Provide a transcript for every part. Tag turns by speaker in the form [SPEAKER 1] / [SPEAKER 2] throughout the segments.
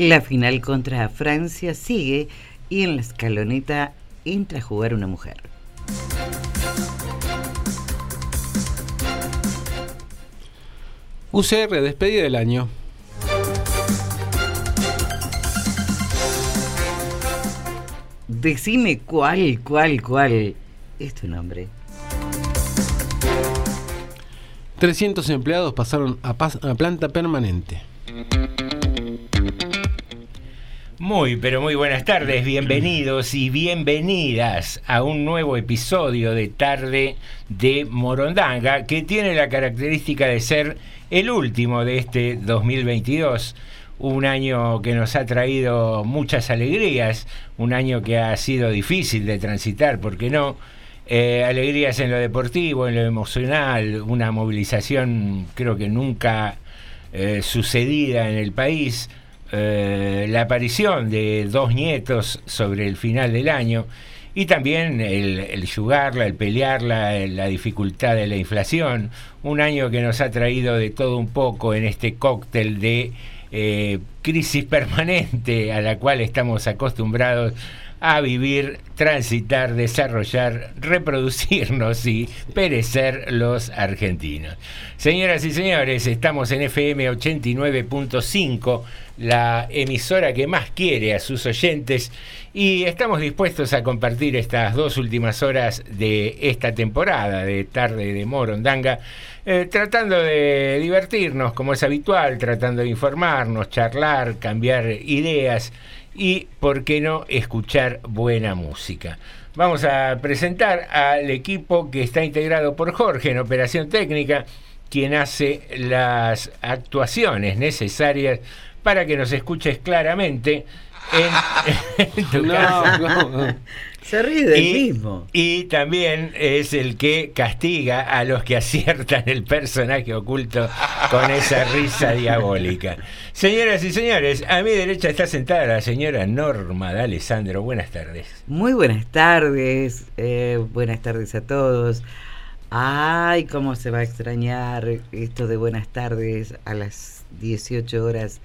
[SPEAKER 1] La final contra Francia sigue y en la escaloneta entra a jugar una mujer.
[SPEAKER 2] UCR, despedida del año.
[SPEAKER 1] Decime cuál, cuál, cuál es tu nombre.
[SPEAKER 2] 300 empleados pasaron a, pas- a planta permanente.
[SPEAKER 3] Muy, pero muy buenas tardes, bienvenidos y bienvenidas a un nuevo episodio de Tarde de Morondanga, que tiene la característica de ser el último de este 2022. Un año que nos ha traído muchas alegrías, un año que ha sido difícil de transitar, ¿por qué no? Eh, alegrías en lo deportivo, en lo emocional, una movilización creo que nunca eh, sucedida en el país, eh, la aparición de dos nietos sobre el final del año y también el, yugarla, el pelearla, el- la dificultad de la inflación, un año que nos ha traído de todo un poco en este cóctel de eh, crisis permanente a la cual estamos acostumbrados a vivir, transitar, desarrollar, reproducirnos y perecer los argentinos. Señoras y señores, estamos en FM 89.5, la emisora que más quiere a sus oyentes y estamos dispuestos a compartir estas dos últimas horas de esta temporada de Tarde de Morondanga, eh, tratando de divertirnos como es habitual, tratando de informarnos, charlar, cambiar ideas y, por qué no, escuchar buena música. Vamos a presentar al equipo que está integrado por Jorge en Operación Técnica, quien hace las actuaciones necesarias para que nos escuches claramente en, en tu
[SPEAKER 2] No,
[SPEAKER 3] casa.
[SPEAKER 2] no, no.
[SPEAKER 1] Se ríe del
[SPEAKER 3] Y-
[SPEAKER 1] mismo.
[SPEAKER 3] Y también es el que castiga a los que aciertan el personaje oculto con esa risa diabólica. Señoras y señores, a mi derecha está sentada la señora Norma de Alessandro. Buenas tardes.
[SPEAKER 1] Muy buenas tardes, eh, buenas tardes a todos. Ay, cómo se va a extrañar esto de buenas tardes a las 18 horas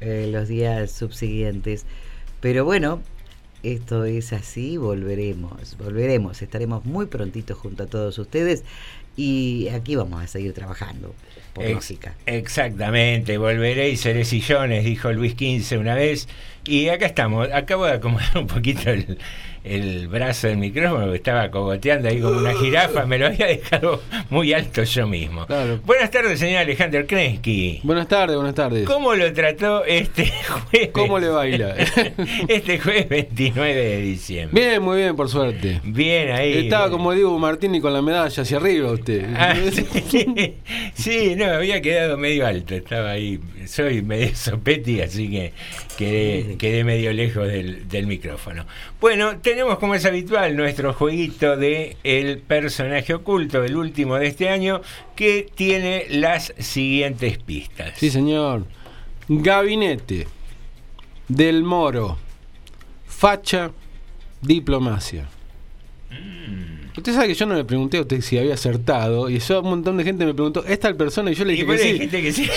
[SPEAKER 1] eh, los días subsiguientes. Pero bueno, esto es así, volveremos, volveremos, estaremos muy prontito junto a todos ustedes y aquí vamos a seguir trabajando, por
[SPEAKER 3] Ex-
[SPEAKER 1] lógica.
[SPEAKER 3] Exactamente, volveré y seré sillones, dijo Luis XV una vez. Y acá estamos, acabo de acomodar un poquito el, el brazo del micrófono que estaba cogoteando ahí como una jirafa, me lo había dejado muy alto yo mismo.
[SPEAKER 2] Claro.
[SPEAKER 3] Buenas tardes, señor Alejandro Kresky.
[SPEAKER 2] Buenas tardes, buenas tardes.
[SPEAKER 3] ¿Cómo lo trató este jueves?
[SPEAKER 2] ¿Cómo le baila?
[SPEAKER 3] este jueves 29 de diciembre.
[SPEAKER 2] Bien, muy bien, por suerte.
[SPEAKER 3] Bien ahí.
[SPEAKER 2] Estaba como Diego Martini con la medalla hacia arriba usted.
[SPEAKER 3] Ah, sí, sí, no, había quedado medio alto, estaba ahí. Soy medio sopeti, así que quedé, quedé medio lejos del, del micrófono. Bueno, tenemos como es habitual nuestro jueguito de el personaje oculto, el último de este año, que tiene las siguientes pistas.
[SPEAKER 2] Sí, señor. Gabinete. Del Moro. Facha. Diplomacia. Usted sabe que yo no le pregunté a usted si había acertado y eso un montón de gente me preguntó, ¿es tal persona? Y yo le dije que sí.
[SPEAKER 3] dijiste que sí.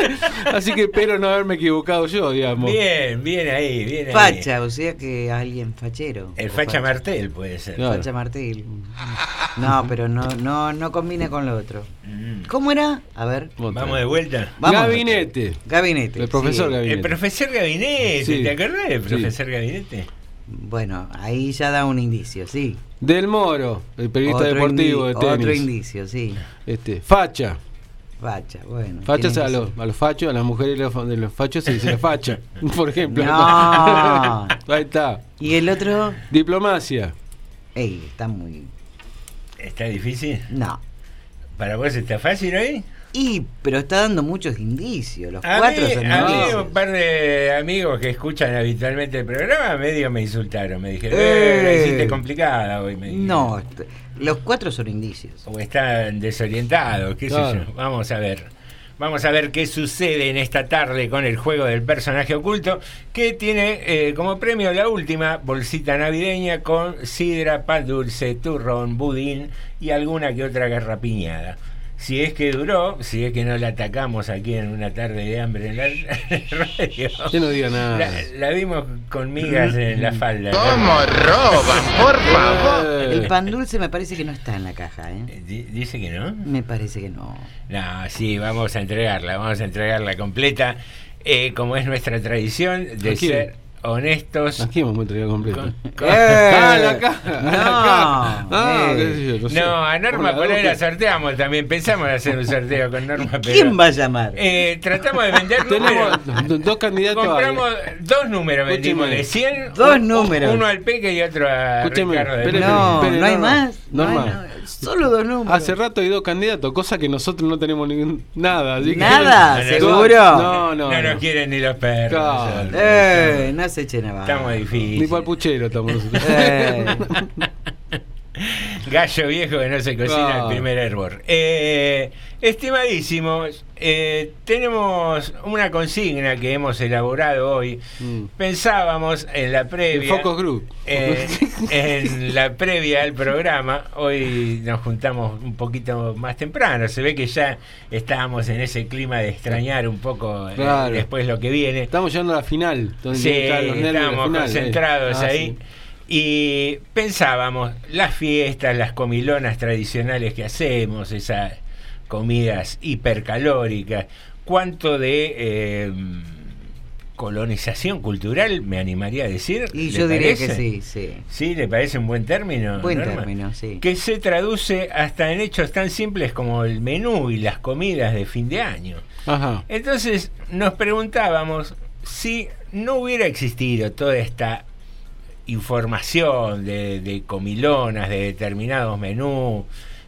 [SPEAKER 2] Así que espero no haberme equivocado yo, digamos.
[SPEAKER 3] Bien, bien ahí, bien ahí.
[SPEAKER 1] Facha, o sea que alguien fachero.
[SPEAKER 3] El facha Martel puede ser.
[SPEAKER 2] Claro.
[SPEAKER 1] Facha Martel. No, pero no, no, no combina con lo otro.
[SPEAKER 3] Mm.
[SPEAKER 1] ¿Cómo era? A ver.
[SPEAKER 2] Otra.
[SPEAKER 3] Vamos de vuelta.
[SPEAKER 1] Vamos.
[SPEAKER 2] Gabinete.
[SPEAKER 1] Gabinete.
[SPEAKER 2] El profesor
[SPEAKER 1] sí.
[SPEAKER 2] Gabinete.
[SPEAKER 3] El profesor Gabinete,
[SPEAKER 2] Sí.
[SPEAKER 3] ¿te acordás del
[SPEAKER 2] Sí.
[SPEAKER 3] profesor Gabinete?
[SPEAKER 1] Bueno, ahí ya da un indicio, sí.
[SPEAKER 2] Del Moro, el periodista
[SPEAKER 1] Otro
[SPEAKER 2] deportivo de tenis.
[SPEAKER 1] Otro indicio, sí.
[SPEAKER 2] Este, facha.
[SPEAKER 1] Facha, bueno.
[SPEAKER 2] Fachas a los, a los fachos, a las mujeres de los, de los fachos se dice la facha, por ejemplo.
[SPEAKER 1] No.
[SPEAKER 2] Ahí está.
[SPEAKER 1] Y el otro,
[SPEAKER 2] Diplomacia.
[SPEAKER 1] ey, está muy.
[SPEAKER 3] ¿Está difícil?
[SPEAKER 1] No.
[SPEAKER 3] ¿Para vos está fácil hoy?
[SPEAKER 1] Y, pero está dando muchos indicios. Los
[SPEAKER 3] A
[SPEAKER 1] cuatro
[SPEAKER 3] mí,
[SPEAKER 1] son
[SPEAKER 3] a mí
[SPEAKER 1] indicios.
[SPEAKER 3] un par de amigos que escuchan habitualmente el programa medio me insultaron. Me dijeron,
[SPEAKER 1] Eh.
[SPEAKER 3] eh, la hiciste complicada hoy. Me.
[SPEAKER 1] No, est- los cuatro son indicios.
[SPEAKER 3] O están desorientados, qué sé yo. Vamos a ver. Vamos a ver qué sucede en esta tarde con el juego del personaje oculto, que tiene eh, como premio la última bolsita navideña con sidra, pan dulce, turrón, budín y alguna que otra garrapiñada. Si es que duró, si es que no la atacamos aquí en una tarde de hambre en la radio.
[SPEAKER 2] Usted no diga nada.
[SPEAKER 3] La, la vimos con migas en la falda.
[SPEAKER 2] Eh,
[SPEAKER 1] El pan dulce me parece que no está en la caja, ¿eh?
[SPEAKER 3] Eh, di- Dice que no.
[SPEAKER 1] Me parece que no.
[SPEAKER 3] No, sí, vamos a entregarla, vamos a entregarla completa, eh, como es nuestra tradición de ser honestos.
[SPEAKER 2] Aquí vamos a entregar completo.
[SPEAKER 3] con- con-
[SPEAKER 1] ¡Eh!
[SPEAKER 2] Ah, la.
[SPEAKER 1] No,
[SPEAKER 2] la. Ah,
[SPEAKER 1] eh.
[SPEAKER 2] qué sé yo, no sé.
[SPEAKER 3] No, a Norma
[SPEAKER 2] por la
[SPEAKER 3] sorteamos también, pensamos en hacer un sorteo con Norma, pero...
[SPEAKER 1] ¿Quién va a llamar?
[SPEAKER 3] Eh, tratamos de vender números.
[SPEAKER 2] Tenemos do- dos candidatos a-
[SPEAKER 3] Compramos dos números, vendimos de 100.
[SPEAKER 1] Dos números.
[SPEAKER 3] Uno al Peque y otro a
[SPEAKER 2] Escúcheme,
[SPEAKER 3] Ricardo de
[SPEAKER 2] espere,
[SPEAKER 3] Luna.
[SPEAKER 1] no, no hay
[SPEAKER 2] Norma.
[SPEAKER 1] más. No
[SPEAKER 2] Norma.
[SPEAKER 1] solo dos números.
[SPEAKER 2] Hace rato hay dos candidatos, cosa que nosotros no tenemos ningún, nada. así
[SPEAKER 1] Nada, seguro.
[SPEAKER 2] No, no.
[SPEAKER 3] No,
[SPEAKER 2] no.
[SPEAKER 3] nos quieren ni los perros.
[SPEAKER 2] Claro.
[SPEAKER 1] Eh, no se eche nada.
[SPEAKER 3] Estamos difíciles.
[SPEAKER 2] Ni para el puchero estamos nosotros.
[SPEAKER 1] Eh.
[SPEAKER 3] Gallo viejo que no se cocina el primer hervor. Eh, estimadísimos, eh, tenemos una consigna que hemos elaborado hoy.
[SPEAKER 2] Mm.
[SPEAKER 3] Pensábamos en la
[SPEAKER 2] El
[SPEAKER 3] previa.
[SPEAKER 2] Focus Group.
[SPEAKER 3] eh, en la previa al programa, hoy nos juntamos un poquito más temprano. Se ve que ya estábamos en ese clima de extrañar un poco eh,
[SPEAKER 2] Claro.
[SPEAKER 3] después lo que viene.
[SPEAKER 2] Estamos llegando a la final. donde
[SPEAKER 3] Sí, estamos
[SPEAKER 2] eh.
[SPEAKER 3] concentrados
[SPEAKER 2] Ah,
[SPEAKER 3] ahí.
[SPEAKER 2] sí.
[SPEAKER 3] Y pensábamos, las fiestas, las comilonas tradicionales que hacemos, esas comidas hipercalóricas, cuánto de eh, colonización cultural, me animaría a decir.
[SPEAKER 1] Y
[SPEAKER 3] ¿le
[SPEAKER 1] yo diría
[SPEAKER 3] parece?
[SPEAKER 1] que sí, sí.
[SPEAKER 3] ¿Sí? ¿Le parece un buen término?
[SPEAKER 1] Buen
[SPEAKER 3] Norma?
[SPEAKER 1] término, sí.
[SPEAKER 3] Que se traduce hasta en hechos tan simples como el menú y las comidas de fin de año.
[SPEAKER 2] Ajá.
[SPEAKER 3] Entonces nos preguntábamos si no hubiera existido toda esta información de, de comilonas, de determinados menús,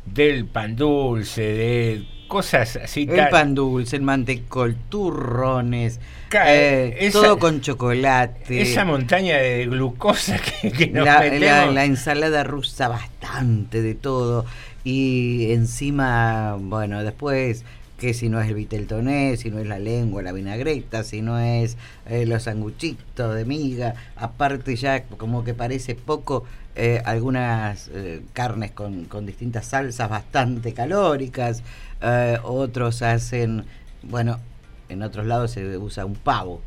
[SPEAKER 3] del pan dulce, de cosas así
[SPEAKER 1] El pan dulce, el mantecol, turrones, eh,
[SPEAKER 3] esa-
[SPEAKER 1] todo con chocolate.
[SPEAKER 3] esa montaña de glucosa que, que nos
[SPEAKER 1] la,
[SPEAKER 3] metemos.
[SPEAKER 1] la- la ensalada rusa, bastante de todo. Y encima, bueno, después, que si no es el viteltoné, si no es la lengua, la vinagreta, si no es eh, los sanguchitos de miga, aparte ya como que parece poco eh, algunas eh, carnes con, con distintas salsas bastante calóricas, otros hacen, bueno, en otros lados se usa un pavo,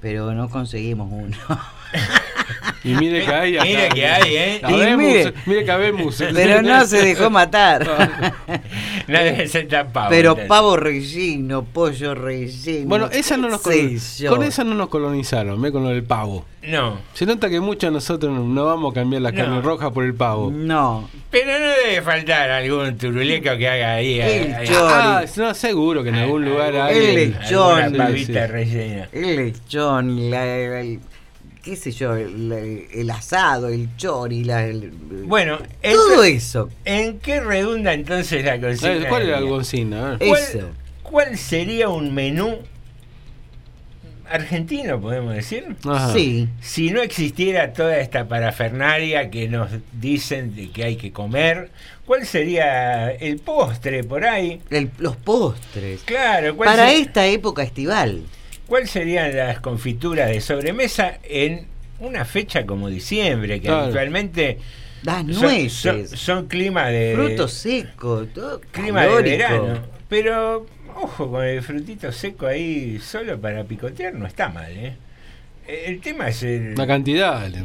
[SPEAKER 1] pero no conseguimos uno.
[SPEAKER 2] Y mire que hay. acá.
[SPEAKER 3] Mire que hay, ¿eh?
[SPEAKER 2] Vemos,
[SPEAKER 1] mire.
[SPEAKER 2] mire que habemos.
[SPEAKER 1] Pero no se dejó matar.
[SPEAKER 3] No debe ser tan pavo,
[SPEAKER 1] Pero
[SPEAKER 3] entonces.
[SPEAKER 1] pavo relleno, pollo relleno.
[SPEAKER 2] Bueno, esa no nos
[SPEAKER 1] qué
[SPEAKER 2] colon-
[SPEAKER 1] sé yo.
[SPEAKER 2] con esa no nos colonizaron, ve con lo del pavo.
[SPEAKER 3] No.
[SPEAKER 2] Se nota que muchos de nosotros no- vamos a cambiar la
[SPEAKER 3] No.
[SPEAKER 2] carne roja por el pavo.
[SPEAKER 1] No.
[SPEAKER 3] Pero no debe faltar algún turuleco que haga ahí.
[SPEAKER 1] El
[SPEAKER 3] ahí-.
[SPEAKER 2] Ah, no, seguro que en algún lugar hay.
[SPEAKER 1] El lechón.
[SPEAKER 3] pavita
[SPEAKER 2] Sí.
[SPEAKER 3] rellena.
[SPEAKER 1] El lechón, la, el- qué sé yo, el, el asado, el chori, la, el-
[SPEAKER 3] Bueno,
[SPEAKER 1] todo eso.
[SPEAKER 3] ¿en qué redunda entonces la consigna?
[SPEAKER 2] Eh, ¿Cuál era la
[SPEAKER 3] día?
[SPEAKER 2] consigna? A ver.
[SPEAKER 3] ¿Cuál,
[SPEAKER 1] Eso.
[SPEAKER 3] cuál sería un menú argentino, podemos decir?
[SPEAKER 2] Ajá.
[SPEAKER 1] Sí.
[SPEAKER 3] Si no existiera toda esta parafernalia que nos dicen de que hay que comer, ¿cuál sería el postre por ahí?
[SPEAKER 1] el- los postres.
[SPEAKER 3] Claro, ¿cuál,
[SPEAKER 1] Para esta época estival.
[SPEAKER 3] ¿cuál serían las confituras de sobremesa en una fecha como diciembre, que
[SPEAKER 2] Claro.
[SPEAKER 3] habitualmente
[SPEAKER 1] Las
[SPEAKER 3] son,
[SPEAKER 1] nueces,
[SPEAKER 3] son- son clima de
[SPEAKER 1] frutos secos, todo
[SPEAKER 3] clima de verano. Pero ojo con el frutito seco ahí solo para picotear no está mal, ¿eh? El tema es el,
[SPEAKER 2] La cantidad,
[SPEAKER 3] el,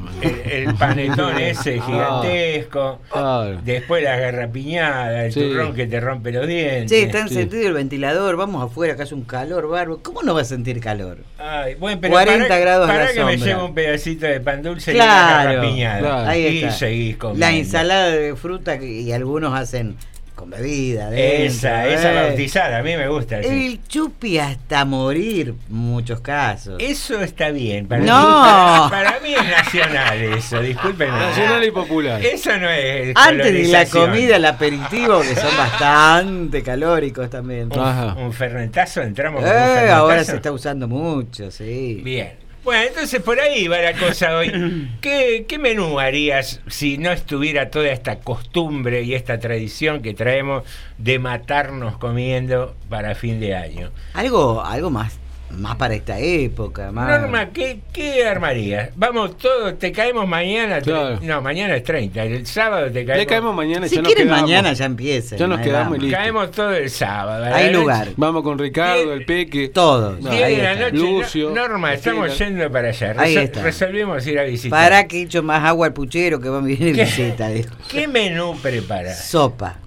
[SPEAKER 3] el panetón ese gigantesco,
[SPEAKER 2] Claro.
[SPEAKER 3] después la garrapiñada, el
[SPEAKER 2] Sí.
[SPEAKER 3] turrón que te rompe los dientes.
[SPEAKER 1] Che, está
[SPEAKER 2] Sí.
[SPEAKER 1] encendido el ventilador, vamos afuera, que hace un calor bárbaro. ¿Cómo no va a sentir calor?
[SPEAKER 3] Ay, bueno, pero
[SPEAKER 1] 40
[SPEAKER 3] para,
[SPEAKER 1] grados a
[SPEAKER 3] para
[SPEAKER 1] la
[SPEAKER 3] que me lleve un pedacito de pan dulce y
[SPEAKER 1] Claro,
[SPEAKER 3] una garrapiñada.
[SPEAKER 2] claro.
[SPEAKER 1] Ahí
[SPEAKER 3] y
[SPEAKER 1] está.
[SPEAKER 3] seguís comiendo.
[SPEAKER 1] La ensalada de fruta que- y algunos hacen con bebida. dentro,
[SPEAKER 3] Esa, esa
[SPEAKER 1] eh.
[SPEAKER 3] bautizada, a mí me gusta. así.
[SPEAKER 1] El chupi hasta morir, muchos casos.
[SPEAKER 3] Eso está bien. Para
[SPEAKER 1] No.
[SPEAKER 3] mí, para mí es nacional eso, discúlpenme.
[SPEAKER 2] Nacional y popular.
[SPEAKER 3] Eso no es.
[SPEAKER 1] Antes de la comida, el aperitivo, que son bastante calóricos también.
[SPEAKER 3] Un fermentazo, entramos con un
[SPEAKER 1] Eh,
[SPEAKER 3] fermentazo.
[SPEAKER 1] ahora se está usando mucho, sí.
[SPEAKER 3] Bien. Bueno, entonces por ahí va la cosa hoy. ¿Qué, ¿Qué menú harías si no estuviera toda esta costumbre y esta tradición que traemos de matarnos comiendo para fin de año?
[SPEAKER 1] Algo, algo más, más para esta época. Más...
[SPEAKER 3] Norma, ¿qué, ¿qué armarías? Vamos todos, te caemos mañana.
[SPEAKER 2] Claro.
[SPEAKER 3] No, mañana es 30. El sábado te caemos.
[SPEAKER 2] Le caemos mañana y
[SPEAKER 1] Si
[SPEAKER 2] ya nos quedamos.
[SPEAKER 1] mañana ya empieza.
[SPEAKER 2] Ya nos quedamos y listo.
[SPEAKER 3] Caemos todo el sábado.
[SPEAKER 1] Hay
[SPEAKER 3] noche.
[SPEAKER 1] lugar.
[SPEAKER 2] Vamos con Ricardo, el Peque.
[SPEAKER 1] Todos.
[SPEAKER 2] No,
[SPEAKER 3] 10
[SPEAKER 1] ahí
[SPEAKER 3] de la noche.
[SPEAKER 2] Lucio,
[SPEAKER 3] No- Norma, estamos yendo para allá.
[SPEAKER 1] Ahí está.
[SPEAKER 3] Resolvimos ir a visitar.
[SPEAKER 1] Para que echo más agua al puchero que va a venir visita.
[SPEAKER 3] ¿Qué menú preparas?
[SPEAKER 1] Sopa.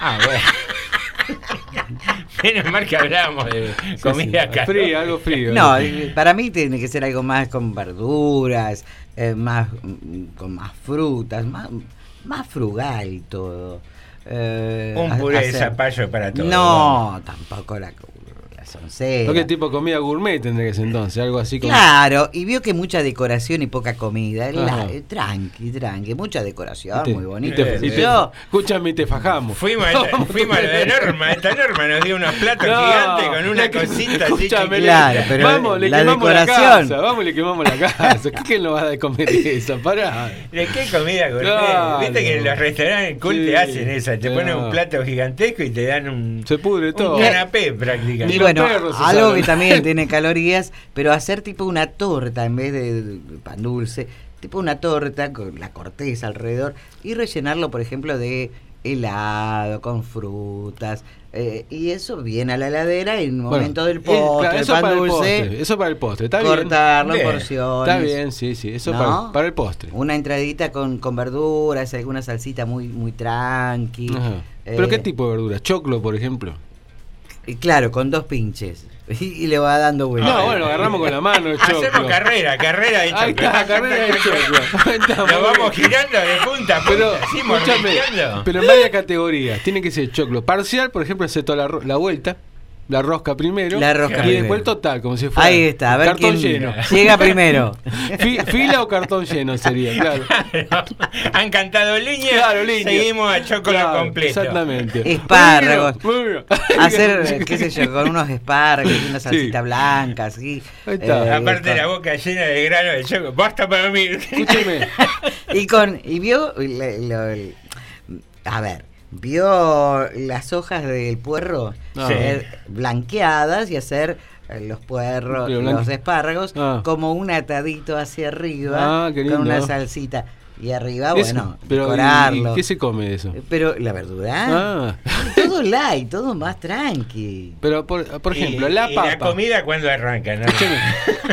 [SPEAKER 3] Ah, bueno. Menos mal que hablábamos de comida acá.
[SPEAKER 2] Frío, algo frío.
[SPEAKER 1] No, eh, para mí tiene que ser algo más con verduras, eh, más mm, con más frutas, más, más frugal todo. Eh,
[SPEAKER 3] Un puré de
[SPEAKER 1] hacer-
[SPEAKER 3] zapallo para todos.
[SPEAKER 1] No, tampoco la, la soncera.
[SPEAKER 2] ¿Qué tipo de comida gourmet tendría que ser entonces? Algo así como.
[SPEAKER 1] Claro, y vio que mucha decoración y poca comida. La- tranqui, tranqui, mucha decoración,
[SPEAKER 2] Y te-
[SPEAKER 1] muy
[SPEAKER 2] y
[SPEAKER 1] bonito.
[SPEAKER 2] te- y te-
[SPEAKER 1] Yo-
[SPEAKER 2] escúchame, y te fajamos.
[SPEAKER 3] Fuimos, a, fuimos a de Norma. Esta Norma nos dio unos platos
[SPEAKER 2] No,
[SPEAKER 3] gigantes con una cosita así
[SPEAKER 2] escúchame.
[SPEAKER 1] Claro, pero
[SPEAKER 2] vamos, le
[SPEAKER 1] la
[SPEAKER 2] quemamos
[SPEAKER 1] decoración.
[SPEAKER 2] la casa. Vamos, le quemamos la casa. ¿Qué, qué nos va a comer esa? Pará.
[SPEAKER 3] ¿De qué comida gourmet?
[SPEAKER 2] Claro.
[SPEAKER 3] Viste que los restaurantes cool
[SPEAKER 2] Sí,
[SPEAKER 3] te hacen esa. Te ponen
[SPEAKER 2] no.
[SPEAKER 3] un plato gigantesco y te dan un,
[SPEAKER 2] Se pudre todo.
[SPEAKER 3] un canapé prácticamente.
[SPEAKER 1] Y bueno, algo que también tiene calorías, pero hacer tipo una torta en vez de pan dulce, tipo una torta con la corteza alrededor y rellenarlo, por ejemplo, de helado, con frutas, Eh, y eso viene a la heladera en
[SPEAKER 2] Bueno,
[SPEAKER 1] momento del
[SPEAKER 2] eh,
[SPEAKER 1] postre,
[SPEAKER 2] claro,
[SPEAKER 1] el
[SPEAKER 2] eso
[SPEAKER 1] pan
[SPEAKER 2] para el postre, eso para el postre, está bien.
[SPEAKER 1] cortarlo en porciones.
[SPEAKER 2] Está bien, sí, sí, eso
[SPEAKER 1] ¿No?
[SPEAKER 2] para, para el postre.
[SPEAKER 1] Una entradita con, con verduras, alguna salsita muy, muy tranqui.
[SPEAKER 2] Ajá. ¿Pero
[SPEAKER 1] Eh,
[SPEAKER 2] qué tipo de verduras? ¿Choclo, por ejemplo?
[SPEAKER 1] Y claro, con dos pinches. Y, y le va dando vuelta.
[SPEAKER 2] No, bueno, lo agarramos con la mano el choclo.
[SPEAKER 3] Hacemos carrera, carrera de
[SPEAKER 2] Ahí
[SPEAKER 3] choclo.
[SPEAKER 2] está, carrera de choclo. Ahí muy
[SPEAKER 3] vamos girando de punta
[SPEAKER 2] Pero, escúchame, pero en varias categorías. Tiene que ser choclo parcial, por ejemplo, hace toda la, ro- la vuelta, la rosca primero.
[SPEAKER 1] La rosca
[SPEAKER 2] y
[SPEAKER 1] primero.
[SPEAKER 2] después el total, como si fuera.
[SPEAKER 1] Ahí está, a ver
[SPEAKER 2] cartón
[SPEAKER 1] quién
[SPEAKER 2] lleno.
[SPEAKER 1] llega primero.
[SPEAKER 2] Fi- fila o cartón lleno sería, claro.
[SPEAKER 3] Han cantado línea,
[SPEAKER 2] Claro, línea.
[SPEAKER 3] seguimos a choclo
[SPEAKER 2] Claro,
[SPEAKER 3] completo.
[SPEAKER 2] Exactamente.
[SPEAKER 1] Espárragos.
[SPEAKER 2] Muy bien, muy bien.
[SPEAKER 1] Hacer, qué sé yo, con unos espárragos y una salsita
[SPEAKER 2] Sí.
[SPEAKER 1] blanca, así.
[SPEAKER 2] Ahí está.
[SPEAKER 1] Eh,
[SPEAKER 3] Aparte
[SPEAKER 1] con-
[SPEAKER 3] la boca llena de grano de choclo. Basta para mí.
[SPEAKER 2] Escúcheme.
[SPEAKER 1] Y con, y vio, lo- a ver, vio las hojas del puerro
[SPEAKER 2] Ah.
[SPEAKER 1] ser blanqueadas y hacer eh, los puerros, los espárragos,
[SPEAKER 2] Ah.
[SPEAKER 1] como un atadito hacia arriba
[SPEAKER 2] Ah,
[SPEAKER 1] con una salsita. Y arriba, bueno,
[SPEAKER 2] pero ¿y-
[SPEAKER 1] decorarlo.
[SPEAKER 2] ¿y ¿Qué se come de eso?
[SPEAKER 1] Pero la verdura,
[SPEAKER 2] Ah.
[SPEAKER 1] todo light, todo más tranqui.
[SPEAKER 2] Pero, por, por ejemplo,
[SPEAKER 3] Y-
[SPEAKER 2] la
[SPEAKER 3] y
[SPEAKER 2] papa.
[SPEAKER 3] la comida cuando arranca, ¿no?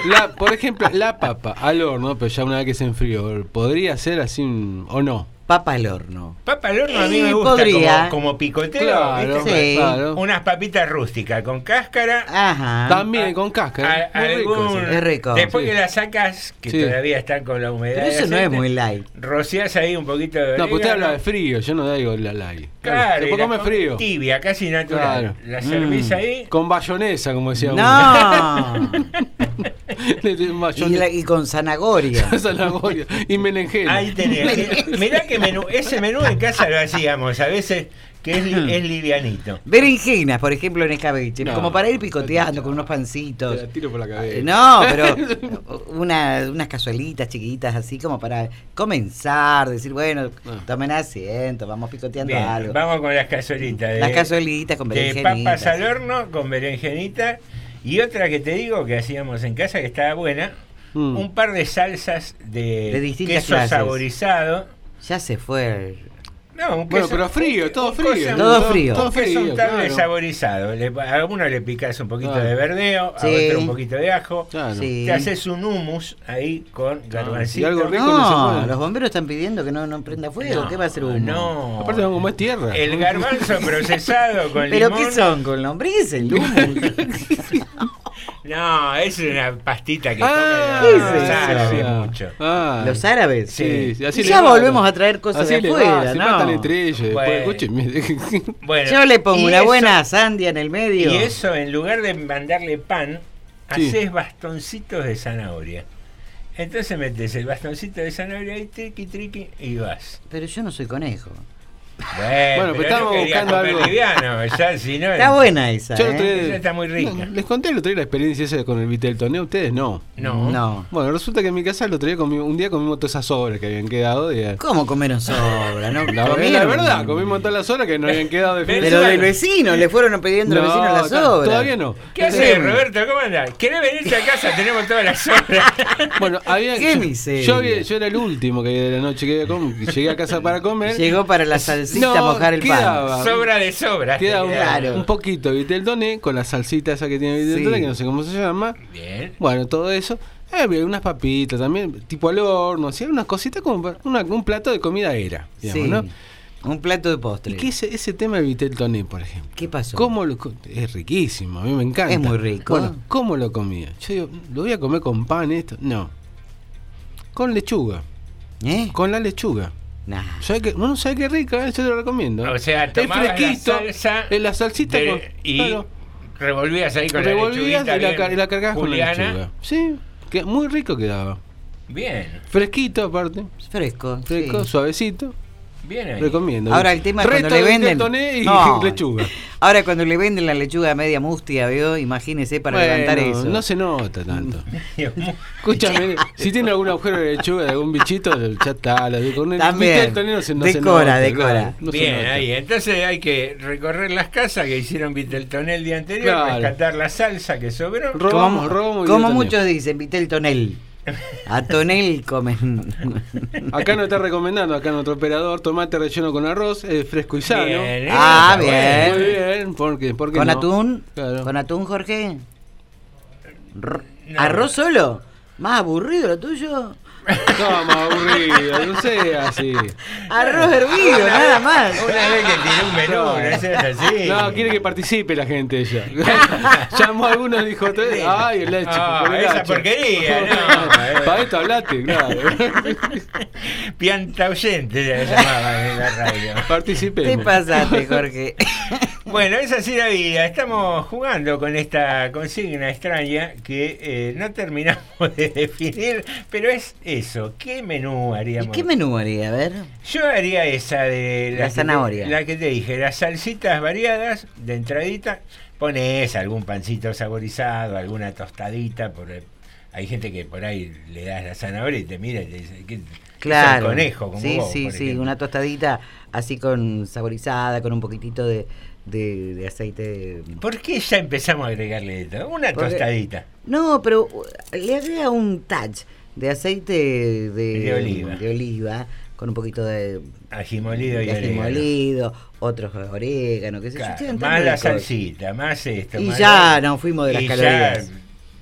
[SPEAKER 2] La, por ejemplo, la papa al horno, pero ya una vez que se enfrió, ¿podría ser así un- o no?
[SPEAKER 1] Papa al horno.
[SPEAKER 3] Papa al horno a mí
[SPEAKER 1] Eh,
[SPEAKER 3] me gusta
[SPEAKER 1] podría.
[SPEAKER 3] como, como picoteo,
[SPEAKER 2] Claro,
[SPEAKER 3] ¿viste?
[SPEAKER 1] Sí.
[SPEAKER 2] claro.
[SPEAKER 3] Unas papitas rústicas con cáscara.
[SPEAKER 1] Ajá.
[SPEAKER 2] También con cáscara.
[SPEAKER 3] a-
[SPEAKER 2] rico.
[SPEAKER 1] Es rico.
[SPEAKER 3] Después
[SPEAKER 2] Sí.
[SPEAKER 3] que la sacas, que
[SPEAKER 2] Sí.
[SPEAKER 3] todavía están con la humedad.
[SPEAKER 1] Pero eso no es muy light.
[SPEAKER 3] Rociás ahí un poquito de
[SPEAKER 2] No, pues usted habla de frío, yo no digo la light.
[SPEAKER 3] Claro,
[SPEAKER 2] se frío.
[SPEAKER 3] Tibia, casi natural.
[SPEAKER 2] Claro.
[SPEAKER 3] La servís
[SPEAKER 1] Mm.
[SPEAKER 3] ahí.
[SPEAKER 2] Con bayonesa, como decía
[SPEAKER 1] No. Y,
[SPEAKER 2] mayonesa,
[SPEAKER 1] la- y con zanahoria.
[SPEAKER 2] zanahoria y berenjena.
[SPEAKER 3] Ahí tenés. Mirá que menú, ese menú en casa lo hacíamos a veces, que es, li- es livianito.
[SPEAKER 1] Berenjenas, por ejemplo, en escabeche.
[SPEAKER 2] No,
[SPEAKER 1] como para ir picoteando
[SPEAKER 2] no,
[SPEAKER 1] con unos
[SPEAKER 2] Te
[SPEAKER 1] pancitos.
[SPEAKER 2] la tiro por la cabeza.
[SPEAKER 1] Eh, No, pero una- unas cazuelitas chiquitas así como para comenzar, decir, bueno,
[SPEAKER 2] Ah.
[SPEAKER 1] tomen asiento, vamos picoteando
[SPEAKER 3] Bien,
[SPEAKER 1] algo.
[SPEAKER 3] vamos con las cazuelitas. de-
[SPEAKER 1] Las cazuelitas con
[SPEAKER 3] de
[SPEAKER 1] berenjenitas.
[SPEAKER 3] papas al horno con berenjenita. Y otra que te digo que hacíamos en casa que estaba buena,
[SPEAKER 2] Mm.
[SPEAKER 3] un par de salsas de,
[SPEAKER 1] De distintas
[SPEAKER 3] queso
[SPEAKER 1] clases.
[SPEAKER 3] saborizado.
[SPEAKER 1] Ya se fue.
[SPEAKER 3] No, un
[SPEAKER 2] Bueno,
[SPEAKER 3] queso-
[SPEAKER 2] pero frío,
[SPEAKER 3] un-
[SPEAKER 2] todo
[SPEAKER 3] un
[SPEAKER 2] frío.
[SPEAKER 3] cosa-
[SPEAKER 1] Todo frío.
[SPEAKER 2] Todo
[SPEAKER 3] un queso
[SPEAKER 2] frío,
[SPEAKER 3] untable
[SPEAKER 2] claro.
[SPEAKER 3] saborizado. Le- a uno le picas un poquito
[SPEAKER 2] Ah.
[SPEAKER 3] de verdeo, a
[SPEAKER 1] Sí.
[SPEAKER 3] otro un poquito de ajo.
[SPEAKER 2] Claro.
[SPEAKER 1] Sí.
[SPEAKER 3] Te haces un hummus ahí con garbancito.
[SPEAKER 2] y algo rico no se
[SPEAKER 1] No,
[SPEAKER 2] puede.
[SPEAKER 1] los bomberos están pidiendo que no, no prenda fuego.
[SPEAKER 3] No,
[SPEAKER 1] ¿Qué va a hacer uno?
[SPEAKER 3] No.
[SPEAKER 2] Aparte, vamos comer tierra.
[SPEAKER 3] El garbanzo procesado con
[SPEAKER 1] ¿Pero
[SPEAKER 3] limón.
[SPEAKER 1] qué son? ¿Con lombrices? El hummus?
[SPEAKER 3] No, es una pastita que
[SPEAKER 2] Ah,
[SPEAKER 3] come
[SPEAKER 1] ¿qué
[SPEAKER 3] los
[SPEAKER 1] es eso?
[SPEAKER 3] árabes
[SPEAKER 2] Ah,
[SPEAKER 3] mucho.
[SPEAKER 2] ah.
[SPEAKER 1] ¿Los árabes.
[SPEAKER 2] Sí, sí, así
[SPEAKER 1] Y
[SPEAKER 2] le
[SPEAKER 1] ya
[SPEAKER 2] va.
[SPEAKER 1] volvemos a traer cosas
[SPEAKER 2] Así
[SPEAKER 1] de afuera,
[SPEAKER 2] va,
[SPEAKER 1] ¿no?
[SPEAKER 2] entre ellos. Después,
[SPEAKER 3] Bueno. Bueno,
[SPEAKER 1] Yo le pongo
[SPEAKER 3] y
[SPEAKER 1] una
[SPEAKER 3] eso-
[SPEAKER 1] buena sandia en el medio.
[SPEAKER 3] Y eso, en lugar de mandarle pan,
[SPEAKER 2] Sí.
[SPEAKER 3] haces bastoncitos de zanahoria. Entonces metes el bastoncito de zanahoria ahí, triqui, triqui, y vas.
[SPEAKER 1] Pero yo no soy conejo.
[SPEAKER 3] Bueno,
[SPEAKER 2] pero estamos
[SPEAKER 3] no quería
[SPEAKER 2] buscando algo.
[SPEAKER 3] liviano, ya, si no,
[SPEAKER 1] Está buena esa,
[SPEAKER 2] Yo
[SPEAKER 1] ¿eh?
[SPEAKER 2] día-
[SPEAKER 3] Esa está muy rica.
[SPEAKER 2] No, les conté el otro día la experiencia esa con el Viteltoneo. Ustedes no.
[SPEAKER 3] No.
[SPEAKER 1] No.
[SPEAKER 2] Bueno, resulta que en mi casa el otro día comimos, un día comimos todas esas sobras que habían quedado.
[SPEAKER 1] ¿Cómo comieron sobra? ¿no?
[SPEAKER 2] la, la verdad, comimos todas las sobras que nos habían quedado de
[SPEAKER 1] Pero del vecino, le fueron pidiendo al
[SPEAKER 2] No,
[SPEAKER 1] vecino las sobras.
[SPEAKER 2] Todavía no.
[SPEAKER 3] ¿Qué haces, Roberto? ¿Cómo andás? ¿Querés venirte a casa? Tenemos todas las sobras.
[SPEAKER 2] Bueno, había,
[SPEAKER 1] Qué
[SPEAKER 2] yo, yo, era el último que de la noche que, llegué a casa para comer.
[SPEAKER 1] Llegó para la salsita
[SPEAKER 2] No,
[SPEAKER 1] a mojar el
[SPEAKER 2] quedaba.
[SPEAKER 1] pan.
[SPEAKER 3] Sobra de sobras. te
[SPEAKER 2] Queda un,
[SPEAKER 3] queda.
[SPEAKER 1] Claro.
[SPEAKER 2] un poquito de vitel toné con la salsita esa que tiene vitel
[SPEAKER 1] Sí.
[SPEAKER 2] que no sé cómo se llama.
[SPEAKER 3] Bien.
[SPEAKER 2] Bueno, todo eso. Eh, había unas papitas también, tipo al horno, hacía unas cositas como una- un plato de comida era, digamos,
[SPEAKER 1] Sí.
[SPEAKER 2] ¿no?
[SPEAKER 1] Un plato de postre.
[SPEAKER 2] Y que ese, ese tema de vitel toné, por ejemplo.
[SPEAKER 1] ¿Qué pasó?
[SPEAKER 2] ¿Cómo lo es riquísimo, a mí me encanta.
[SPEAKER 1] Es muy rico.
[SPEAKER 2] Bueno, ¿cómo lo comía? Yo digo, ¿lo voy a comer con pan esto? No. Con lechuga.
[SPEAKER 1] ¿Eh?
[SPEAKER 2] Con la lechuga.
[SPEAKER 1] Nah.
[SPEAKER 2] ¿Sabe qué? No, ¿sabe qué rica? eh? Yo te lo recomiendo.
[SPEAKER 3] O sea,
[SPEAKER 2] es
[SPEAKER 3] tomabas la
[SPEAKER 2] fresquito.
[SPEAKER 3] salsa
[SPEAKER 2] eh, la salsita
[SPEAKER 3] de-
[SPEAKER 2] con.
[SPEAKER 3] y
[SPEAKER 2] claro,
[SPEAKER 3] revolvías ahí con
[SPEAKER 2] revolvías
[SPEAKER 3] la
[SPEAKER 2] y la,
[SPEAKER 3] lechuguita.
[SPEAKER 2] y la cargabas con la
[SPEAKER 3] Juliana.
[SPEAKER 2] lechuga. Sí, que muy rico quedaba.
[SPEAKER 3] Bien,
[SPEAKER 2] Fresquito aparte.
[SPEAKER 1] Fresco.
[SPEAKER 2] Fresco,
[SPEAKER 1] sí.
[SPEAKER 2] suavecito.
[SPEAKER 3] Bien ahí.
[SPEAKER 2] Recomiendo.
[SPEAKER 1] Ahora el tema es
[SPEAKER 2] Resto
[SPEAKER 1] cuando le
[SPEAKER 2] de
[SPEAKER 1] venden.
[SPEAKER 2] toné y
[SPEAKER 1] No.
[SPEAKER 2] lechuga.
[SPEAKER 1] Ahora cuando le venden la lechuga media mustia, veo, imagínese para
[SPEAKER 2] Bueno,
[SPEAKER 1] levantar eso.
[SPEAKER 2] No se nota tanto. Escúchame, si tiene algún agujero de lechuga de algún bichito, ya está. la- Con el
[SPEAKER 1] También.
[SPEAKER 2] vitel toné no se, no se
[SPEAKER 1] Decora,
[SPEAKER 2] nota,
[SPEAKER 1] decora.
[SPEAKER 2] claro, no se
[SPEAKER 3] Bien,
[SPEAKER 2] nota.
[SPEAKER 3] ahí. Entontonel hay que recorrer las casas que hicieron Viteltoné el día anterior,
[SPEAKER 2] Claro.
[SPEAKER 3] rescatar la salsa que sobró.
[SPEAKER 2] Robamos, robamos y
[SPEAKER 1] como
[SPEAKER 2] toné.
[SPEAKER 1] muchos dicen, Vitel Tonel. A tonel comen.
[SPEAKER 2] Acá nos está recomendando, acá nuestro operador, tomate relleno con arroz, es fresco y sano.
[SPEAKER 3] Bien,
[SPEAKER 1] Ah,
[SPEAKER 3] está
[SPEAKER 1] bien.
[SPEAKER 2] Muy bien, ¿por qué? ¿Por qué
[SPEAKER 1] ¿Con
[SPEAKER 2] no?
[SPEAKER 1] atún?
[SPEAKER 2] Claro.
[SPEAKER 1] ¿Con atún, Jorge? R-
[SPEAKER 3] No.
[SPEAKER 1] ¿Arroz solo? ¿Más aburrido lo tuyo?
[SPEAKER 2] Toma, aburrido, no sea así.
[SPEAKER 1] Arroz hervido, nada más.
[SPEAKER 3] Una vez que tiré un menú, no, es así.
[SPEAKER 2] No, quiere que participe la gente ella. Llamó a alguno y dijo, ay, el leche.
[SPEAKER 3] Ah,
[SPEAKER 2] el
[SPEAKER 3] esa
[SPEAKER 2] hacha".
[SPEAKER 3] porquería, no.
[SPEAKER 2] Para esto hablaste, claro.
[SPEAKER 3] Pianta oyente se llamaba en la radio.
[SPEAKER 2] Participemos.
[SPEAKER 1] Te pasaste, Jorge.
[SPEAKER 3] Bueno, es así la vida. Estamos jugando con esta consigna extraña que eh, no terminamos de definir, pero es eso. ¿Qué menú
[SPEAKER 1] ¿Y
[SPEAKER 3] haríamos?
[SPEAKER 1] qué menú haría? A ver.
[SPEAKER 3] Yo haría esa de
[SPEAKER 1] La
[SPEAKER 3] te-
[SPEAKER 1] zanahoria.
[SPEAKER 3] la que te dije, las salsitas variadas de entradita. Pones algún pancito saborizado, alguna tostadita. Por, hay gente que por ahí le das la zanahoria y te mira y te dice, ¿qué?
[SPEAKER 1] Claro.
[SPEAKER 3] Conejo, como
[SPEAKER 1] sí,
[SPEAKER 3] vos,
[SPEAKER 1] sí, sí.
[SPEAKER 3] ejemplo.
[SPEAKER 1] Una tostadita así con saborizada, con un poquitito de, de, de aceite.
[SPEAKER 3] ¿Por qué ya empezamos a agregarle esto? Una
[SPEAKER 1] Porque-
[SPEAKER 3] tostadita.
[SPEAKER 1] No, pero uh, le agrega un touch de aceite de,
[SPEAKER 3] De oliva.
[SPEAKER 1] de oliva, con un poquito de,
[SPEAKER 3] Ají molido y
[SPEAKER 1] de ají molido, otros orégano, qué sé yo.
[SPEAKER 3] Claro,
[SPEAKER 1] tan
[SPEAKER 3] más la salsita, más esto.
[SPEAKER 1] Y
[SPEAKER 3] más
[SPEAKER 1] ya nos fuimos de las
[SPEAKER 3] y ya,
[SPEAKER 1] calorías.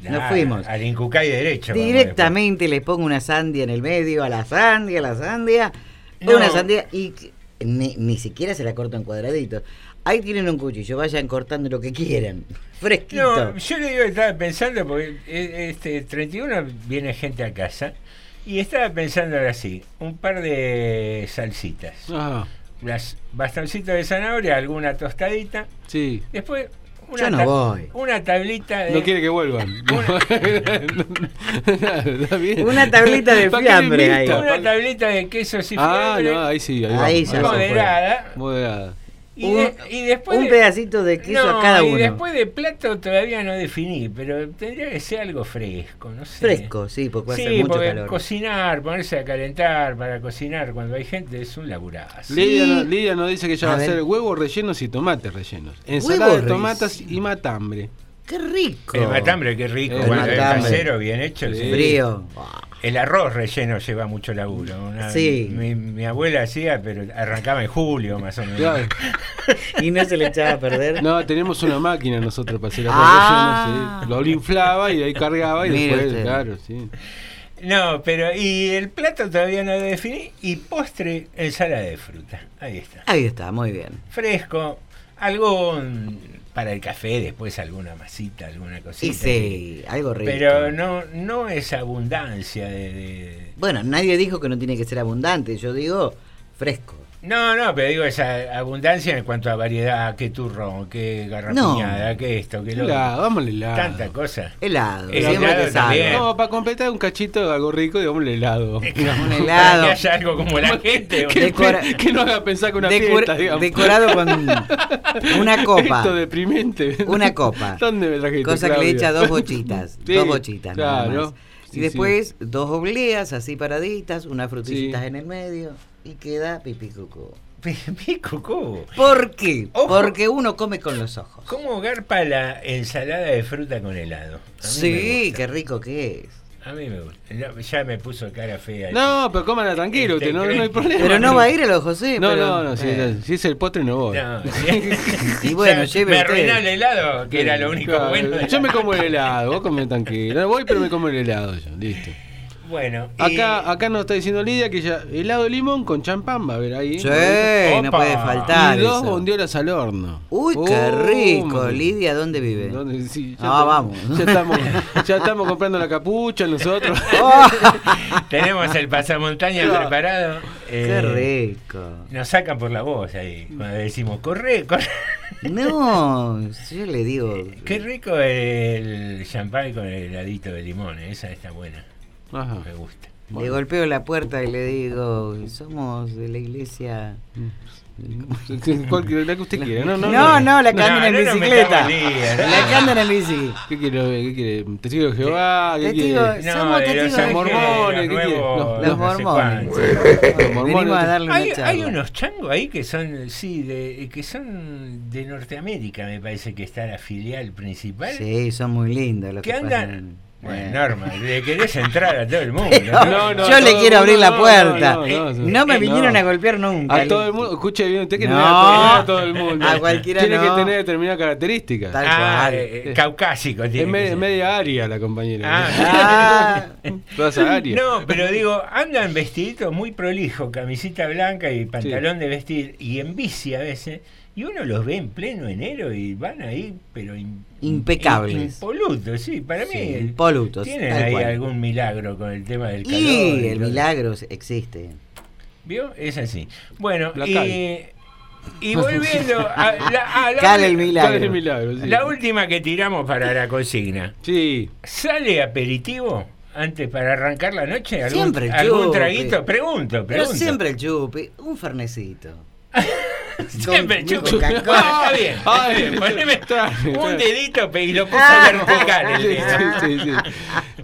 [SPEAKER 1] Nos fuimos.
[SPEAKER 3] Al Incucay derecho.
[SPEAKER 1] Directamente le pongo una sandia en el medio, a la sandia, a la sandia,
[SPEAKER 3] No.
[SPEAKER 1] una sandia y ni, ni siquiera se la corto en cuadraditos. Ahí tienen un cuchillo, vayan cortando lo que quieran. Fresquito.
[SPEAKER 3] No, yo le digo, estaba pensando, porque eh, este 31 viene gente a casa, y estaba pensando ahora así, un par de salsitas.
[SPEAKER 2] Ajá,
[SPEAKER 3] Las bastoncitos de zanahoria, alguna tostadita,
[SPEAKER 2] sí.
[SPEAKER 3] después una,
[SPEAKER 1] Yo no voy.
[SPEAKER 3] una tablita de...
[SPEAKER 2] No quiere que vuelvan.
[SPEAKER 1] Una tablita de
[SPEAKER 2] ¿Para qué le
[SPEAKER 1] fiambre ahí.
[SPEAKER 3] Una tablita de quesos y
[SPEAKER 2] Ah,
[SPEAKER 3] fiambre,
[SPEAKER 2] no, ahí sí. Ahí,
[SPEAKER 1] Ahí ya
[SPEAKER 3] moderada.
[SPEAKER 2] Moderada.
[SPEAKER 3] Y,
[SPEAKER 1] Un-
[SPEAKER 3] de- y después
[SPEAKER 1] un
[SPEAKER 3] de-
[SPEAKER 1] pedacito de queso
[SPEAKER 3] No,
[SPEAKER 1] a cada
[SPEAKER 3] y
[SPEAKER 1] uno.
[SPEAKER 3] después de plato todavía no definí, pero tendría que ser algo fresco, no sé.
[SPEAKER 1] Fresco, sí, porque va a
[SPEAKER 3] Sí,
[SPEAKER 1] ser mucho
[SPEAKER 3] porque
[SPEAKER 1] calor.
[SPEAKER 3] cocinar, ponerse a calentar para cocinar cuando hay gente es un laburazo.
[SPEAKER 2] Lidia, no- Lidia nos dice que ella
[SPEAKER 1] A
[SPEAKER 2] va a hacer huevos rellenos y tomates rellenos. Ensalada de tomatas
[SPEAKER 1] rellenos.
[SPEAKER 2] y matambre.
[SPEAKER 1] ¡Qué rico!
[SPEAKER 3] El matambre, qué rico,
[SPEAKER 2] El
[SPEAKER 3] es
[SPEAKER 1] matambre.
[SPEAKER 3] casero, bien hecho.
[SPEAKER 2] Sí.
[SPEAKER 3] sí.
[SPEAKER 1] Frío.
[SPEAKER 3] El arroz relleno lleva mucho laburo. Una-
[SPEAKER 1] Sí.
[SPEAKER 3] Mi, mi abuela hacía, pero arrancaba en julio más o menos.
[SPEAKER 2] Claro.
[SPEAKER 1] Y no se le echaba a perder.
[SPEAKER 2] No, tenemos una máquina nosotros para hacer arroz
[SPEAKER 1] Ah.
[SPEAKER 2] relleno, sí. Lo inflaba y ahí cargaba y después,
[SPEAKER 1] usted.
[SPEAKER 2] claro, sí.
[SPEAKER 3] No, pero y el plato todavía no lo definí y postre ensalada de fruta. Ahí está.
[SPEAKER 1] Ahí está, muy bien.
[SPEAKER 3] Fresco, algún para el café, después alguna masita, alguna cosita.
[SPEAKER 1] Sí, algo rico.
[SPEAKER 3] Pero no, no es abundancia de, de-
[SPEAKER 1] Bueno, nadie dijo que no tiene que ser abundante. Yo digo fresco.
[SPEAKER 3] No, no, pero digo esa abundancia en cuanto a variedad, qué turrón, qué garrapiñada, qué esto, qué lo
[SPEAKER 2] Helado, al helado.
[SPEAKER 3] Tanta cosa.
[SPEAKER 1] Helado.
[SPEAKER 3] El helado también.
[SPEAKER 2] No, para completar un cachito de algo rico, digamos el helado.
[SPEAKER 1] Un
[SPEAKER 3] Para
[SPEAKER 1] helado.
[SPEAKER 3] que haya algo como la gente.
[SPEAKER 2] que,
[SPEAKER 1] Decora-
[SPEAKER 2] que no haga pensar que una
[SPEAKER 1] Decor-
[SPEAKER 2] fiesta, digamos.
[SPEAKER 1] decorado con una copa.
[SPEAKER 2] Esto deprimente.
[SPEAKER 1] Una copa.
[SPEAKER 2] ¿Dónde me trajiste,
[SPEAKER 1] Cosa que le echa dos bochitas.
[SPEAKER 2] Sí,
[SPEAKER 1] dos bochitas. nada
[SPEAKER 2] Claro.
[SPEAKER 1] más.
[SPEAKER 2] Sí,
[SPEAKER 1] y después dos obleas así paraditas, unas frutillitas en el medio y queda pipí cucú.
[SPEAKER 3] Pico, ¿cómo?
[SPEAKER 1] ¿Por qué?
[SPEAKER 3] Ojo.
[SPEAKER 1] Porque uno come con los ojos.
[SPEAKER 3] ¿Cómo garpa la ensalada de fruta con helado?
[SPEAKER 1] Sí, qué rico que es.
[SPEAKER 3] A mí me gusta. Ya me puso cara fea.
[SPEAKER 2] No, pero cómala tranquilo, usted, no, no hay problema.
[SPEAKER 1] Pero no va a ir a los José.
[SPEAKER 2] No,
[SPEAKER 1] pero-
[SPEAKER 2] no, no, si,
[SPEAKER 1] Eh.
[SPEAKER 2] si es el postre no voy.
[SPEAKER 3] No,
[SPEAKER 1] Y bueno, lleve
[SPEAKER 3] Me arruinó el helado, que era lo único
[SPEAKER 2] Claro,
[SPEAKER 3] bueno.
[SPEAKER 2] Yo
[SPEAKER 3] la-
[SPEAKER 2] me como el helado, vos comés tranquilo. No voy, pero me como el helado yo, listo.
[SPEAKER 3] Bueno, y-
[SPEAKER 2] Acá, acá nos está diciendo Lidia que ya helado de limón con champán va a haber ahí.
[SPEAKER 1] Sí, no puede faltar.
[SPEAKER 2] y dos
[SPEAKER 1] eso.
[SPEAKER 2] bondiolas al horno.
[SPEAKER 1] Uy, qué rico.
[SPEAKER 2] man.
[SPEAKER 1] Lidia, ¿dónde vive?
[SPEAKER 2] ¿Dónde? Sí, ya
[SPEAKER 1] Ah,
[SPEAKER 2] estamos-
[SPEAKER 1] vamos.
[SPEAKER 2] Ya estamos, ya estamos comprando la capucha nosotros.
[SPEAKER 1] Oh,
[SPEAKER 3] tenemos el pasamontaña preparado.
[SPEAKER 1] qué
[SPEAKER 3] Eh,
[SPEAKER 1] rico.
[SPEAKER 3] Nos sacan por la voz ahí, cuando decimos, corre, corre.
[SPEAKER 1] No, yo le digo.
[SPEAKER 3] Qué rico el champán con el heladito de limón, eh, esa está buena,
[SPEAKER 2] Ajá.
[SPEAKER 3] me gusta.
[SPEAKER 1] Le golpeo la puerta y le digo, somos de la iglesia.
[SPEAKER 2] Cualquier- la que usted quiera. No, no,
[SPEAKER 1] No, no, la que
[SPEAKER 3] No,
[SPEAKER 1] andan en bicicleta. La que andan en bici.
[SPEAKER 2] ¿Qué quiere? ¿Qué quiere? ¿Testigo de Jehová? ¿Qué
[SPEAKER 1] Testigo-
[SPEAKER 2] quiere?
[SPEAKER 1] Somos testigos
[SPEAKER 2] de mormones,
[SPEAKER 3] los
[SPEAKER 2] ¿qué quiere?
[SPEAKER 3] nuevos,
[SPEAKER 2] Los-
[SPEAKER 3] no
[SPEAKER 1] Los
[SPEAKER 3] sé
[SPEAKER 1] mormones.
[SPEAKER 2] Los mormones.
[SPEAKER 1] A darle
[SPEAKER 3] Hay, unos changos ahí que son, sí, de, que son de Norteamérica, me parece que está la filial principal.
[SPEAKER 1] Sí, son muy lindos los
[SPEAKER 3] que
[SPEAKER 1] que
[SPEAKER 3] andan,
[SPEAKER 1] pasan.
[SPEAKER 3] Bueno, Norma, le querés entrar a todo el mundo. ¿no?
[SPEAKER 2] No, no,
[SPEAKER 1] yo le quiero abrir la puerta.
[SPEAKER 2] no,
[SPEAKER 1] No,
[SPEAKER 2] no, no.
[SPEAKER 1] me
[SPEAKER 2] Eh,
[SPEAKER 1] vinieron
[SPEAKER 2] no.
[SPEAKER 1] a golpear nunca.
[SPEAKER 2] A todo el mundo, escuche bien, usted que
[SPEAKER 1] No.
[SPEAKER 2] a todo el mundo.
[SPEAKER 1] A cualquiera
[SPEAKER 2] Tiene
[SPEAKER 1] no.
[SPEAKER 2] que tener determinadas características.
[SPEAKER 1] Tal
[SPEAKER 3] Ah,
[SPEAKER 1] cual.
[SPEAKER 3] eh, caucásico. tiene
[SPEAKER 2] Es media aria la compañera.
[SPEAKER 1] Ah.
[SPEAKER 2] Toda esa aria.
[SPEAKER 3] No, pero digo, andan vestiditos muy prolijo, camisita blanca y pantalón de vestir, y en bici a veces, y uno los ve en pleno enero y van ahí, pero in-
[SPEAKER 1] Impecables.
[SPEAKER 3] impolutos, sí, para mí.
[SPEAKER 1] Sí, impolutos,
[SPEAKER 3] Tienen ahí
[SPEAKER 1] cual.
[SPEAKER 3] algún milagro con el tema del calor.
[SPEAKER 1] Y el milagro existe.
[SPEAKER 3] ¿Vio? Es así. Bueno, y,
[SPEAKER 2] cal.
[SPEAKER 3] y volviendo a la, a la-
[SPEAKER 1] Cal el
[SPEAKER 2] ¿Cuál
[SPEAKER 1] milagro.
[SPEAKER 2] es el milagro? Sí.
[SPEAKER 3] la última que tiramos para la consigna.
[SPEAKER 2] Sí.
[SPEAKER 3] ¿Sale aperitivo antes para arrancar la noche? ¿Algún,
[SPEAKER 1] Siempre el
[SPEAKER 3] ¿Algún traguito? Pregunto,
[SPEAKER 1] Pero
[SPEAKER 3] pregunto.
[SPEAKER 1] siempre el chupe, un fernecito. Con Coca-Cola.
[SPEAKER 3] Ah, está bien. está bien. Poneme un dedito y lo puso
[SPEAKER 1] Ah.
[SPEAKER 3] vertical. el
[SPEAKER 2] Sí,
[SPEAKER 3] dedo.
[SPEAKER 2] sí, sí, sí.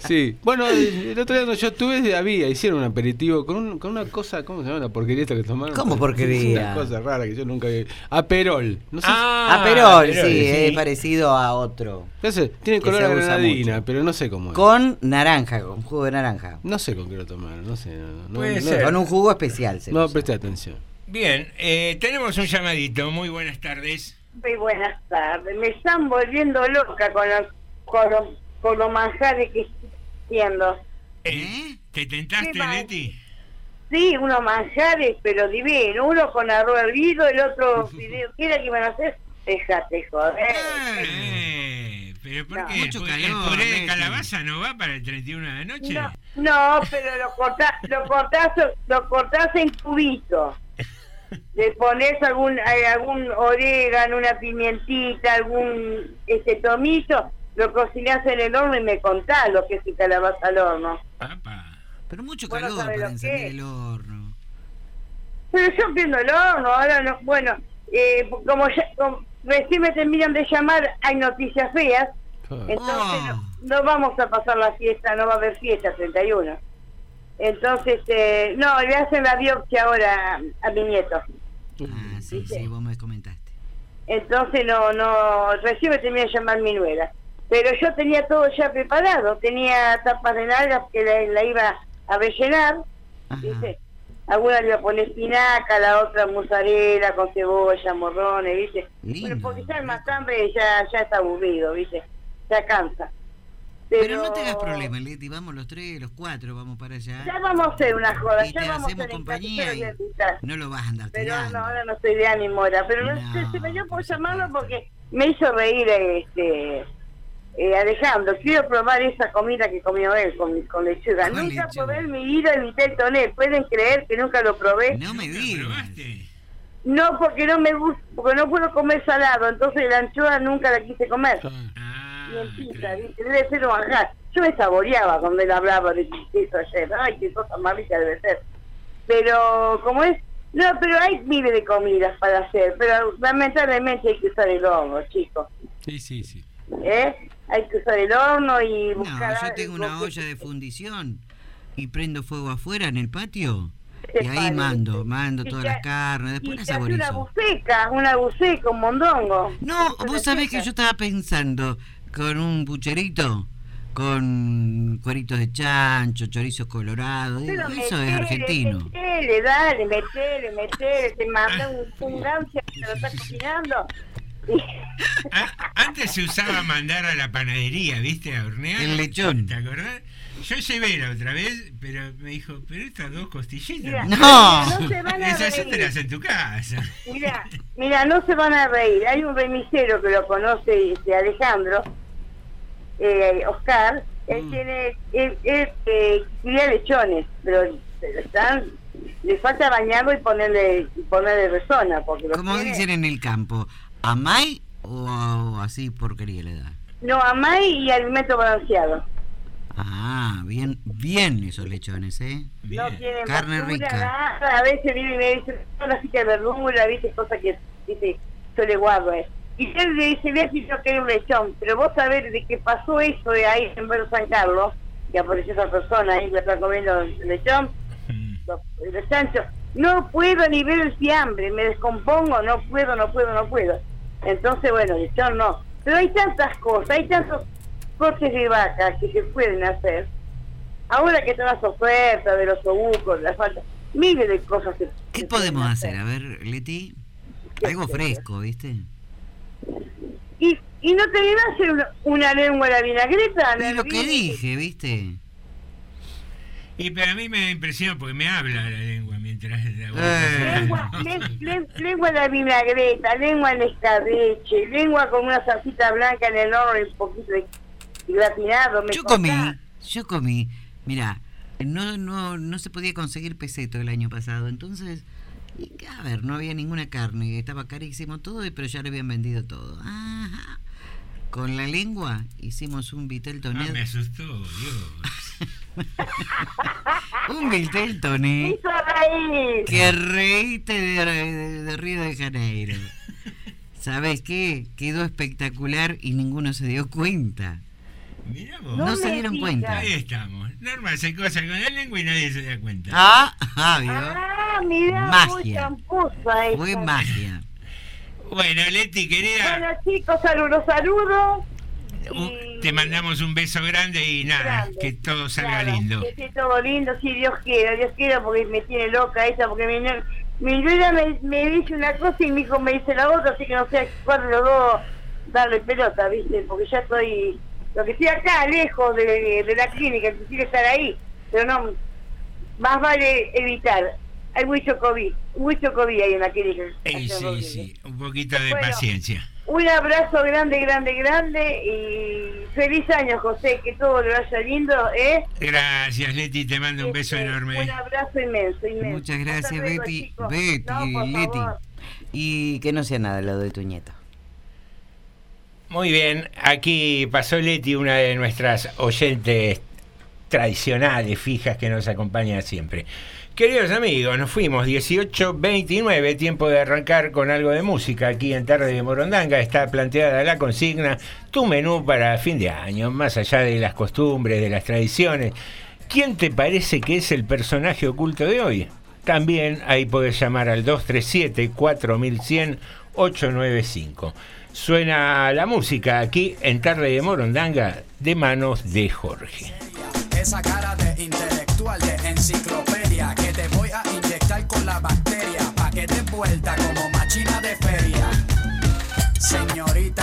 [SPEAKER 2] Sí. Bueno, el otro día cuando yo estuve, había, hicieron un aperitivo con, un- con una cosa, ¿cómo se llama la porquería esta que tomaron?
[SPEAKER 1] ¿Cómo porquería?
[SPEAKER 2] Una cosa rara que yo nunca vi. Aperol. No sé.
[SPEAKER 3] Ah,
[SPEAKER 1] Aperol,
[SPEAKER 3] Aperol,
[SPEAKER 1] sí,
[SPEAKER 3] sí.
[SPEAKER 1] es parecido a otro.
[SPEAKER 2] no sé, tiene color
[SPEAKER 1] se
[SPEAKER 2] a granadina, pero no sé cómo es.
[SPEAKER 1] Con naranja, con jugo de naranja.
[SPEAKER 2] No sé con qué lo tomaron, no sé. No, no-
[SPEAKER 3] Puede
[SPEAKER 2] no-
[SPEAKER 3] ser.
[SPEAKER 1] Con un jugo especial. Se
[SPEAKER 2] No
[SPEAKER 1] usa.
[SPEAKER 2] presté atención.
[SPEAKER 3] Bien, eh, tenemos un llamadito. Muy buenas tardes.
[SPEAKER 4] Muy buenas tardes. Me están volviendo loca con los, con los, con los manjares que estoy haciendo.
[SPEAKER 3] Eh, ¿Te tentaste. Leti?
[SPEAKER 4] Sí, unos manjares, pero divino. Uno con arroz hervido, el otro video. ¿Qué era que iban a hacer? Déjate joder.
[SPEAKER 3] Eh, ¿Pero por
[SPEAKER 4] No.
[SPEAKER 3] qué?
[SPEAKER 1] Mucho
[SPEAKER 3] ¿El pu-
[SPEAKER 1] calor,
[SPEAKER 3] ¿El puré de calabaza no va para el 31 de la noche?
[SPEAKER 4] No, no, pero lo cortás, lo cortás, lo cortás en cubitos. Le pones algún eh, algún orégano, una pimientita, algún este tomillo, lo cocinás en el horno y me contás lo que es el calabaza al horno.
[SPEAKER 3] Papá.
[SPEAKER 1] Pero mucho
[SPEAKER 4] Bueno,
[SPEAKER 1] calor
[SPEAKER 4] ¿sabe
[SPEAKER 1] para
[SPEAKER 4] lo
[SPEAKER 1] encender
[SPEAKER 4] que?
[SPEAKER 1] el horno.
[SPEAKER 4] Pero yo prendo el horno, ahora no, bueno, eh, como, ya, como recién me terminan de llamar, hay noticias feas, entonces
[SPEAKER 1] Oh.
[SPEAKER 4] no, no vamos a pasar la fiesta, no va a haber fiesta 31. Entonces, eh, no, le hacen la biopsia ahora a, a mi nieto.
[SPEAKER 1] Ah, sí, sí, vos me comentaste.
[SPEAKER 4] Entonces no, no, recién me termina de llamar mi nuera. Pero yo tenía todo ya preparado, tenía tapas de nalgas que la, la iba a rellenar. ¿viste? Alguna le iba a poner espinaca, la otra mozzarella con cebolla, morrones, ¿viste?
[SPEAKER 1] Lindo,
[SPEAKER 4] Bueno, porque ya el matambre ya, ya está aburrido, ¿viste? Ya cansa.
[SPEAKER 1] Pero no te hagas problema, Leti, vamos los tres, los cuatro, vamos para allá.
[SPEAKER 4] Ya vamos a hacer una joda,
[SPEAKER 1] Y
[SPEAKER 4] ya
[SPEAKER 1] te
[SPEAKER 4] vamos a
[SPEAKER 1] hacemos
[SPEAKER 4] hacer en
[SPEAKER 1] compañía y
[SPEAKER 4] a
[SPEAKER 1] no lo vas a andar
[SPEAKER 4] Pero
[SPEAKER 1] tirando.
[SPEAKER 4] no, ahora no estoy de ánimo ahora. Pero no,
[SPEAKER 1] No,
[SPEAKER 4] se, se me dio por llamarlo porque me hizo reír este eh, Alejandro. Quiero probar esa comida que comió él con, con lechuga. Nunca
[SPEAKER 1] lechuga.
[SPEAKER 4] probé en mi vida el vitel toné. ¿Pueden creer que nunca lo probé?
[SPEAKER 1] No me
[SPEAKER 3] ¿Lo
[SPEAKER 1] digas.
[SPEAKER 3] probaste?
[SPEAKER 4] No, porque no me gusta, porque no puedo comer salado. Entonces la anchoa nunca la quise comer.
[SPEAKER 3] Ah,
[SPEAKER 4] ¿viste? debe ser un manjar. Yo me saboreaba cuando él hablaba de eso ayer. Ay, qué cosa más rica debe ser. Pero, como es, no, pero hay miles de comidas para hacer. Pero lamentablemente hay que usar el horno, chicos.
[SPEAKER 2] Sí, sí, sí.
[SPEAKER 4] ¿Eh? Hay que usar el horno y
[SPEAKER 1] No,
[SPEAKER 4] buscar.
[SPEAKER 1] yo tengo una olla de fundición y prendo fuego afuera en el patio. Y ahí mando, mando
[SPEAKER 4] Y
[SPEAKER 1] todas las carnes, después
[SPEAKER 4] Y
[SPEAKER 1] las
[SPEAKER 4] hace una
[SPEAKER 1] saborizo.
[SPEAKER 4] buceca, una buceca, un mondongo.
[SPEAKER 1] No, vos sabés que yo estaba pensando con un pucherito, con cueritos de chancho, chorizos colorados, eso es argentino.
[SPEAKER 4] Metele, dale, metele, metele, te manda un, un gancho que te lo está cocinando.
[SPEAKER 3] Antes se usaba mandar a la panadería, ¿viste? A hornear.
[SPEAKER 1] El lechón.
[SPEAKER 3] ¿Te acordás? Yo llevé la otra vez, pero me dijo, pero estas dos costillitas.
[SPEAKER 4] Mira,
[SPEAKER 1] No.
[SPEAKER 4] no se van a
[SPEAKER 3] Esas
[SPEAKER 4] reír.
[SPEAKER 3] te las en tu casa.
[SPEAKER 4] Mira, mira, no se van a reír. Hay un remisero que lo conoce, este, Alejandro, eh, Oscar. Él
[SPEAKER 1] Mm.
[SPEAKER 4] tiene, él, él, eh, cría lechones, pero, pero están, le falta bañarlo y ponerle, y ponerle resona, porque
[SPEAKER 1] Como
[SPEAKER 4] tiene-
[SPEAKER 1] dicen en el campo, ¿amay o así porquería le da?
[SPEAKER 4] No, amay y alimento balanceado.
[SPEAKER 1] Ah, bien, bien esos lechones, ¿eh?
[SPEAKER 4] No
[SPEAKER 3] Bien.
[SPEAKER 4] tienen
[SPEAKER 1] Carne rica.
[SPEAKER 4] nada. A veces viene y me dice, una cita de verdura, viste, cosas que dice, yo le guardo. eh. Y él le dice, ve si yo quiero un lechón, pero vos sabés de que pasó eso de ahí en Vero San Carlos, que apareció esa persona ahí que está comiendo el lechón,
[SPEAKER 3] Mm.
[SPEAKER 4] los, los chanchos. No puedo ni ver el fiambre, me descompongo, no puedo, no puedo, no puedo. Entonces, bueno, lechón no. Pero hay tantas cosas, hay tantos cortes de vaca que se pueden hacer, ahora que están las ofertas de los obucos, la falta, miles de cosas que
[SPEAKER 1] ¿Qué
[SPEAKER 4] se
[SPEAKER 1] podemos hacer? A ver, Leti. Algo fresco, ¿viste?
[SPEAKER 4] Y, y no te iba a hacer una, lengua a la vinagreta.
[SPEAKER 1] Es lo que dije, ¿viste?
[SPEAKER 3] Y para mí me da impresión porque me habla la lengua mientras la voy
[SPEAKER 1] Eh.
[SPEAKER 4] Lengua, le- le- lengua la vinagreta, lengua en escabeche, lengua con una salsita blanca en el horno y un poquito de gratinado. ¿me
[SPEAKER 1] Yo comí, yo comí. Mira, no, no, no se podía conseguir peseto el año pasado, entonces, y, a ver, no había ninguna carne, estaba carísimo todo, pero ya lo habían vendido todo. Ajá. Con la lengua hicimos un vitel
[SPEAKER 3] Ah,
[SPEAKER 1] toné.
[SPEAKER 3] me asustó, Dios.
[SPEAKER 1] un vitel toné.
[SPEAKER 4] Hizo reír.
[SPEAKER 1] Que reíste de, de- de Río de Janeiro. ¿Sabes qué? Quedó espectacular y ninguno se dio cuenta.
[SPEAKER 3] Mirá vos.
[SPEAKER 1] No,
[SPEAKER 4] No
[SPEAKER 1] se
[SPEAKER 4] me
[SPEAKER 1] dieron
[SPEAKER 4] digas.
[SPEAKER 1] cuenta.
[SPEAKER 3] Ahí estamos. Norma hace cosas con la lengua y nadie se da cuenta.
[SPEAKER 1] Ah, ah, ¿vio?
[SPEAKER 4] Ah, muy
[SPEAKER 1] Magia.
[SPEAKER 4] tramposa esta.
[SPEAKER 1] Fue magia.
[SPEAKER 3] Bueno, Leti, querida,
[SPEAKER 4] Bueno, chicos, saludos, saludos.
[SPEAKER 3] u- te mandamos un beso grande y nada,
[SPEAKER 4] Grande.
[SPEAKER 3] que todo salga
[SPEAKER 4] Claro,
[SPEAKER 3] lindo.
[SPEAKER 4] Que esté todo lindo, si Dios quiera, Dios quiera, porque me tiene loca ella, porque mi, mi nuera me, me dice una cosa y mi hijo me dice la otra, así que no sé cuál de los dos darle pelota, ¿viste? Porque ya estoy, lo que estoy acá, lejos de, de la clínica, quisiera estar ahí, pero no, más vale evitar. Hay mucho COVID, mucho COVID ahí en la clínica.
[SPEAKER 3] Ey, sí, sí, un poquito de
[SPEAKER 4] Bueno.
[SPEAKER 3] paciencia.
[SPEAKER 4] Un abrazo grande, grande, grande y feliz año, José, que todo le vaya lindo, ¿eh?
[SPEAKER 3] Gracias, Leti, te mando un beso
[SPEAKER 4] Este,
[SPEAKER 3] enorme.
[SPEAKER 4] Un abrazo inmenso, inmenso.
[SPEAKER 1] Muchas gracias, Betty. Betty,
[SPEAKER 4] No,
[SPEAKER 1] Leti.
[SPEAKER 4] favor.
[SPEAKER 1] Y que no sea nada lo de tu nieto.
[SPEAKER 3] Muy bien, aquí pasó Leti, una de nuestras oyentes tradicionales, fijas, que nos acompaña siempre. Queridos amigos, nos fuimos 18.29, tiempo de arrancar con algo de música. Aquí en Tarde de Morondanga está planteada la consigna, tu menú para fin de año, más allá de las costumbres, de las tradiciones. ¿Quién te parece que es el personaje oculto de hoy? También ahí podés llamar al 237-4100-895. Suena la música aquí en Tarde de Morondanga de manos de Jorge.
[SPEAKER 5] Esa cara de intelectual de enciclopedia que te voy a inyectar con la bacteria pa' que te vuelta como machina de feria. Señorita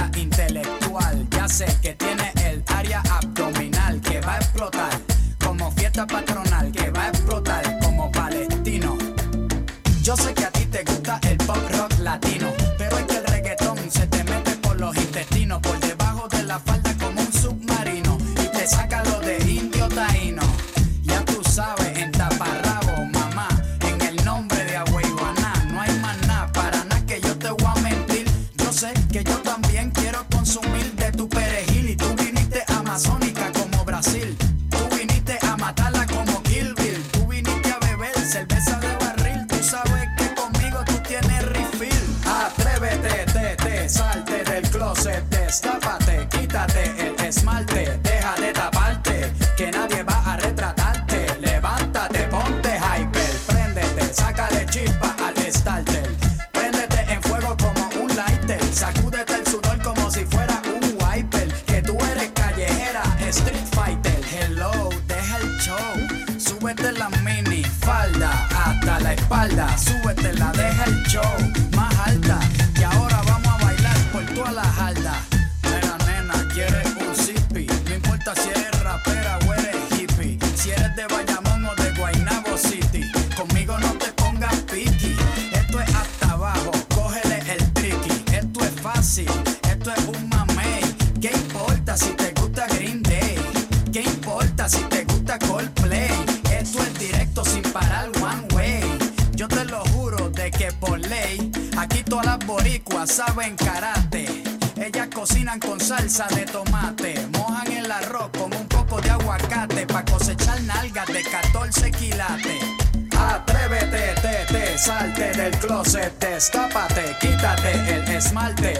[SPEAKER 5] esmalte,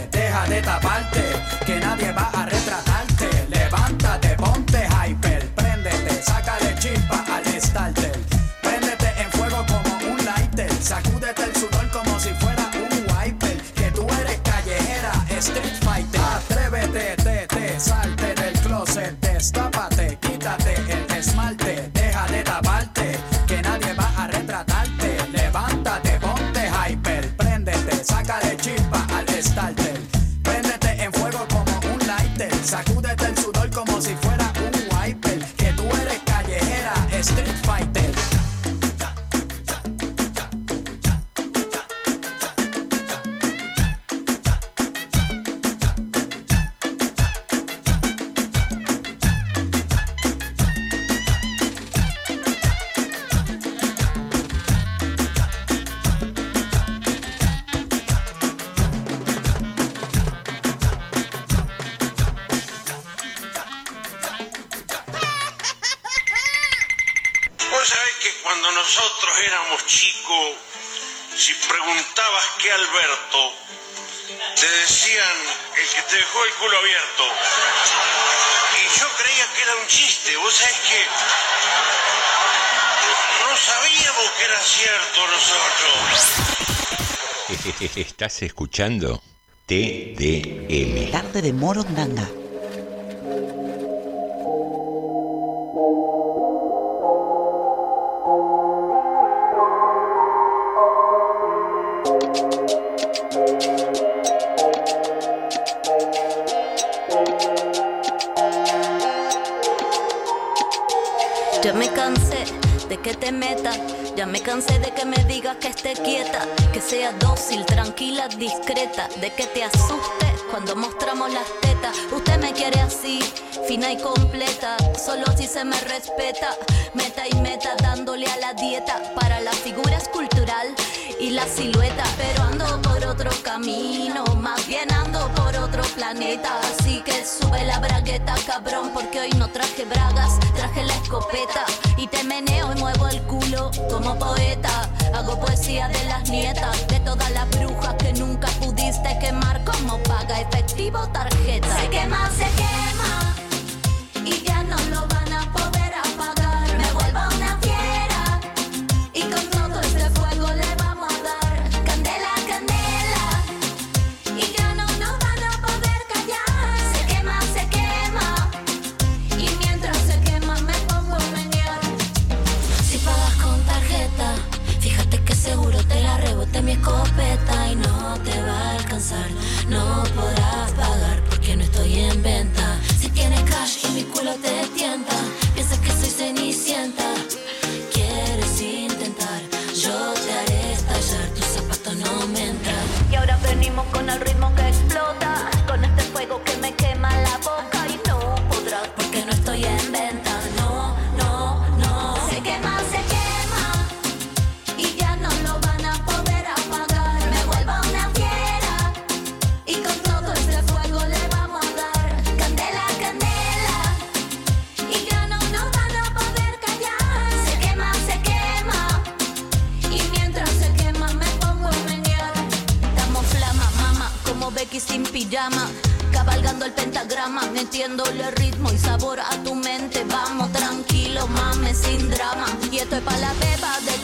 [SPEAKER 3] Estás escuchando TDM.
[SPEAKER 6] Tarde de Morondanga.
[SPEAKER 7] Ya me cansé de que te metas, ya me cansé de que me digas que quieta, que sea dócil, tranquila, discreta, de que te asustes cuando mostramos las tetas. Usted me quiere así, fina y completa, solo si se me respeta, meta y meta, dándole a la dieta, para la figura escultural y la silueta, pero ando por otro camino, más bien ando por otro planeta, así que sube la bragueta, cabrón, porque hoy no traje bragas, traje la escopeta, y te meneo y muevo el culo como poeta, hago poesía de las nietas, de todas las brujas que nunca pudiste quemar, como paga efectivo tarjeta. Se quema, se quema y ya no lo va metiéndole ritmo y sabor a tu mente. Vamos tranquilo, mames, sin drama. Y esto es para la beba de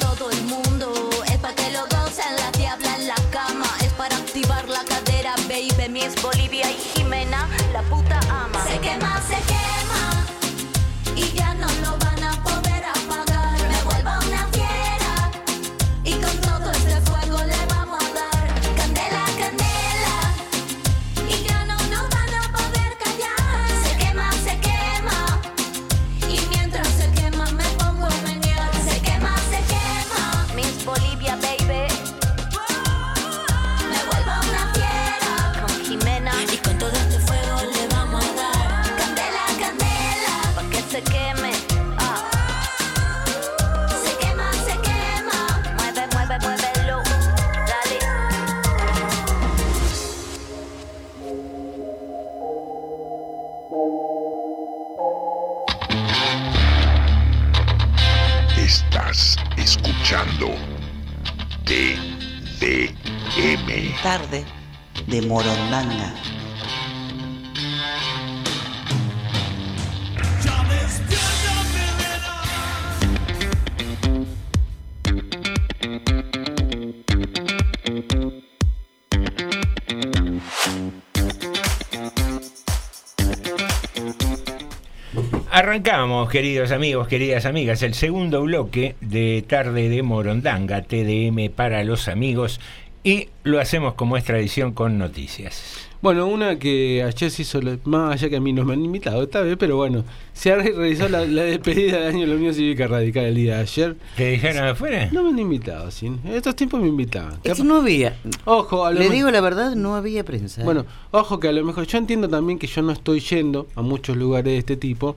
[SPEAKER 3] Arrancamos, queridos amigos, queridas amigas, el segundo bloque de Tarde de Morondanga, TDM para los amigos, y lo hacemos como es tradición con noticias.
[SPEAKER 2] Bueno, una que ayer se hizo, más allá que a mí nos me han invitado esta vez, pero bueno, se realizó la, la despedida del año de la Unión Cívica Radical el día de ayer.
[SPEAKER 3] ¿Te dejaron afuera?
[SPEAKER 2] No me han invitado, sí. En estos tiempos me invitaban.
[SPEAKER 1] Es que no había.
[SPEAKER 2] Ojo,
[SPEAKER 1] Le digo la verdad, no había prensa.
[SPEAKER 2] Bueno, ojo que a lo mejor, yo entiendo también que yo no estoy yendo a muchos lugares de este tipo,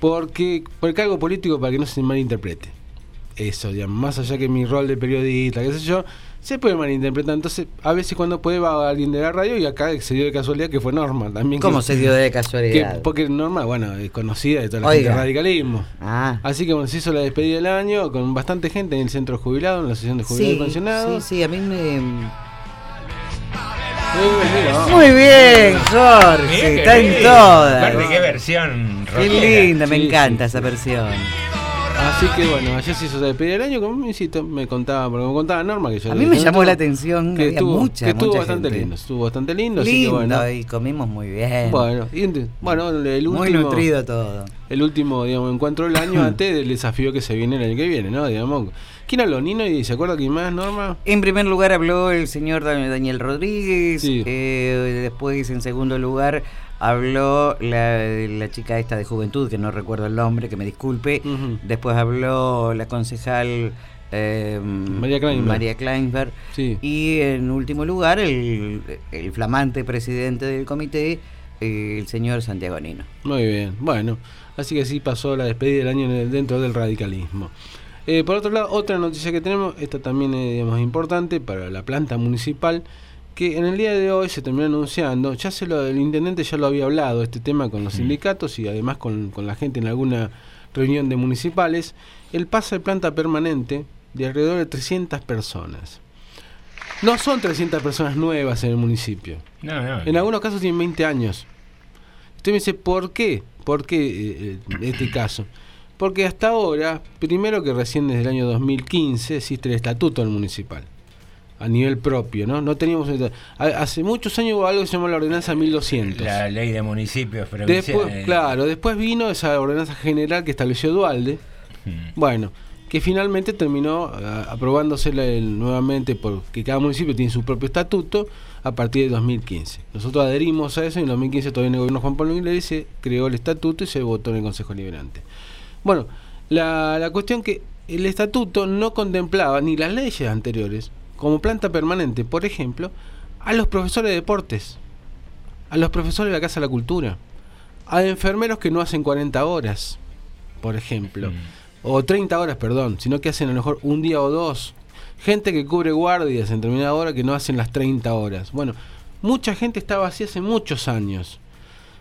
[SPEAKER 2] porque por el cargo político para que no se malinterprete. Eso, digamos, más allá que mi rol de periodista, qué sé yo se puede malinterpretar. Entonces, a veces cuando puede va alguien de la radio y acá se dio de casualidad que fue Norma también.
[SPEAKER 1] ¿Cómo
[SPEAKER 2] que-
[SPEAKER 1] se dio de
[SPEAKER 2] que-
[SPEAKER 1] casualidad?
[SPEAKER 2] porque Norma, bueno, es conocida de toda la
[SPEAKER 1] Oiga.
[SPEAKER 2] gente del radicalismo.
[SPEAKER 1] Ah.
[SPEAKER 2] Así que bueno, se hizo la despedida del año con bastante gente en el centro jubilado, en la sesión de jubilados y
[SPEAKER 1] Sí,
[SPEAKER 2] pensionados.
[SPEAKER 1] sí, sí, a mí me... Muy bien, Jorge, está en todas.
[SPEAKER 3] Aparte, qué versión
[SPEAKER 1] Qué linda, me
[SPEAKER 2] Sí,
[SPEAKER 1] encanta
[SPEAKER 2] sí,
[SPEAKER 1] esa versión.
[SPEAKER 2] Así que bueno, ayer se hizo despedida del año, como insisto, me contaba, porque me contaba Norma que yo
[SPEAKER 1] A mí me llamó
[SPEAKER 2] "No,
[SPEAKER 1] la atención,
[SPEAKER 2] que
[SPEAKER 1] había
[SPEAKER 2] estuvo,
[SPEAKER 1] mucha,
[SPEAKER 2] que estuvo
[SPEAKER 1] mucha
[SPEAKER 2] bastante
[SPEAKER 1] gente.
[SPEAKER 2] lindo, estuvo bastante lindo, así que
[SPEAKER 1] Lindo,
[SPEAKER 2] bueno.
[SPEAKER 1] y comimos muy bien.
[SPEAKER 2] Bueno, y bueno, el último
[SPEAKER 1] Muy nutrido todo.
[SPEAKER 2] El último, digamos, encuentro del año antes del desafío que se viene el año que viene, ¿no? Digamos, ¿quién habló Nino y se acuerda quién más, Norma?
[SPEAKER 1] En primer lugar habló el señor Dan- Daniel Rodríguez,
[SPEAKER 2] Sí.
[SPEAKER 1] eh, después en segundo lugar habló la, la chica esta de juventud, que no recuerdo el nombre, que me disculpe, después habló la concejal eh,
[SPEAKER 2] María Kleinberg.
[SPEAKER 1] María Kleinberg,
[SPEAKER 2] Sí.
[SPEAKER 1] y en último lugar el, el flamante presidente del comité, el señor Santiago Nino.
[SPEAKER 2] Muy bien, bueno, así que así pasó la despedida del año dentro del radicalismo. Eh, por otro lado, otra noticia que tenemos, esta también es digamos, importante para la planta municipal, que en el día de hoy se terminó anunciando, ya se lo, el intendente ya lo había hablado, este tema con los sindicatos y además con, con la gente en alguna reunión de municipales, el pase de planta permanente de alrededor de 300 personas. No son 300 personas nuevas en el municipio.
[SPEAKER 3] No, no.
[SPEAKER 2] En algunos casos tienen 20 años. Usted me dice, ¿por qué? ¿Por qué eh, eh, este caso? Porque hasta ahora, primero que recién desde el año 2015 existe el estatuto del municipal, a nivel propio, ¿no? No teníamos... ha- Hace muchos años hubo algo que se llama la ordenanza 1200.
[SPEAKER 3] La ley de municipios provinciales.
[SPEAKER 2] Después, claro, después vino esa ordenanza general que estableció Dualde, bueno, que finalmente terminó aprobándose nuevamente porque cada municipio tiene su propio estatuto a partir de 2015. Nosotros adherimos a eso y en 2015 todavía en el gobierno Juan Pablo Inglés se creó el estatuto y se votó en el Consejo Liberante. Bueno, la, la cuestión que el estatuto no contemplaba ni las leyes anteriores como planta permanente, por ejemplo, a los profesores de deportes, a los profesores de la Casa de la Cultura, a enfermeros que no hacen 40 horas, por ejemplo, o 30 horas, perdón, sino que hacen a lo mejor un día o dos. Gente que cubre guardias en determinada hora que no hacen las 30 horas. Bueno, mucha gente estaba así hace muchos años.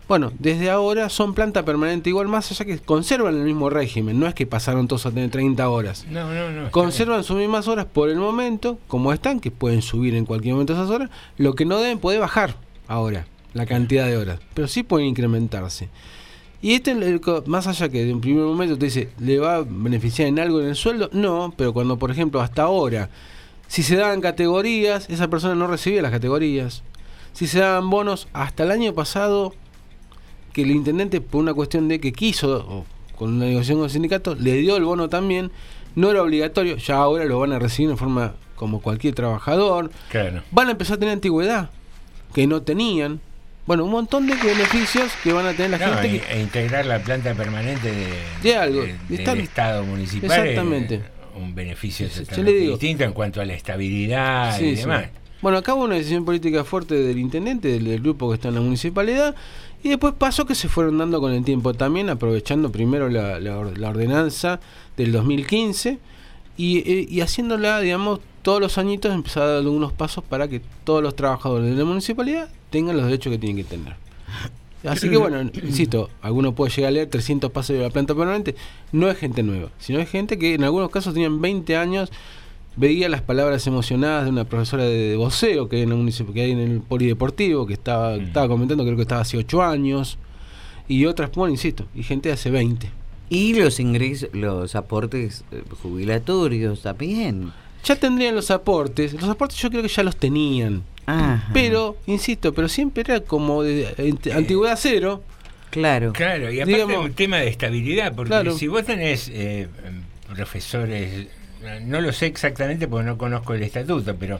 [SPEAKER 2] Bueno, desde ahora son planta permanente, igual más allá que conservan el mismo régimen, no es que pasaron todos a tener 30 horas.
[SPEAKER 3] No, no, no.
[SPEAKER 2] Conservan sus mismas horas por el momento, como están, que pueden subir en cualquier momento esas horas. Lo que no deben puede bajar ahora, la cantidad de horas, pero sí pueden incrementarse. Y este, más allá que de un primer momento te dice, ¿le va a beneficiar en algo en el sueldo? No, pero cuando, por ejemplo, hasta ahora, si se daban categorías, esa persona no recibía las categorías. Si se daban bonos, hasta el año pasado, que el intendente, por una cuestión de que quiso, o con una negociación con el sindicato, le dio el bono también, no era obligatorio, ya ahora lo van a recibir en forma como cualquier trabajador.
[SPEAKER 3] Claro.
[SPEAKER 2] Van a empezar a tener antigüedad, que no tenían. Bueno, un montón de beneficios que van a tener la
[SPEAKER 3] No,
[SPEAKER 2] gente
[SPEAKER 3] e,
[SPEAKER 2] que...
[SPEAKER 3] e integrar la planta permanente de,
[SPEAKER 2] De algo,
[SPEAKER 3] de- del
[SPEAKER 2] están-
[SPEAKER 3] Estado municipal.
[SPEAKER 2] Exactamente.
[SPEAKER 3] es un beneficio
[SPEAKER 2] Sí,
[SPEAKER 3] totalmente distinto en cuanto a la estabilidad
[SPEAKER 2] Sí,
[SPEAKER 3] y
[SPEAKER 2] sí.
[SPEAKER 3] demás.
[SPEAKER 2] Bueno, acá hubo una decisión política fuerte del intendente, del, del grupo que está en la municipalidad, y después pasó que se fueron dando con el tiempo también, aprovechando primero la, la or- la ordenanza del 2015 y, eh, y haciéndola, digamos, todos los añitos empezar a dar algunos pasos para que todos los trabajadores de la municipalidad tengan los derechos que tienen que tener. Así que bueno, insisto, alguno puede llegar a leer 300 pasos de la planta permanente, no es gente nueva, sino es gente que en algunos casos tenían 20 años, veía las palabras emocionadas de una profesora de, de voceo que hay en el municipio, que hay en el polideportivo, que estaba, estaba comentando, creo que estaba hace 8 años, y otras, bueno, insisto, y gente de hace 20.
[SPEAKER 1] Y los ingresos, los aportes eh, jubilatorios también.
[SPEAKER 2] Ya tendrían los aportes, los aportes yo creo que ya los tenían,
[SPEAKER 1] Ajá.
[SPEAKER 2] pero, insisto, pero siempre era como de, ant- antigüedad cero.
[SPEAKER 1] Claro.
[SPEAKER 3] Claro, y aparte
[SPEAKER 2] Digamos-
[SPEAKER 3] un tema de estabilidad, porque
[SPEAKER 2] Claro.
[SPEAKER 3] si vos tenés eh, profesores, no lo sé exactamente porque no conozco el estatuto, pero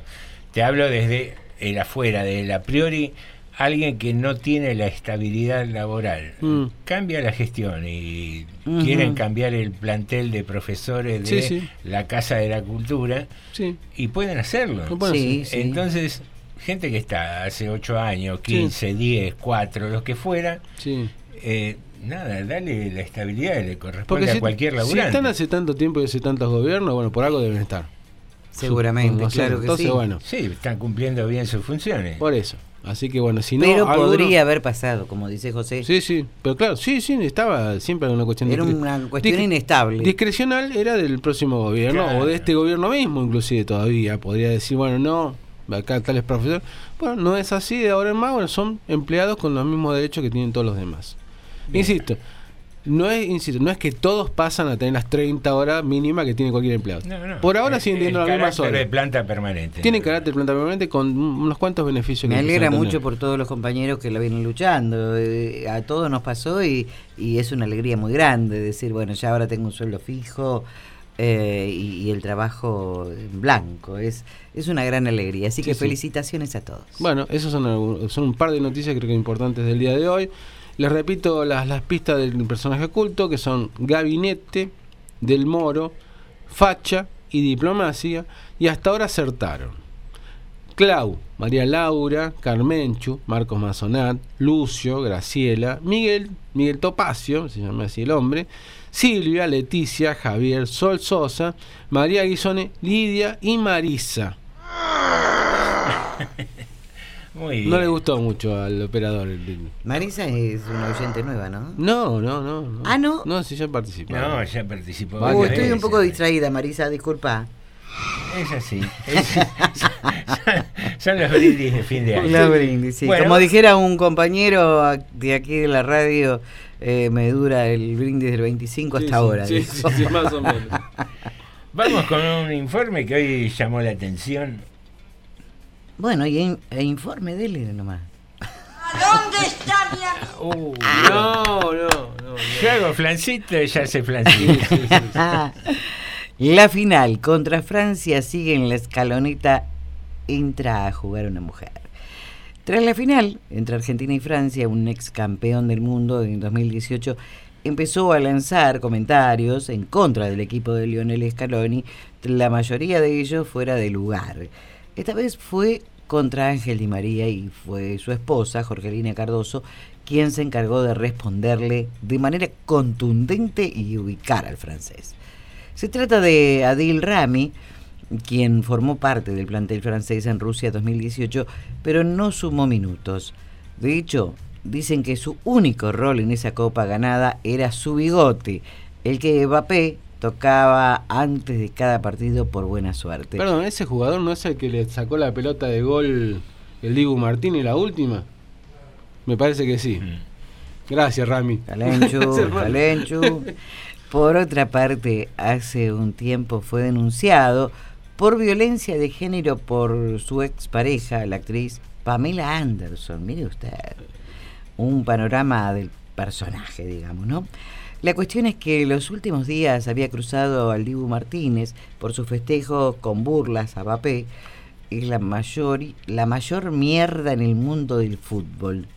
[SPEAKER 3] te hablo desde el afuera, de la priori alguien que no tiene la estabilidad laboral
[SPEAKER 2] Mm.
[SPEAKER 3] cambia la gestión y quieren cambiar el plantel de profesores de
[SPEAKER 2] Sí, sí.
[SPEAKER 3] la Casa de la Cultura
[SPEAKER 2] Sí.
[SPEAKER 3] y pueden hacerlo. Entonces, gente que está hace 8 años, 15, 10, 4, los que fuera,
[SPEAKER 2] Sí.
[SPEAKER 3] eh, nada, dale la estabilidad que le corresponde
[SPEAKER 2] Porque
[SPEAKER 3] a
[SPEAKER 2] si,
[SPEAKER 3] cualquier
[SPEAKER 2] si
[SPEAKER 3] laburante.
[SPEAKER 2] están hace tanto tiempo y hace tantos gobiernos, bueno, por algo deben estar.
[SPEAKER 1] Seguramente,
[SPEAKER 2] No sé,
[SPEAKER 1] claro que
[SPEAKER 2] entonces,
[SPEAKER 1] sí.
[SPEAKER 2] bueno,
[SPEAKER 3] Sí, están cumpliendo bien sus funciones.
[SPEAKER 2] por eso. Así que bueno, si no.
[SPEAKER 1] Pero podría haber pasado, como dice José.
[SPEAKER 2] Sí, sí, pero claro, sí, sí, estaba siempre una cuestión
[SPEAKER 1] Era una cuestión inestable.
[SPEAKER 2] Discrecional era del próximo gobierno
[SPEAKER 3] Claro.
[SPEAKER 2] o de este gobierno mismo, inclusive todavía. Podría decir, bueno, no, acá tales profesores. Bueno, no es así de ahora en más, bueno, son empleados con los mismos derechos que tienen todos los demás. Insisto, no es, insisto, no es que todos pasan a tener las 30 horas mínimas que tiene cualquier empleado.
[SPEAKER 3] No, no.
[SPEAKER 2] Por ahora siguen teniendo las mismas
[SPEAKER 3] carácter
[SPEAKER 2] horas.
[SPEAKER 3] de planta permanente.
[SPEAKER 2] Tienen carácter planta permanente con unos cuantos beneficios
[SPEAKER 1] Me
[SPEAKER 2] que
[SPEAKER 1] alegra mucho por todos los compañeros que la vienen luchando. eh, a todos nos pasó y, y es una alegría muy grande decir, bueno, ya ahora tengo un sueldo fijo eh, y, y el trabajo en blanco. Es, es una gran alegría. Así
[SPEAKER 2] Sí,
[SPEAKER 1] que
[SPEAKER 2] sí.
[SPEAKER 1] felicitaciones a todos.
[SPEAKER 2] Bueno, esos son, son un par de noticias creo que importantes del día de hoy. Les repito las, las pistas del personaje oculto, que son Gabinete, Del Moro, Facha y Diplomacia, y hasta ahora acertaron. Clau, María Laura, Carmenchu, Marcos Mazonat, Lucio, Graciela, Miguel, Miguel Topacio, se llama así el hombre, Silvia, Leticia, Javier, Sol Sosa, María Guisone, Lidia y Marisa.
[SPEAKER 3] Muy bien.
[SPEAKER 2] No le gustó mucho al operador. el- el-
[SPEAKER 1] Marisa es una oyente nueva, ¿no?
[SPEAKER 2] No, no, no. no.
[SPEAKER 1] Ah, ¿no?
[SPEAKER 2] No, si ya participó.
[SPEAKER 3] No, ya participó.
[SPEAKER 1] Uh,
[SPEAKER 3] varias
[SPEAKER 1] estoy un poco distraída, Marisa, disculpa.
[SPEAKER 3] Es así. es- son, son los brindis de fin de año.
[SPEAKER 1] La brindis, sí.
[SPEAKER 3] Bueno,
[SPEAKER 1] Como dijera un compañero de aquí de la radio, eh, me dura el brindis del 25
[SPEAKER 2] Sí,
[SPEAKER 1] hasta
[SPEAKER 2] sí,
[SPEAKER 1] ahora.
[SPEAKER 2] sí, sí, sí, más o menos.
[SPEAKER 3] Vamos con un informe que hoy llamó la atención.
[SPEAKER 1] Bueno, y in- e informe dele nomás.
[SPEAKER 8] ¿Dónde está mi amigo?
[SPEAKER 3] Uh,
[SPEAKER 2] No, no, no.
[SPEAKER 3] Yo hago flancito y ya hace flancito.
[SPEAKER 1] La final contra Francia sigue en la escaloneta. Entra a jugar una mujer. Tras la final entre Argentina y Francia, un ex campeón del mundo en 2018 empezó a lanzar comentarios en contra del equipo de Lionel Scaloni, la mayoría de ellos fuera de lugar. Esta vez fue contra Ángel Di María y fue su esposa, Jorgelina Cardoso, quien se encargó de responderle de manera contundente y ubicar al francés. Se trata de Adil Rami, quien formó parte del plantel francés en Rusia 2018, pero no sumó minutos. De hecho, dicen que su único rol en esa copa ganada era su bigote, el que Mbappé tocaba antes de cada partido por buena suerte.
[SPEAKER 2] Perdón, ese jugador no es el que le sacó la pelota de gol el Dibu Martínez la última. Me parece que sí. Gracias, Rami.
[SPEAKER 1] Calenchu, Calenchu. Por otra parte, hace un tiempo fue denunciado por violencia de género por su expareja, la actriz Pamela Anderson. Mire usted, un panorama del personaje, digamos, ¿no? La cuestión es que los últimos días había cruzado al Dibu Martínez por su festejo con burlas a Mbappé. Es la mayor, la mayor mierda en el mundo del fútbol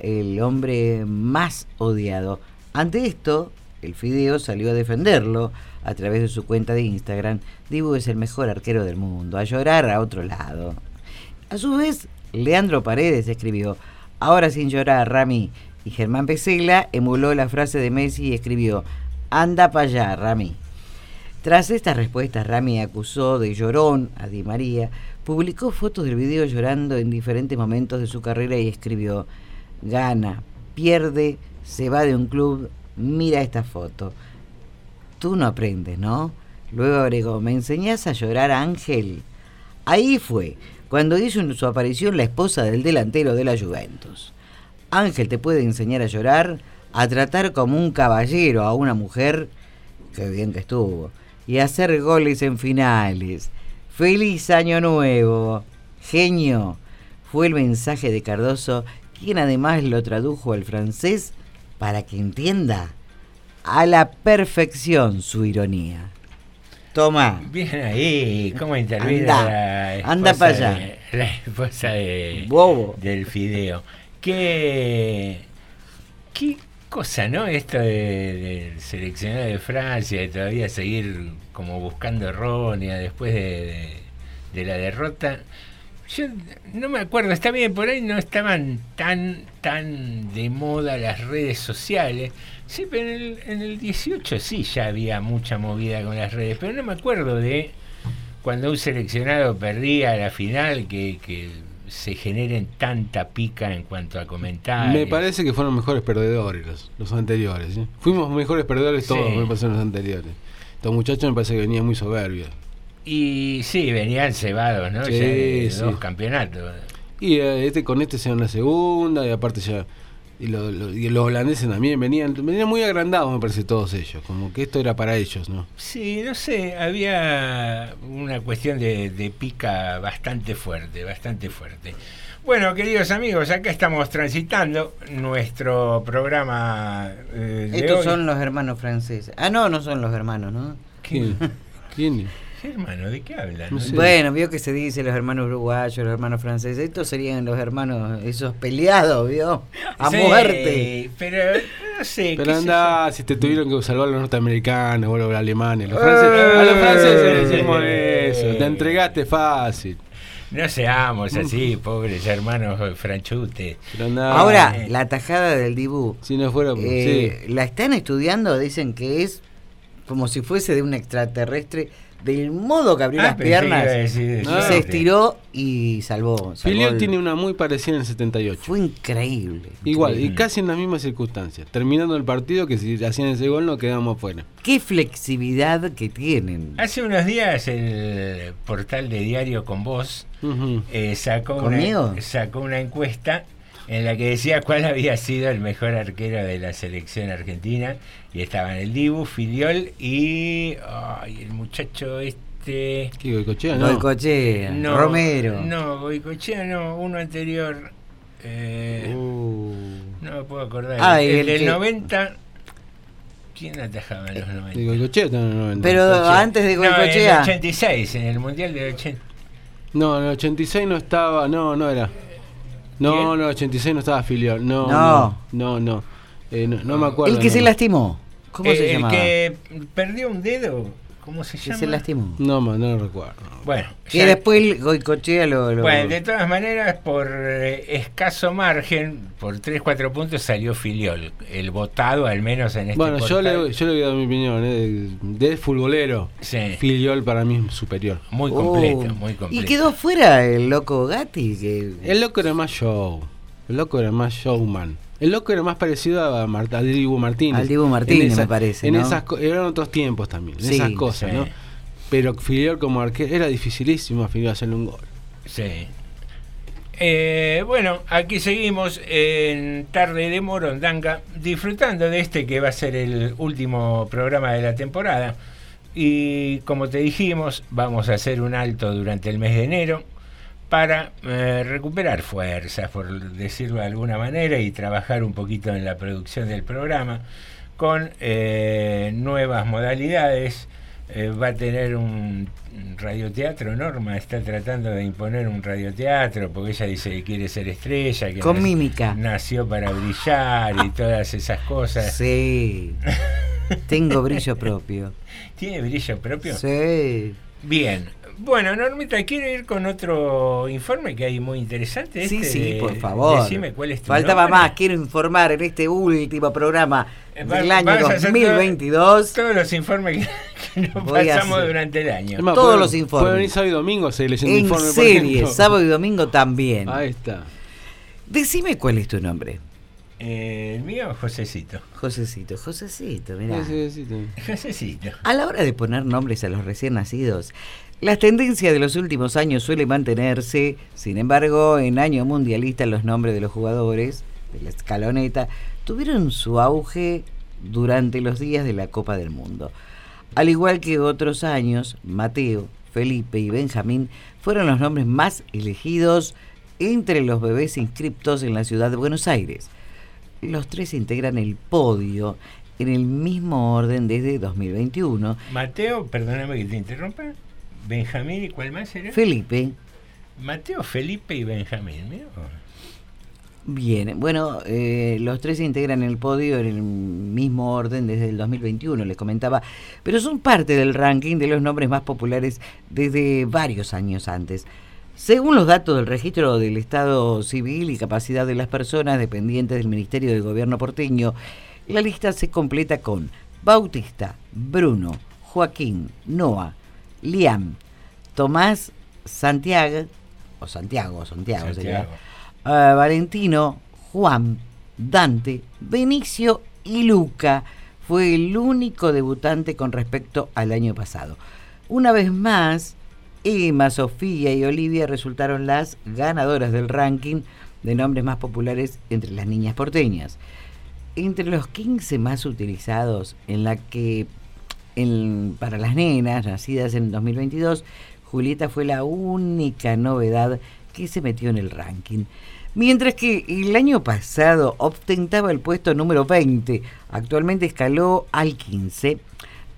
[SPEAKER 1] el hombre más odiado. Ante esto, el Fideo salió a defenderlo a través de su cuenta de Instagram. Dibu es el mejor arquero del mundo, a llorar a otro lado. A su vez, Leandro Paredes escribió, ahora sin llorar, Rami. Y Germán Pesela emuló la frase de Messi y escribió, anda para allá, Rami. Tras estas respuestas, Rami acusó de llorón a Di María, publicó fotos del video llorando en diferentes momentos de su carrera y escribió, gana, pierde, se va de un club, mira esta foto. Tú no aprendes, ¿no? Luego agregó, ¿me enseñás a llorar, Ángel? Ahí fue, cuando hizo su aparición la esposa del delantero de la Juventus. Ángel te puede enseñar a llorar, a tratar como un caballero a una mujer, qué bien que estuvo, y a hacer goles en finales. ¡Feliz Año Nuevo! Genio, fue el mensaje de Cardoso quien además lo tradujo al francés para que entienda a la perfección su ironía. Toma.
[SPEAKER 3] Bien ahí, ¿cómo interviene
[SPEAKER 1] Anda,
[SPEAKER 3] la esposa
[SPEAKER 1] anda pa' allá.
[SPEAKER 3] de- la esposa de,
[SPEAKER 1] Bobo.
[SPEAKER 3] del fideo. Qué, qué cosa, ¿no? Esto de- del seleccionado de Francia, de todavía seguir como buscando errónea después de, de- de la derrota. Yo no me acuerdo, está bien, por ahí no estaban tan, tan de moda las redes sociales. Sí, pero en el, en el 18 sí ya había mucha movida con las redes, pero no me acuerdo de cuando un seleccionado perdía la final que, que se generen tanta pica en cuanto a comentarios.
[SPEAKER 2] Me parece que fueron mejores perdedores los, los anteriores. ¿sí? Fuimos mejores perdedores todos,
[SPEAKER 3] Sí.
[SPEAKER 2] me parece, los anteriores. Estos muchachos me parece que venían muy soberbios.
[SPEAKER 3] Y sí, venían cebados, ¿no?
[SPEAKER 2] Sí,
[SPEAKER 3] Ya
[SPEAKER 2] sí.
[SPEAKER 3] dos campeonatos.
[SPEAKER 2] Y eh, este con este se una segunda, y aparte ya. Y, lo- lo- y los holandeses también venían, venían muy agrandados, me parece, todos ellos. Como que esto era para ellos, ¿no?
[SPEAKER 3] Sí, no sé, había una cuestión de, de pica bastante fuerte, bastante fuerte. Bueno, queridos amigos, acá estamos transitando nuestro programa eh, de
[SPEAKER 1] Estos
[SPEAKER 3] hoy.
[SPEAKER 1] son los hermanos franceses. Ah, no, no son los hermanos, ¿no?
[SPEAKER 2] ¿Quién? ¿Quién?
[SPEAKER 3] ¿Qué hermano? ¿De qué hablan?
[SPEAKER 2] No sé.
[SPEAKER 1] Bueno, vio que se dice los hermanos uruguayos, los hermanos franceses. Estos serían los hermanos, esos peleados, vio, a
[SPEAKER 3] Sí,
[SPEAKER 1] muerte.
[SPEAKER 3] Pero no sé.
[SPEAKER 2] Pero anda, si te tuvieron que salvar los norteamericanos o los alemanes. Los
[SPEAKER 1] Eh.
[SPEAKER 2] franceses- a los franceses les decimos
[SPEAKER 3] Eh.
[SPEAKER 2] eso. Te entregaste fácil.
[SPEAKER 3] No seamos así, pobres hermanos franchutes.
[SPEAKER 1] Ahora,
[SPEAKER 3] Eh.
[SPEAKER 1] la tajada del Dibú,
[SPEAKER 2] si no fuera
[SPEAKER 1] eh,
[SPEAKER 2] sí.
[SPEAKER 1] la están estudiando, dicen que es como si fuese de un extraterrestre, del modo que abrió
[SPEAKER 3] Ah,
[SPEAKER 1] las piernas,
[SPEAKER 3] decir
[SPEAKER 2] suerte.
[SPEAKER 1] se estiró y salvó. salvó el-
[SPEAKER 2] tiene una muy parecida en el 78.
[SPEAKER 1] Fue increíble.
[SPEAKER 2] Igual, y casi en las mismas circunstancias. Terminando el partido, que si hacían ese gol, no quedamos afuera.
[SPEAKER 1] Qué flexibilidad que tienen.
[SPEAKER 3] Hace unos días el portal de Diario con
[SPEAKER 2] Ujú.
[SPEAKER 3] eh, sacó,
[SPEAKER 1] ¿Conmigo?
[SPEAKER 3] una, sacó una encuesta en la que decía cuál había sido el mejor arquero de la selección argentina. Y estaban el Dibu, Filiol y ay, el muchacho este...
[SPEAKER 2] ¿Qué Goicochea? No.
[SPEAKER 1] Goicochea,
[SPEAKER 3] No,
[SPEAKER 1] Romero.
[SPEAKER 3] No, Goicochea no, uno anterior. eh,
[SPEAKER 2] Uh.
[SPEAKER 3] no me puedo acordar.
[SPEAKER 1] Ah,
[SPEAKER 3] el,
[SPEAKER 1] el
[SPEAKER 3] del
[SPEAKER 1] que-
[SPEAKER 3] 90. ¿Quién atajaba en los 90?
[SPEAKER 2] De Goicochea en el 90.
[SPEAKER 1] Pero antes de
[SPEAKER 3] No, en el
[SPEAKER 1] Goicochea.
[SPEAKER 3] 86, en el Mundial del 80.
[SPEAKER 2] No, en el 86 no estaba. No, no era. No,
[SPEAKER 3] ¿Quién?
[SPEAKER 2] no, en el 86 no estaba Filiol. No,
[SPEAKER 1] No.
[SPEAKER 2] no, no. no. Eh, no, no me acuerdo.
[SPEAKER 1] el que se lastimó. ¿Cómo
[SPEAKER 3] Eh,
[SPEAKER 1] se
[SPEAKER 3] el
[SPEAKER 1] llamaba?
[SPEAKER 3] que perdió un dedo, ¿cómo se llama?
[SPEAKER 1] se lastimó.
[SPEAKER 2] No, no lo recuerdo.
[SPEAKER 3] Bueno, ya-
[SPEAKER 1] después el Goicochea lo. lo-
[SPEAKER 3] bueno, de todas maneras, por eh, escaso margen, por 3-4 puntos salió Filiol, el votado al menos en este
[SPEAKER 2] Bueno, yo le, yo le voy a dar mi opinión. Eh, de, de futbolero,
[SPEAKER 3] Sí,
[SPEAKER 2] Filiol para mí es superior.
[SPEAKER 3] muy completo,
[SPEAKER 1] Oh,
[SPEAKER 3] muy completo.
[SPEAKER 1] Y quedó fuera el loco Gatti. Que...
[SPEAKER 2] El loco era más show. El loco era más showman. El loco era más parecido a Mar- al Dibu Martínez.
[SPEAKER 1] Al Dibu
[SPEAKER 2] En
[SPEAKER 1] Martínez,
[SPEAKER 2] esa-
[SPEAKER 1] me parece,
[SPEAKER 2] En
[SPEAKER 1] ¿no?
[SPEAKER 2] esas eran otros tiempos también, en
[SPEAKER 1] Sí,
[SPEAKER 2] esas cosas,
[SPEAKER 3] sí.
[SPEAKER 2] ¿no? Pero Filiol como arquero era dificilísimo a Filiol hacerle un gol.
[SPEAKER 3] Sí. Eh, bueno, aquí seguimos en Tarde de Morondanga, disfrutando de este que va a ser el último programa de la temporada. Y como te dijimos, vamos a hacer un alto durante el mes de enero para eh, recuperar fuerzas, por decirlo de alguna manera, y trabajar un poquito en la producción del programa con eh, nuevas modalidades. Eh, va a tener un radioteatro, Norma está tratando de imponer un radioteatro porque ella dice que quiere ser estrella, que
[SPEAKER 1] Con mímica.
[SPEAKER 3] nació para brillar y todas esas cosas.
[SPEAKER 1] Sí. Tengo brillo propio.
[SPEAKER 3] ¿Tiene brillo propio?
[SPEAKER 1] Sí.
[SPEAKER 3] Bien. Bueno, Normita, ¿quiere ir con otro informe que hay muy interesante?
[SPEAKER 1] Sí,
[SPEAKER 3] Este
[SPEAKER 1] sí,
[SPEAKER 3] de-
[SPEAKER 1] por favor.
[SPEAKER 3] Decime cuál es tu
[SPEAKER 1] Faltaba
[SPEAKER 3] nombre.
[SPEAKER 1] más. Quiero informar en este último programa
[SPEAKER 3] Eh, va-
[SPEAKER 1] del año
[SPEAKER 3] vamos a hacer
[SPEAKER 1] 2022.
[SPEAKER 3] Todos los informes que, que nos pasamos durante el año.
[SPEAKER 1] Todos los informes.
[SPEAKER 2] Puede venir sábado y domingo seguir leyendo
[SPEAKER 1] En
[SPEAKER 2] informe, por
[SPEAKER 1] serie, sábado y domingo también.
[SPEAKER 2] Ahí está.
[SPEAKER 1] Decime cuál es tu nombre.
[SPEAKER 3] Eh, el mío, Josecito.
[SPEAKER 1] Josecito, Josecito, mirá.
[SPEAKER 2] Sí.
[SPEAKER 3] Josecito.
[SPEAKER 1] A la hora de poner nombres a los recién nacidos, las tendencias de los últimos años suelen mantenerse, sin embargo, en año mundialista los nombres de los jugadores de la escaloneta tuvieron su auge durante los días de la Copa del Mundo. Al igual que otros años, Mateo, Felipe y Benjamín fueron los nombres más elegidos entre los bebés inscriptos en la ciudad de Buenos Aires. Los tres integran el podio en el mismo orden desde 2021.
[SPEAKER 3] Mateo, perdóname que te interrumpa. Benjamín y cuál más era?
[SPEAKER 1] Felipe.
[SPEAKER 3] Mateo, Felipe y Benjamín. mira.
[SPEAKER 1] Bien, bueno, eh, los tres se integran el podio en el mismo orden desde el 2021, les comentaba, pero son parte del ranking de los nombres más populares desde varios años antes. Según los datos del registro del Estado Civil y capacidad de las personas dependientes del Ministerio de Gobierno porteño, la lista se completa con Bautista, Bruno, Joaquín, Noah, Liam, Tomás, Santiago, o Santiago, Santiago, sería, ah, Valentino, Juan, Dante, Benicio y Luca. Fue el único debutante con respecto al año pasado. Una vez más, Emma, Sofía y Olivia resultaron las ganadoras del ranking de nombres más populares entre las niñas porteñas. Entre los 15 más utilizados en la que para las nenas nacidas en 2022, Julieta fue la única novedad que se metió en el ranking. Mientras que el año pasado ostentaba el puesto número 20, actualmente escaló al 15.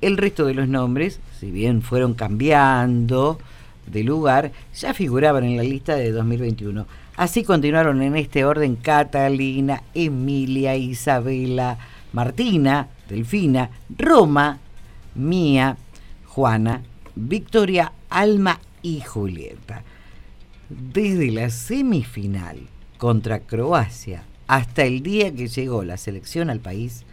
[SPEAKER 1] El resto de los nombres, si bien fueron cambiando de lugar, ya figuraban en la lista de 2021. Así continuaron en este orden Catalina, Emilia, Isabela, Martina, Delfina, Roma, Mía, Juana, Victoria, Alma y Julieta. Desde la semifinal contra Croacia hasta el día que llegó la selección al país,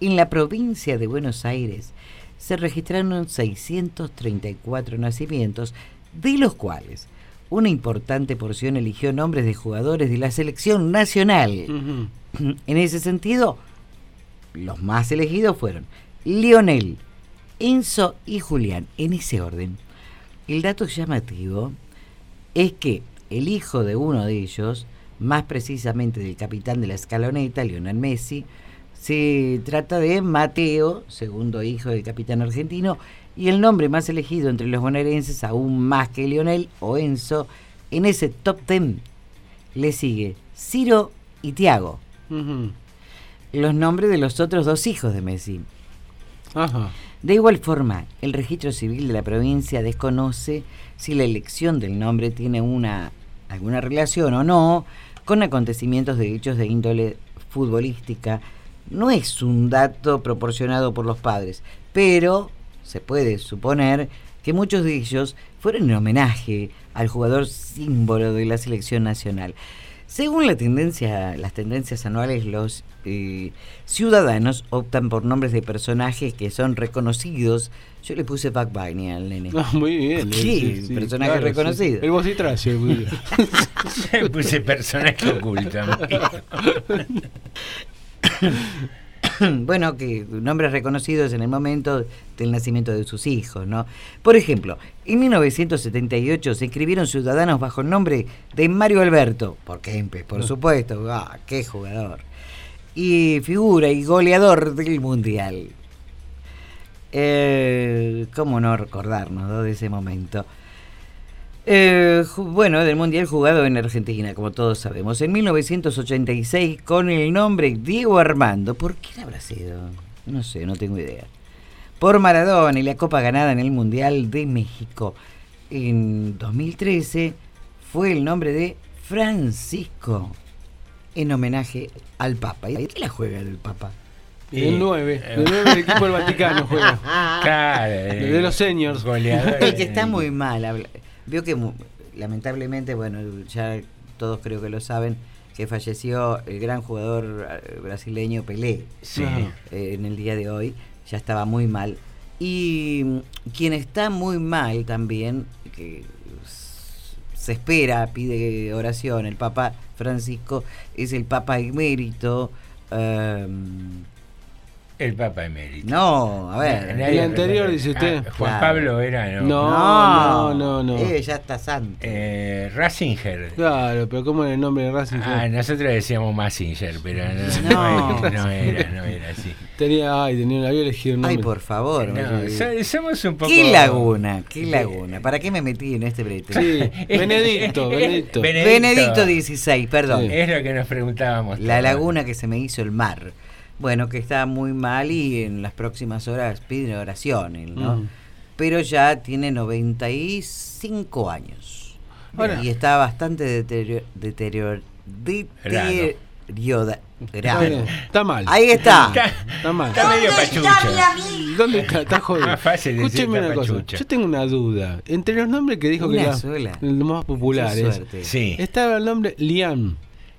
[SPEAKER 1] en la provincia de Buenos Aires se registraron 634 nacimientos, de los cuales una importante porción eligió nombres de jugadores de la selección nacional. En ese sentido, los más elegidos fueron Lionel, Enzo y Julián, en ese orden. El dato llamativo es que el hijo de uno de ellos, más precisamente del capitán de la escaloneta, Lionel Messi, se trata de Mateo, segundo hijo del capitán argentino, y el nombre más elegido entre los bonaerenses, aún más que Lionel o Enzo, en ese top ten le sigue Ciro y Tiago. Los nombres de los otros dos hijos de Messi.
[SPEAKER 2] Ajá.
[SPEAKER 1] De igual forma, el registro civil de la provincia desconoce si la elección del nombre tiene una alguna relación o no con acontecimientos de hechos de índole futbolística. No es un dato proporcionado por los padres, pero se puede suponer que muchos de ellos fueron en homenaje al jugador símbolo de la selección nacional. Según la tendencia, las tendencias anuales, los eh, ciudadanos optan por nombres de personajes que son reconocidos. Yo le puse Buck Bunny al nene.
[SPEAKER 2] Ah, muy bien.
[SPEAKER 1] Sí, personaje
[SPEAKER 2] claro,
[SPEAKER 1] reconocido.
[SPEAKER 2] sí. El vocitracio. muy bien.
[SPEAKER 3] Le puse personaje oculto.
[SPEAKER 1] bueno, que nombres reconocidos en el momento del nacimiento de sus hijos, ¿no? Por ejemplo, en 1978 se inscribieron ciudadanos bajo el nombre de Mario Alberto, por Kempes, por supuesto, ah, qué jugador, y figura y goleador del Mundial. Eh, ¿Cómo no recordarnos ¿no? de ese momento? Eh, bueno, del Mundial jugado en Argentina, como todos sabemos. En 1986, con el nombre Diego Armando. ¿Por qué habrá sido? No sé, no tengo idea. Por Maradona y la copa ganada en el Mundial de México. En 2013 fue el nombre de Francisco, en homenaje al Papa. ¿Y qué la juega el Papa?
[SPEAKER 2] El 9. El 9 del equipo del Vaticano juega.
[SPEAKER 3] Claro,
[SPEAKER 2] De, los seniors.
[SPEAKER 1] El que está muy mal. habla- Vio que lamentablemente, bueno, ya todos creo que lo saben, que falleció el gran jugador eh, brasileño Pelé
[SPEAKER 3] Sí.
[SPEAKER 1] eh, en el día de hoy. Ya estaba muy mal. Y mm, quien está muy mal también, que se espera, pide oración, el Papa Francisco, es el Papa emérito. em,
[SPEAKER 3] El Papa Emérito.
[SPEAKER 1] no, a ver.
[SPEAKER 3] Nadie
[SPEAKER 2] El anterior, dice usted.
[SPEAKER 3] Ah, Juan
[SPEAKER 1] Claro.
[SPEAKER 3] Pablo era, ¿no?
[SPEAKER 2] No, no, no, no.
[SPEAKER 1] Eh, ya está santo.
[SPEAKER 3] Eh, Ratzinger.
[SPEAKER 2] Claro, pero ¿cómo era el nombre de Racing?
[SPEAKER 3] Ah, nosotros decíamos Massinger, pero no,
[SPEAKER 1] No.
[SPEAKER 3] no, no era, no era así.
[SPEAKER 2] Tenía, ay, tenía, había elegido un
[SPEAKER 1] Ay, por favor.
[SPEAKER 3] No, somos un poco.
[SPEAKER 1] ¿Qué laguna? ¿Qué laguna? ¿Para qué me metí en este brete?
[SPEAKER 2] Sí, Benedicto, Benedicto.
[SPEAKER 1] Benedicto XVI, perdón.
[SPEAKER 3] Es lo que nos preguntábamos.
[SPEAKER 1] La laguna que se me hizo el mar. Bueno, que está muy mal y en las próximas horas pide oración, él, ¿no?
[SPEAKER 2] Mm.
[SPEAKER 1] Pero ya tiene 95 años. Y está bastante deterioro, deterioro, deteriorado.
[SPEAKER 2] Está bien, Está mal.
[SPEAKER 1] Ahí está.
[SPEAKER 2] Está mal.
[SPEAKER 3] Está medio pachucha.
[SPEAKER 2] ¿Dónde está? Está jodido.
[SPEAKER 3] Más fácil decir
[SPEAKER 2] Escúcheme
[SPEAKER 3] está
[SPEAKER 2] una cosa. Yo tengo una duda. Entre los nombres que dijo que
[SPEAKER 1] Una
[SPEAKER 2] eran
[SPEAKER 1] sola.
[SPEAKER 2] los más populares.
[SPEAKER 3] Sí.
[SPEAKER 2] estaba el nombre Liam.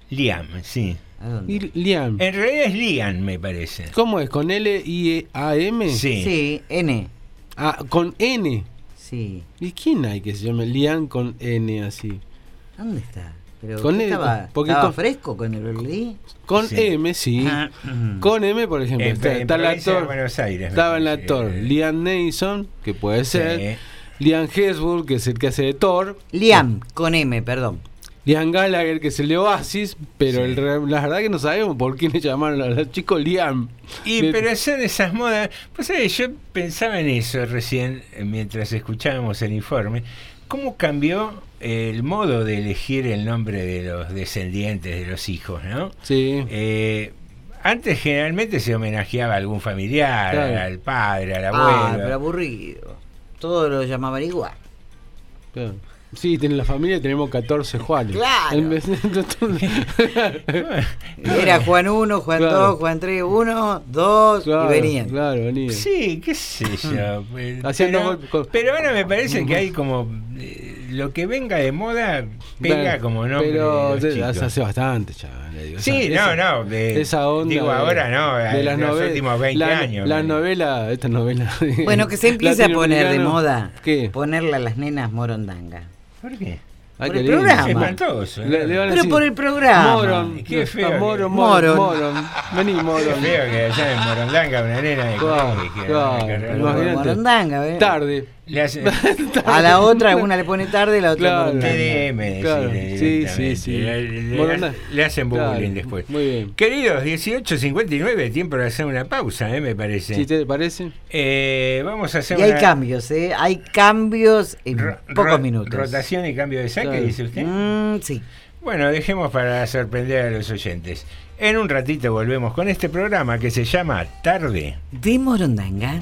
[SPEAKER 3] Liam, sí.
[SPEAKER 1] ¿A dónde?
[SPEAKER 2] Y Liam.
[SPEAKER 3] En realidad es Liam, me parece.
[SPEAKER 2] ¿Cómo es? ¿Con L-I-A-M?
[SPEAKER 3] Sí.
[SPEAKER 1] Sí, N.
[SPEAKER 2] Ah, con N.
[SPEAKER 1] Sí.
[SPEAKER 2] ¿Y quién hay que se llame Liam con N así?
[SPEAKER 1] ¿Dónde está? Pero
[SPEAKER 2] Con
[SPEAKER 1] ¿qué
[SPEAKER 2] N,
[SPEAKER 1] estaba,
[SPEAKER 2] porque
[SPEAKER 1] estaba
[SPEAKER 2] con-
[SPEAKER 1] fresco con el leí?
[SPEAKER 2] Con
[SPEAKER 3] Sí.
[SPEAKER 2] M, sí.
[SPEAKER 1] Ah, mm.
[SPEAKER 2] Con M, por ejemplo,
[SPEAKER 3] En-
[SPEAKER 2] está,
[SPEAKER 3] en
[SPEAKER 2] está la
[SPEAKER 3] provincia de
[SPEAKER 2] Tor.
[SPEAKER 3] Buenos Aires,
[SPEAKER 2] Estaba en la
[SPEAKER 3] parece.
[SPEAKER 2] Tor. Liam Neeson, que puede
[SPEAKER 3] Sí.
[SPEAKER 2] ser. Liam Hemsworth, que es el que hace de Thor.
[SPEAKER 1] Liam, con M, perdón.
[SPEAKER 2] Liam Gallagher, que es el de Oasis. Pero
[SPEAKER 3] Sí.
[SPEAKER 2] el re- la verdad que no sabemos por qué le llamaron a los chicos Liam.
[SPEAKER 3] Y
[SPEAKER 2] De-
[SPEAKER 3] pero son esas modas. Pues ¿sabes? yo pensaba en eso recién eh, mientras escuchábamos el informe. ¿Cómo cambió el modo de elegir el nombre de los descendientes de los hijos, no?
[SPEAKER 2] Sí.
[SPEAKER 3] Eh, antes generalmente se homenajeaba a algún familiar,
[SPEAKER 2] Claro.
[SPEAKER 3] al padre, al
[SPEAKER 1] Ah,
[SPEAKER 3] abuelo.
[SPEAKER 1] pero aburrido. Todos lo llamaban igual.
[SPEAKER 2] Claro. Sí, en la familia tenemos 14 Juanes.
[SPEAKER 1] Claro. Era Juan 1, Juan
[SPEAKER 2] Claro.
[SPEAKER 1] 2, Juan 3, 1, 2
[SPEAKER 2] Claro,
[SPEAKER 1] y venían.
[SPEAKER 2] Claro, venían.
[SPEAKER 3] Sí, qué sé yo.
[SPEAKER 2] Haciendo
[SPEAKER 3] pero, pero ahora me parece que hay como eh, lo que venga de moda pega
[SPEAKER 2] Claro,
[SPEAKER 3] como nombre.
[SPEAKER 2] Pero
[SPEAKER 3] de los
[SPEAKER 2] hace bastante ya. le digo,
[SPEAKER 3] Sí,
[SPEAKER 2] esa-
[SPEAKER 3] no, no, de-
[SPEAKER 2] esa onda.
[SPEAKER 3] digo, ahora no,
[SPEAKER 2] de
[SPEAKER 3] de
[SPEAKER 2] las
[SPEAKER 3] los
[SPEAKER 2] novelas.
[SPEAKER 3] últimos 20
[SPEAKER 2] la,
[SPEAKER 3] años,
[SPEAKER 2] La
[SPEAKER 3] ¿no?
[SPEAKER 2] novela, esta novela.
[SPEAKER 1] Bueno, que se empiece a poner de moda.
[SPEAKER 2] ¿Qué?
[SPEAKER 1] Ponerle a las nenas morondanga.
[SPEAKER 3] ¿Por qué?
[SPEAKER 2] Ay,
[SPEAKER 1] Por
[SPEAKER 2] qué
[SPEAKER 1] el
[SPEAKER 2] lindo.
[SPEAKER 1] programa.
[SPEAKER 3] Espantoso. ¿eh?
[SPEAKER 2] Le- le van a
[SPEAKER 1] Pero
[SPEAKER 2] decir,
[SPEAKER 1] por el programa.
[SPEAKER 2] Moron.
[SPEAKER 3] Qué feo
[SPEAKER 2] Ah,
[SPEAKER 3] que-
[SPEAKER 2] Moron, Moron,
[SPEAKER 1] Moron.
[SPEAKER 2] Moron. Vení,
[SPEAKER 3] Qué
[SPEAKER 2] Moron.
[SPEAKER 3] feo que allá en Morondanga una nena de
[SPEAKER 2] Claro, claro,
[SPEAKER 1] morondanga.
[SPEAKER 2] Tarde.
[SPEAKER 3] Le hace
[SPEAKER 1] A la otra, una le pone tarde y la otra
[SPEAKER 2] Claro.
[SPEAKER 1] morondanga.
[SPEAKER 3] TDM,
[SPEAKER 2] Claro,
[SPEAKER 3] decirle
[SPEAKER 2] sí, sí, sí.
[SPEAKER 3] Le, le-
[SPEAKER 2] Morondanga.
[SPEAKER 3] le hacen bullying
[SPEAKER 2] Claro,
[SPEAKER 3] después.
[SPEAKER 2] Muy bien.
[SPEAKER 3] Queridos, 18.59, tiempo de hacer una pausa, ¿eh? me parece.
[SPEAKER 2] ¿Sí te parece?
[SPEAKER 3] Eh, vamos a hacer
[SPEAKER 1] Y hay cambios, ¿eh? Hay cambios en
[SPEAKER 3] ro-
[SPEAKER 1] pocos minutos.
[SPEAKER 3] rotación y cambio de saque,
[SPEAKER 2] Claro.
[SPEAKER 3] dice usted.
[SPEAKER 1] Mm, sí.
[SPEAKER 3] Bueno, dejemos para sorprender a los oyentes. En un ratito volvemos con este programa que se llama Tarde.
[SPEAKER 1] De morondanga.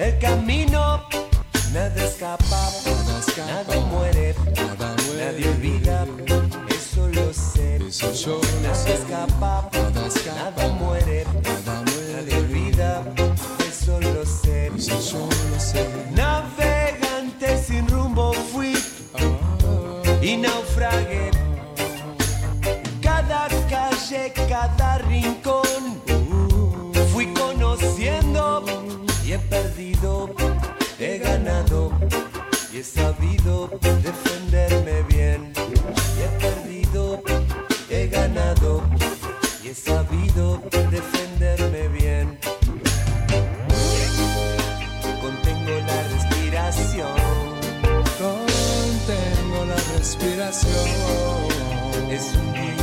[SPEAKER 9] El camino. Nada escapa, nada muere, nadie olvida. Eso lo sé. Nada escapa, nada muere, nadie olvida. Eso lo sé. Navegante sin rumbo fui y naufragué. Cada calle, cada perdido, he ganado y he sabido defenderme bien. Y he perdido, he ganado y he sabido defenderme bien. Contengo la respiración. Contengo la respiración. Es un día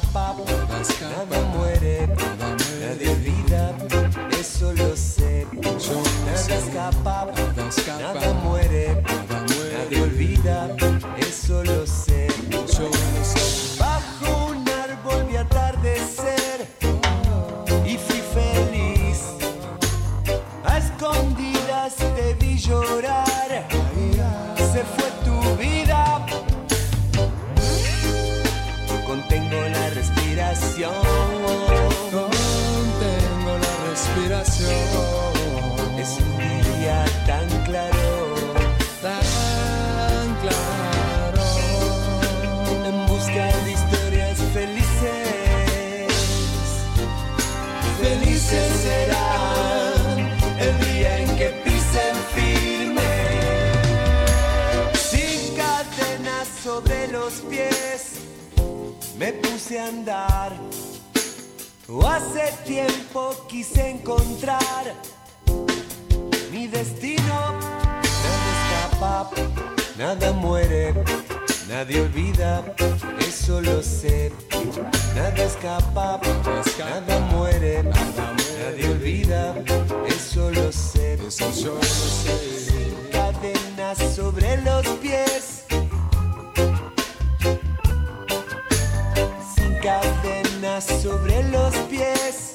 [SPEAKER 9] escapa, nada muere, nadie olvida, eso lo sé. Nada escapa, nada muere, nadie olvida, eso lo sé. Bajo me puse a andar. Hace tiempo quise encontrar mi destino. Nada escapa, nada muere, nadie olvida, eso lo sé. Nada escapa, nada muere, nadie olvida, eso lo sé. Eso lo sé. Cadenas sobre los pies. Cadenas sobre los pies.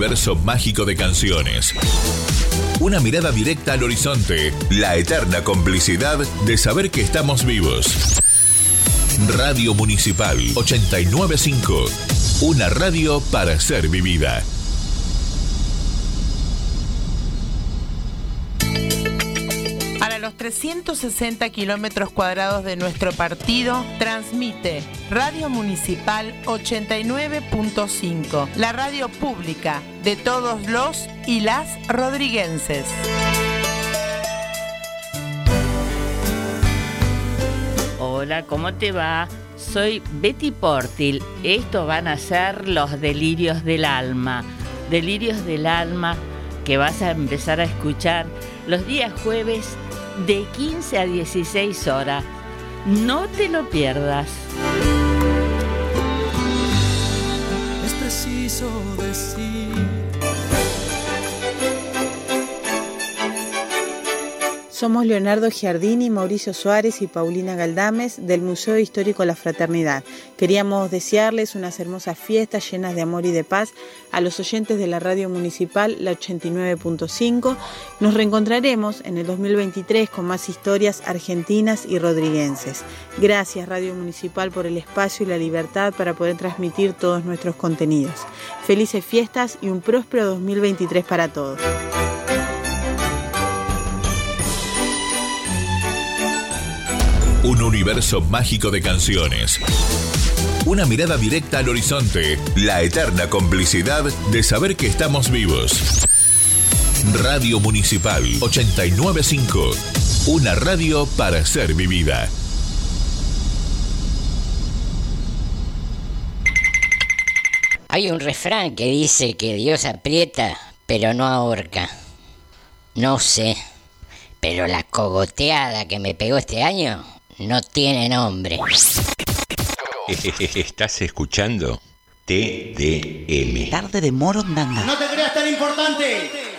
[SPEAKER 10] Universo mágico de canciones. Una mirada directa al horizonte. La eterna complicidad de saber que estamos vivos. Radio Municipal 895. Una radio para ser vivida.
[SPEAKER 11] 360 kilómetros cuadrados de nuestro partido, transmite Radio Municipal 89.5, la radio pública de todos los y las rodriguenses.
[SPEAKER 12] Hola, ¿cómo te va? Soy Betty Portil. Estos van a ser los delirios del alma. Delirios del alma que vas a empezar a escuchar los días jueves de 15 a 16 horas. No te lo pierdas.
[SPEAKER 9] Es preciso decir.
[SPEAKER 13] Somos Leonardo Giardini, Mauricio Suárez y Paulina Galdames del Museo Histórico La Fraternidad. Queríamos desearles unas hermosas fiestas llenas de amor y de paz a los oyentes de la radio municipal, la 89.5. Nos reencontraremos en el 2023 con más historias argentinas y rodriguenses. Gracias Radio Municipal por el espacio y la libertad para poder transmitir todos nuestros contenidos. Felices fiestas y un próspero 2023 para todos.
[SPEAKER 10] Un universo mágico de canciones. Una mirada directa al horizonte. La eterna complicidad de saber que estamos vivos. Radio Municipal 895. Una radio para ser vivida.
[SPEAKER 14] Hay un refrán que dice que Dios aprieta, pero no ahorca. No sé, pero la cogoteada que me pegó este año no tiene nombre.
[SPEAKER 3] Estás escuchando TDM.
[SPEAKER 6] Tarde de Morondanga.
[SPEAKER 15] No te creas tan importante.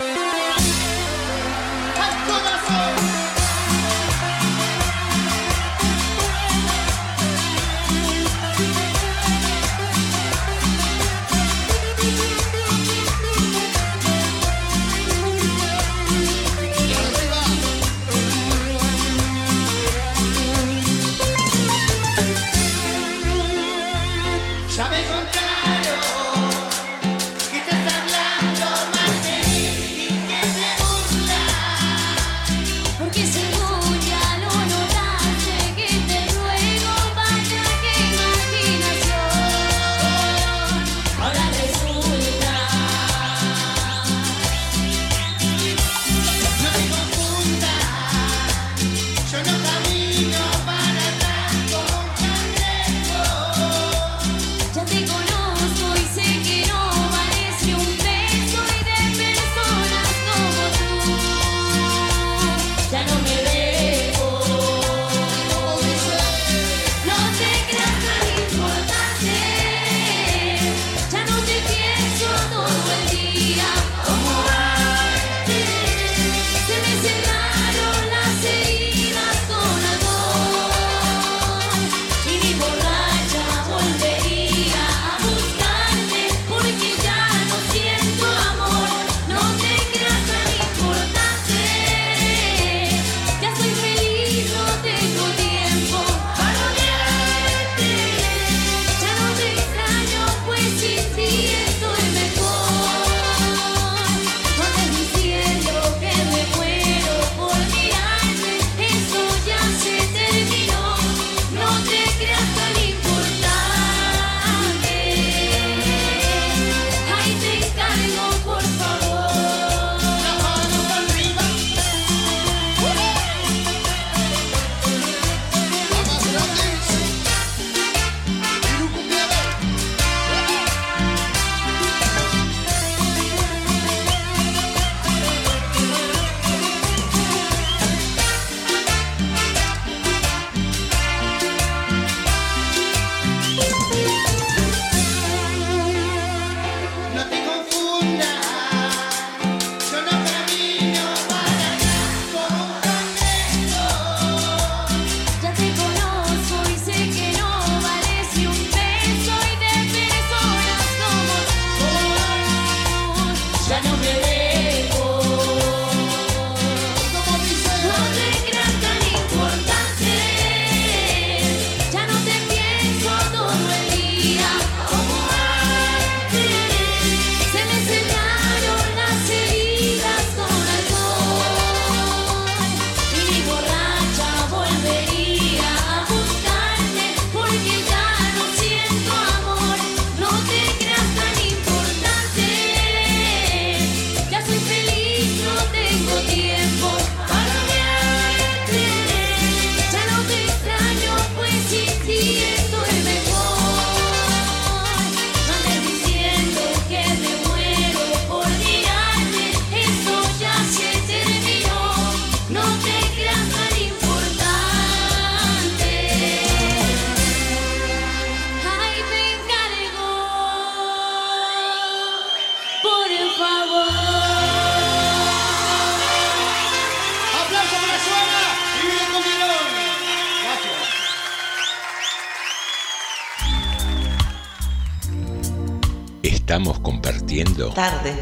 [SPEAKER 6] Tarde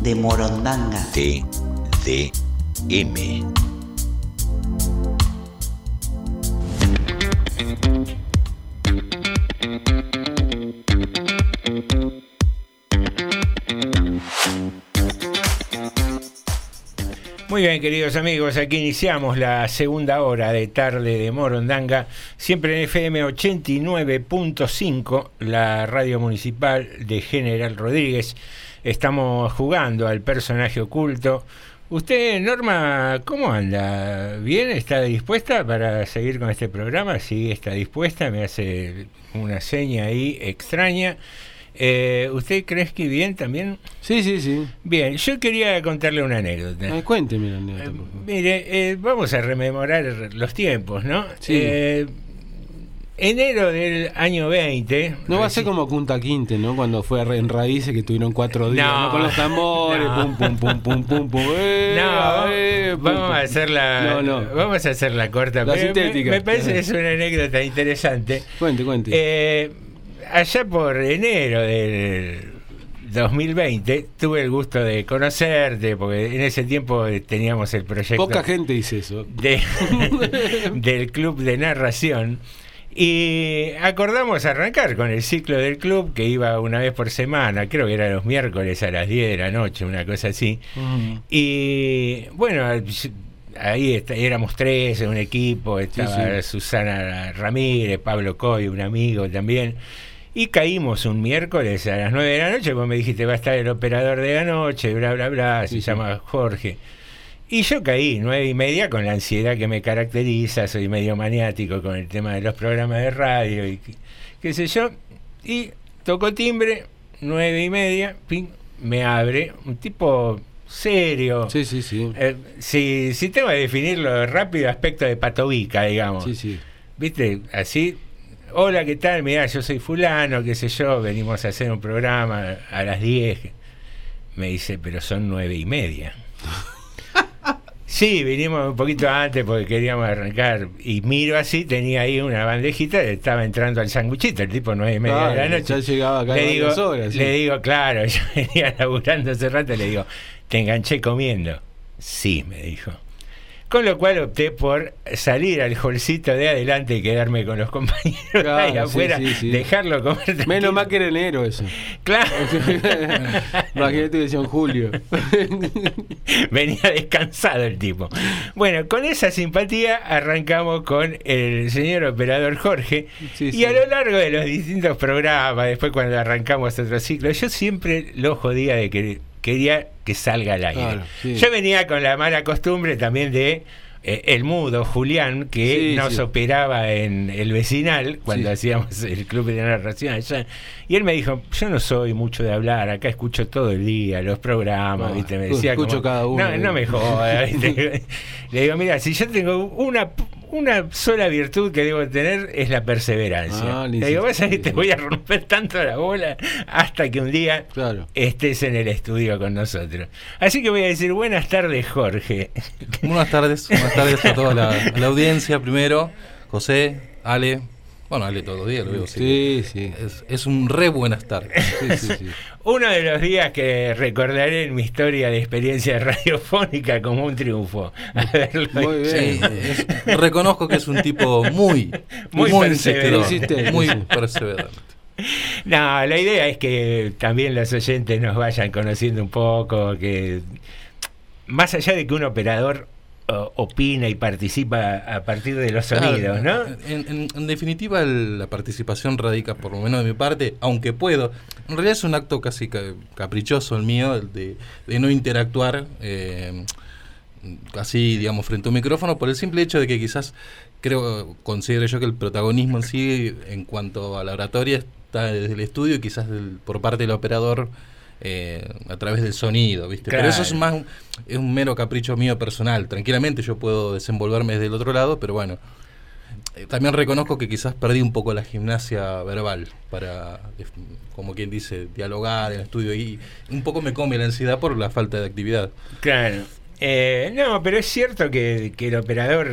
[SPEAKER 6] de Morondanga.
[SPEAKER 3] TDM. Muy bien, queridos amigos, aquí iniciamos la segunda hora de tarde de Morondanga, siempre en FM 89.5, la radio municipal de General Rodríguez. Estamos jugando al personaje oculto. Usted, Norma, ¿cómo anda? ¿Bien? ¿Está dispuesta para seguir con este programa? Sí, está dispuesta, me hace una seña ahí extraña. Eh, ¿Usted cree que bien también?
[SPEAKER 2] Sí, sí, sí.
[SPEAKER 3] Bien, yo quería contarle una anécdota.
[SPEAKER 2] Ay, cuénteme la anécdota, favor.
[SPEAKER 3] Mire, eh, vamos a rememorar los tiempos, ¿no?
[SPEAKER 2] Sí.
[SPEAKER 3] Enero del año 20.
[SPEAKER 2] No va a ser como Kunta Quinte, ¿no? Cuando fue en Raíces que tuvieron cuatro días,
[SPEAKER 3] No.
[SPEAKER 2] ¿no? Con los tambores,
[SPEAKER 3] No.
[SPEAKER 2] pum, pum, pum, pum, pum, pum. eh,
[SPEAKER 3] No,
[SPEAKER 2] eh, pum,
[SPEAKER 3] vamos
[SPEAKER 2] pum.
[SPEAKER 3] a hacerla,
[SPEAKER 2] No, no.
[SPEAKER 3] vamos a corta.
[SPEAKER 2] La
[SPEAKER 3] pero me-
[SPEAKER 2] sintética.
[SPEAKER 3] Me, parece que es una anécdota interesante.
[SPEAKER 2] Cuente, cuente.
[SPEAKER 3] Eh, allá por enero del 2020 tuve el gusto de conocerte, porque en ese tiempo eh, teníamos el proyecto
[SPEAKER 2] Poca gente dice eso.
[SPEAKER 3] de- del club de narración. Y acordamos arrancar con el ciclo del club que iba una vez por semana, creo que era los miércoles a las 10 de la noche, una cosa así. Y bueno, ahí está- éramos tres en un equipo, estaba
[SPEAKER 2] sí.
[SPEAKER 3] Susana Ramírez, Pablo Coy, un amigo también. Y caímos un miércoles a las 9 de la noche, vos me dijiste va a estar el operador de la noche, bla, bla, bla, se llama Jorge. Y yo caí, nueve y media, con la ansiedad que me caracteriza, soy medio maniático con el tema de los programas de radio y qué, qué sé yo. Y tocó timbre, nueve y media, ping, me abre, un tipo serio.
[SPEAKER 2] Sí, sí, sí.
[SPEAKER 3] Eh, si, si tengo que definirlo rápido, aspecto de patovica, digamos.
[SPEAKER 2] Sí, sí.
[SPEAKER 3] ¿Viste? Así. Hola, ¿qué tal? Mirá, yo soy fulano, qué sé yo, venimos a hacer un programa a las 10. Me dice, pero son nueve y media. Sí, vinimos un poquito antes porque queríamos arrancar. Y miro así, tenía ahí una bandejita, estaba entrando al sanguchito, el tipo nueve y media de la noche.
[SPEAKER 2] ya llegaba acá
[SPEAKER 3] le digo,
[SPEAKER 2] horas, sí.
[SPEAKER 3] le digo, claro, yo venía laburando hace rato, le digo, te enganché comiendo. Sí, me dijo. Con lo cual opté por salir al holcito de adelante y quedarme con los compañeros ahí
[SPEAKER 2] Claro,
[SPEAKER 3] afuera,
[SPEAKER 2] sí, sí.
[SPEAKER 3] dejarlo comer. tranquilo.
[SPEAKER 2] Menos mal que era enero eso.
[SPEAKER 3] Claro.
[SPEAKER 2] Imagínate que decía en julio.
[SPEAKER 3] Venía descansado el tipo. Bueno, con esa simpatía arrancamos con el señor operador Jorge. Y a lo largo de los distintos programas, después cuando arrancamos otro ciclo, yo siempre lo jodía de que quería que salga al aire.
[SPEAKER 2] Claro, sí.
[SPEAKER 3] Yo venía con la mala costumbre también de eh, el mudo Julián, que
[SPEAKER 2] Sí,
[SPEAKER 3] nos
[SPEAKER 2] sí.
[SPEAKER 3] operaba en el vecinal cuando hacíamos el club de narración allá. Y él me dijo, yo no soy mucho de hablar, acá escucho todo el día los programas,
[SPEAKER 2] Ah,
[SPEAKER 3] ¿viste? Me
[SPEAKER 2] escucho
[SPEAKER 3] decía como,
[SPEAKER 2] cada uno,
[SPEAKER 3] No,
[SPEAKER 2] eh".
[SPEAKER 3] no me jodas. Le digo, mira, si yo tengo una, una sola virtud que debo tener es la perseverancia.
[SPEAKER 2] Ah,
[SPEAKER 3] Le digo, vas a ver, te voy a romper tanto la bola hasta que un día estés en el estudio con nosotros. Así que voy a decir buenas tardes, Jorge.
[SPEAKER 16] Buenas tardes, buenas tardes a toda la, a la audiencia primero. José, Ale. Bueno, Ale todos los días lo veo.
[SPEAKER 2] Sí, sí.
[SPEAKER 16] Es, es un re buenas tardes.
[SPEAKER 2] Sí, sí, sí.
[SPEAKER 3] Uno de los días que recordaré en mi historia de experiencia radiofónica como un triunfo.
[SPEAKER 16] Muy bien. Sí, es- reconozco que es un tipo muy,
[SPEAKER 3] Muy
[SPEAKER 16] muy,
[SPEAKER 3] perseverante.
[SPEAKER 16] muy perseverante.
[SPEAKER 3] No, la idea es que también los oyentes nos vayan conociendo un poco, que más allá de que un operador o- opina y participa a partir de los sonidos,
[SPEAKER 16] Claro,
[SPEAKER 3] ¿no?
[SPEAKER 16] En, en- en definitiva, el- la participación radica, por lo menos de mi parte, aunque puedo. En realidad es un acto casi ca- caprichoso el mío, el de, de no interactuar eh, así, digamos, frente a un micrófono, por el simple hecho de que quizás creo, considero yo que el protagonismo en sí, en cuanto a la oratoria, está desde el estudio y quizás del- por parte del operador. Eh, a través del sonido, ¿viste? Pero eso es más un- es un mero capricho mío personal. Tranquilamente yo puedo desenvolverme desde el otro lado, pero bueno, eh, también reconozco que quizás perdí un poco la gimnasia verbal para, eh, como quien dice, dialogar en el estudio y un poco me come la ansiedad por la falta de actividad.
[SPEAKER 3] Claro. Eh, no, pero es cierto que, que el operador,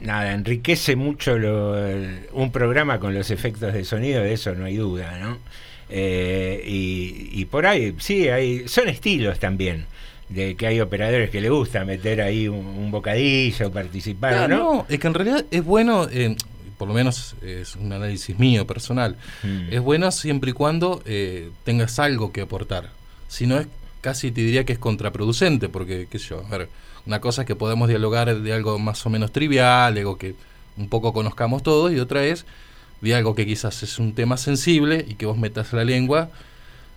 [SPEAKER 3] nada, enriquece mucho lo- el- un programa con los efectos de sonido, de eso no hay duda, ¿no? Eh, y, y por ahí, sí, hay, son estilos también. De que hay operadores que le gusta meter ahí un, un bocadillo, participar,
[SPEAKER 16] Claro,
[SPEAKER 3] ¿no?
[SPEAKER 16] no, es que en realidad es bueno, eh, por lo menos es un análisis mío personal,
[SPEAKER 3] Mm.
[SPEAKER 16] es bueno siempre y cuando eh, tengas algo que aportar. Si no es, casi te diría que es contraproducente, porque, qué sé yo, a ver, una cosa es que podemos dialogar de algo más o menos trivial, algo que un poco conozcamos todos, y otra es de algo que quizás es un tema sensible y que vos metas la lengua,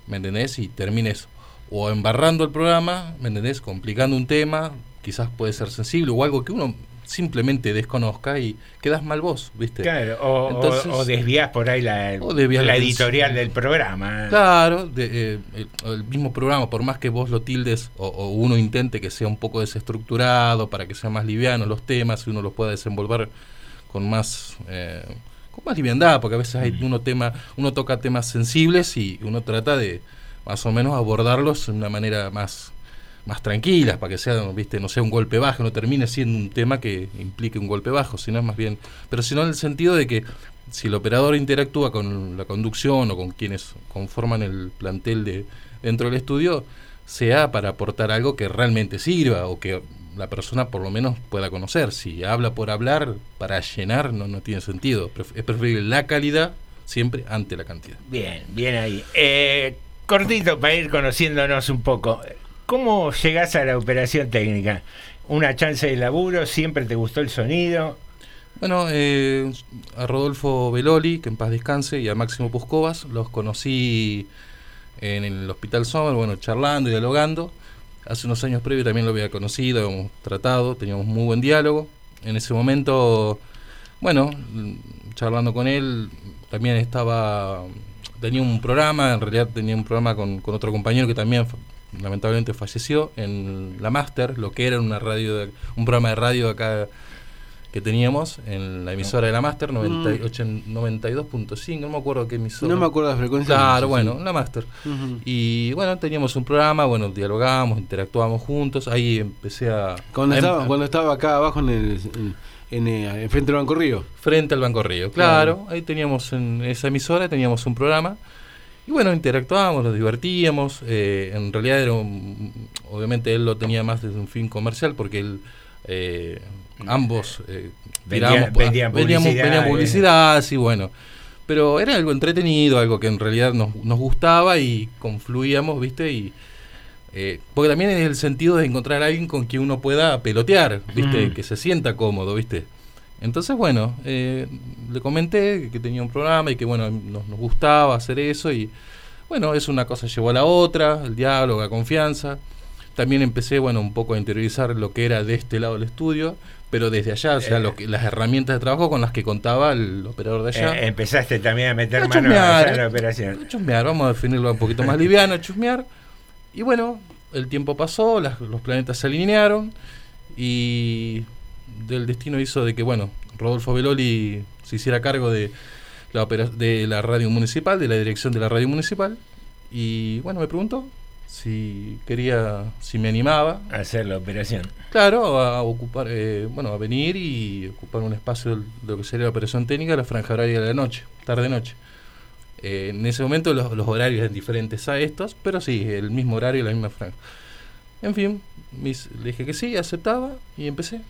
[SPEAKER 16] ¿me entendés? Y termines o embarrando el programa, ¿me entendés? Complicando un tema, quizás puede ser sensible, o algo que uno simplemente desconozca y quedas mal vos, ¿viste?
[SPEAKER 3] Claro, o,
[SPEAKER 16] Entonces-
[SPEAKER 3] o desvías por ahí la, editorial del programa.
[SPEAKER 16] Claro, de, eh, el, el mismo programa, por más que vos lo tildes o, o uno intente que sea un poco desestructurado para que sea más liviano los temas y uno los pueda desenvolver con más eh, con más liviandad, porque a veces hay uno tema, uno toca temas sensibles y uno trata de más o menos abordarlos de una manera más más tranquila, para que sea, viste, no sea un golpe bajo, no termine siendo un tema que implique un golpe bajo, sino es más bien, pero sino en el sentido de que si el operador interactúa con la conducción o con quienes conforman el plantel de dentro del estudio, sea para aportar algo que realmente sirva o que la persona por lo menos pueda conocer. Si habla por hablar, para llenar, no, no tiene sentido. Es preferible la calidad siempre ante la cantidad.
[SPEAKER 3] Bien, bien ahí. Eh, cortito para ir conociéndonos un poco. ¿Cómo llegás a la operación técnica? ¿Una chance de laburo? ¿Siempre te gustó el sonido?
[SPEAKER 16] Bueno, eh, a Rodolfo Beloli, que en paz descanse, y a Máximo Puscovas, los conocí en el Hospital Sommer, bueno, charlando y dialogando. Hace unos años previos también lo había conocido, habíamos tratado, teníamos muy buen diálogo. En ese momento, bueno, charlando con él, también estaba, tenía un programa, en realidad tenía un programa con, con otro compañero que también lamentablemente falleció en la Master, lo que era una radio, de- un programa de radio acá que teníamos en la emisora de la Master, 98 92.5, no me acuerdo qué emisora.
[SPEAKER 2] No me acuerdo la frecuencia.
[SPEAKER 16] Claro, bueno, la Master. Y bueno, teníamos un programa, bueno, dialogábamos, interactuábamos juntos, ahí empecé a...
[SPEAKER 2] Cuando
[SPEAKER 16] a-
[SPEAKER 2] estaba, cuando estaba acá abajo en el, en, en, eh, en frente del Banco Río.
[SPEAKER 16] Frente al Banco Río, claro, ahí teníamos en esa emisora, teníamos un programa. Y bueno, interactuábamos, nos divertíamos. eh, en realidad, era un- obviamente, él lo tenía más desde un fin comercial porque él, eh, ambos eh,
[SPEAKER 3] vendían
[SPEAKER 16] vendíamos-
[SPEAKER 3] publicidad,
[SPEAKER 16] vendían
[SPEAKER 3] eh.
[SPEAKER 16] publicidad, sí, bueno. Pero era algo entretenido, algo que en realidad nos, nos gustaba y confluíamos, ¿viste? Y, eh, porque también es el sentido de encontrar a alguien con quien uno pueda pelotear, ¿viste?
[SPEAKER 3] Mm.
[SPEAKER 16] Que se sienta cómodo, ¿viste? Entonces, bueno, eh, le comenté que tenía un programa y que, bueno, nos, nos gustaba hacer eso y, bueno, es una cosa llevó a la otra, el diálogo, la confianza. También empecé, bueno, un poco a interiorizar lo que era de este lado del estudio, pero desde allá, o sea,
[SPEAKER 3] Eh.
[SPEAKER 16] lo que, las herramientas de trabajo con las que contaba el operador de allá.
[SPEAKER 3] Eh, empezaste también a meter
[SPEAKER 16] A
[SPEAKER 3] mano
[SPEAKER 16] chusmear,
[SPEAKER 3] en la operación.
[SPEAKER 16] chusmear, vamos a definirlo un poquito más liviano, chusmear. Y bueno, el tiempo pasó, las- los planetas se alinearon y del destino hizo de que, bueno, Rodolfo Beloli se hiciera cargo de la, de la radio municipal, de la dirección de la radio municipal. Y bueno, me preguntó si quería, si me animaba.
[SPEAKER 3] A hacer la operación.
[SPEAKER 16] Claro, a ocupar, eh, bueno, a venir y ocupar un espacio de lo que sería la operación técnica, la franja horaria de la noche, tarde-noche. Eh, en ese momento los, los horarios eran diferentes a estos, pero sí, el mismo horario la misma franja. En fin, mis- le dije que sí, aceptaba y empecé.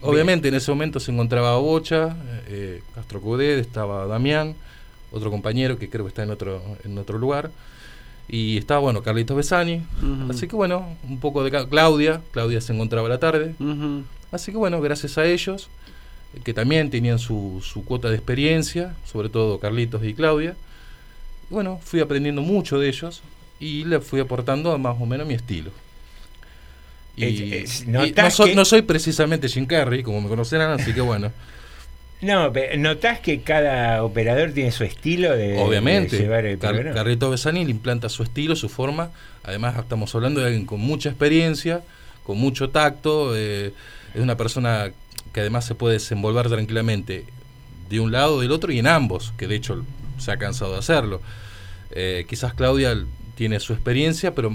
[SPEAKER 16] Obviamente en ese momento se encontraba Bocha, eh, Castro Cudet, estaba Damián, otro compañero que creo que está en otro, en otro lugar. Y estaba, bueno, Carlitos Besani.
[SPEAKER 2] Ujú.
[SPEAKER 16] Así que, bueno, un poco de Claudia. Claudia se encontraba a la tarde.
[SPEAKER 2] Ujú.
[SPEAKER 16] Así que, bueno, gracias a ellos, eh, que también tenían su, su cuota de experiencia, sobre todo Carlitos y Claudia. Y bueno, fui aprendiendo mucho de ellos y le fui aportando más o menos mi estilo. Y,
[SPEAKER 3] Es- es-
[SPEAKER 16] y no, soy, no soy precisamente Jim Carrey, como me conocerán, así que bueno.
[SPEAKER 3] No, ¿notás que cada operador tiene su estilo de,
[SPEAKER 16] Obviamente,
[SPEAKER 3] de llevar el
[SPEAKER 16] Car-
[SPEAKER 3] programa?
[SPEAKER 16] Carlito Besani le implanta su estilo, su forma. Además, estamos hablando de alguien con mucha experiencia, con mucho tacto. eh, es una persona que además se puede desenvolver tranquilamente de un lado del otro y en ambos, que de hecho se ha cansado de hacerlo. Eh, quizás Claudia tiene su experiencia, pero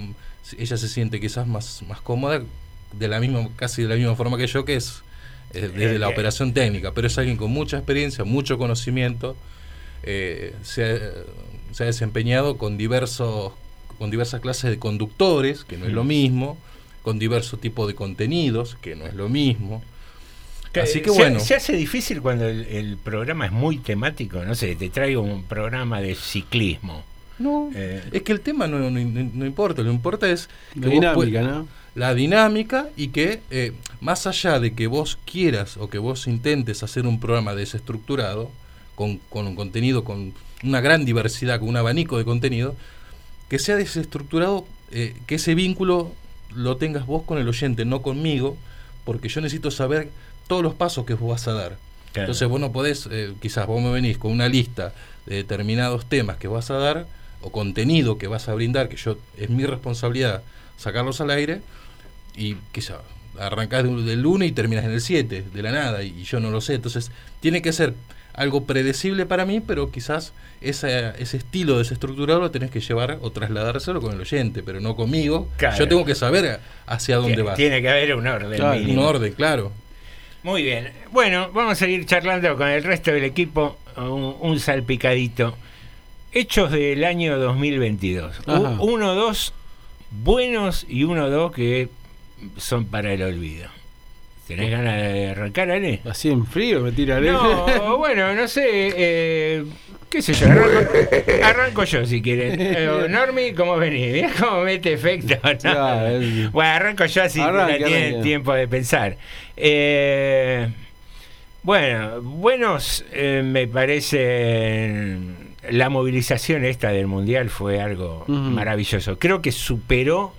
[SPEAKER 16] ella se siente quizás más, más cómoda de la misma, casi de la misma forma que yo, que es eh, desde la
[SPEAKER 3] Eh,
[SPEAKER 16] operación técnica, pero es alguien con mucha experiencia, mucho conocimiento, eh, se, ha, se ha desempeñado con diversos con diversas clases de conductores, que no es lo mismo, con diversos tipos de contenidos, que no es lo mismo. Así que
[SPEAKER 3] se,
[SPEAKER 16] bueno.
[SPEAKER 3] Se hace difícil cuando el, el programa es muy temático, no sé, te traigo un programa de ciclismo.
[SPEAKER 16] No,
[SPEAKER 3] Eh,
[SPEAKER 16] es que el tema no, no- no- importa, lo que importa es que
[SPEAKER 2] dinámica.
[SPEAKER 16] La dinámica y que eh, más allá de que vos quieras o que vos intentes hacer un programa desestructurado, con, con un contenido, con una gran diversidad, con un abanico de contenido, que sea desestructurado, eh, que ese vínculo lo tengas vos con el oyente, no conmigo, porque yo necesito saber todos los pasos que vos vas a dar.
[SPEAKER 3] Claro.
[SPEAKER 16] Entonces vos no podés, eh, quizás vos me venís con una lista de determinados temas que vas a dar o contenido que vas a brindar, que yo es mi responsabilidad sacarlos al aire y quizás arrancás de un- del 1 y terminas en el 7, de la nada, y yo no lo sé. Entonces tiene que ser algo predecible para mí, pero quizás esa, ese estilo desestructurado lo tenés que llevar o trasladárselo con el oyente, pero no conmigo.
[SPEAKER 3] Claro.
[SPEAKER 16] Yo tengo que saber hacia dónde va.
[SPEAKER 3] tiene que haber un orden
[SPEAKER 16] Claro, un orden, claro.
[SPEAKER 3] Muy bien. Bueno, vamos a seguir charlando con el resto del equipo. Un, un salpicadito. Hechos del año 2022. U-
[SPEAKER 2] Ajá.
[SPEAKER 3] uno, dos buenos y uno, dos que son para el olvido. ¿Tenés ganas de arrancar, Ale?
[SPEAKER 2] Así en frío me tira Ale.
[SPEAKER 3] No, bueno, no sé. eh, ¿Qué sé yo? Arranco, arranco yo si quieres. Eh, Normi, ¿cómo venís? Mirá cómo mete efecto. ¿no?
[SPEAKER 2] Claro, es-
[SPEAKER 3] Bueno, arranco yo
[SPEAKER 2] Arranque,
[SPEAKER 3] la tienen tiempo de pensar. Eh, bueno, buenos eh, me parece la movilización esta del Mundial fue algo maravilloso. Creo que superó,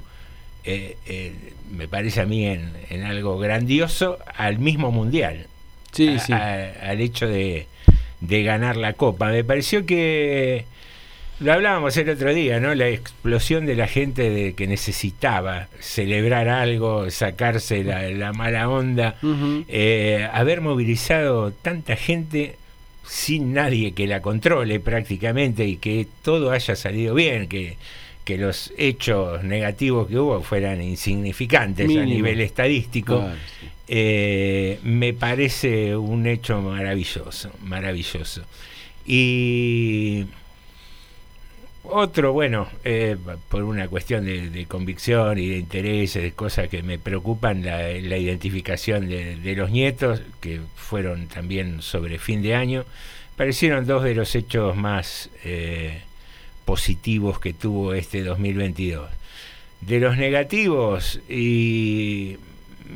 [SPEAKER 3] eh, eh, me parece a mí, en, en algo grandioso al mismo Mundial.
[SPEAKER 2] Sí,
[SPEAKER 3] A-
[SPEAKER 2] sí.
[SPEAKER 3] a- al hecho de, de ganar la Copa. Me pareció que lo hablábamos el otro día, ¿no? La explosión de la gente de que necesitaba celebrar algo, sacarse la, la mala onda, eh, haber movilizado tanta gente sin nadie que la controle prácticamente y que todo haya salido bien, que, que los hechos negativos que hubo fueran insignificantes a nivel estadístico. Eh, me parece un hecho maravilloso, maravilloso. Y otro, bueno, eh, por una cuestión de, de convicción y de intereses, de cosas que me preocupan, la, la identificación de, de los nietos, que fueron también sobre fin de año, parecieron dos de los hechos más eh, positivos que tuvo este 2022. De los negativos, y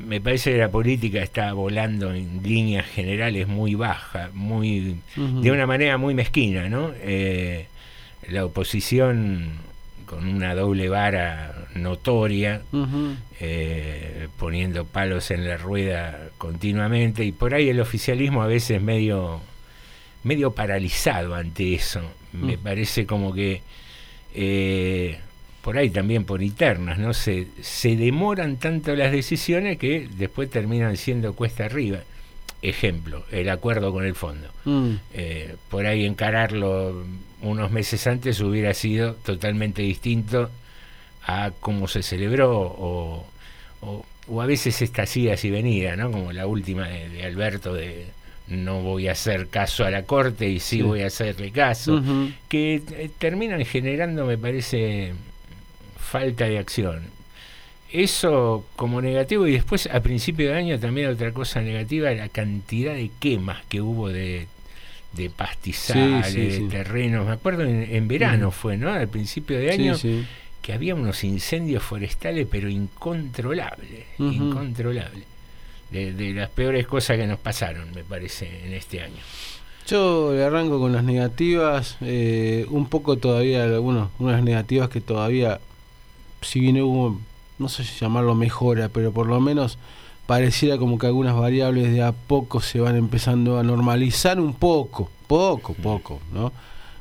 [SPEAKER 3] me parece que la política está volando en líneas generales muy baja, muy de una manera muy mezquina, ¿no? Eh, la oposición con una doble vara notoria, eh, poniendo palos en la rueda continuamente, y por ahí el oficialismo a veces medio, medio paralizado ante eso. Me
[SPEAKER 2] Mm.
[SPEAKER 3] parece como que eh, por ahí también por internas, ¿no? Se, se demoran tanto las decisiones que después terminan siendo cuesta arriba. Ejemplo, el acuerdo con el fondo.
[SPEAKER 2] Mm.
[SPEAKER 3] Eh, por ahí encararlo unos meses antes hubiera sido totalmente distinto a cómo se celebró o, o, o a veces estas idas y venidas, ¿no? Como la última de, de Alberto de no voy a hacer caso a la corte y sí,
[SPEAKER 2] Sí.
[SPEAKER 3] voy a hacerle caso, que eh, terminan generando, me parece, falta de acción. Eso como negativo y después a principio de año también otra cosa negativa, la cantidad de quemas que hubo de, de pastizales,
[SPEAKER 2] Sí, sí,
[SPEAKER 3] de terrenos. Me acuerdo en, en verano fue, ¿no? Al principio de año que había unos incendios forestales pero incontrolables, incontrolables. De, de las peores cosas que nos pasaron, me parece, en este año.
[SPEAKER 2] Yo le arranco con las negativas, eh, un poco todavía, algunos, unas negativas que todavía, si bien hubo, no sé si llamarlo mejora, pero por lo menos pareciera como que algunas variables de a poco se van empezando a normalizar un poco, poco, poco, ¿no?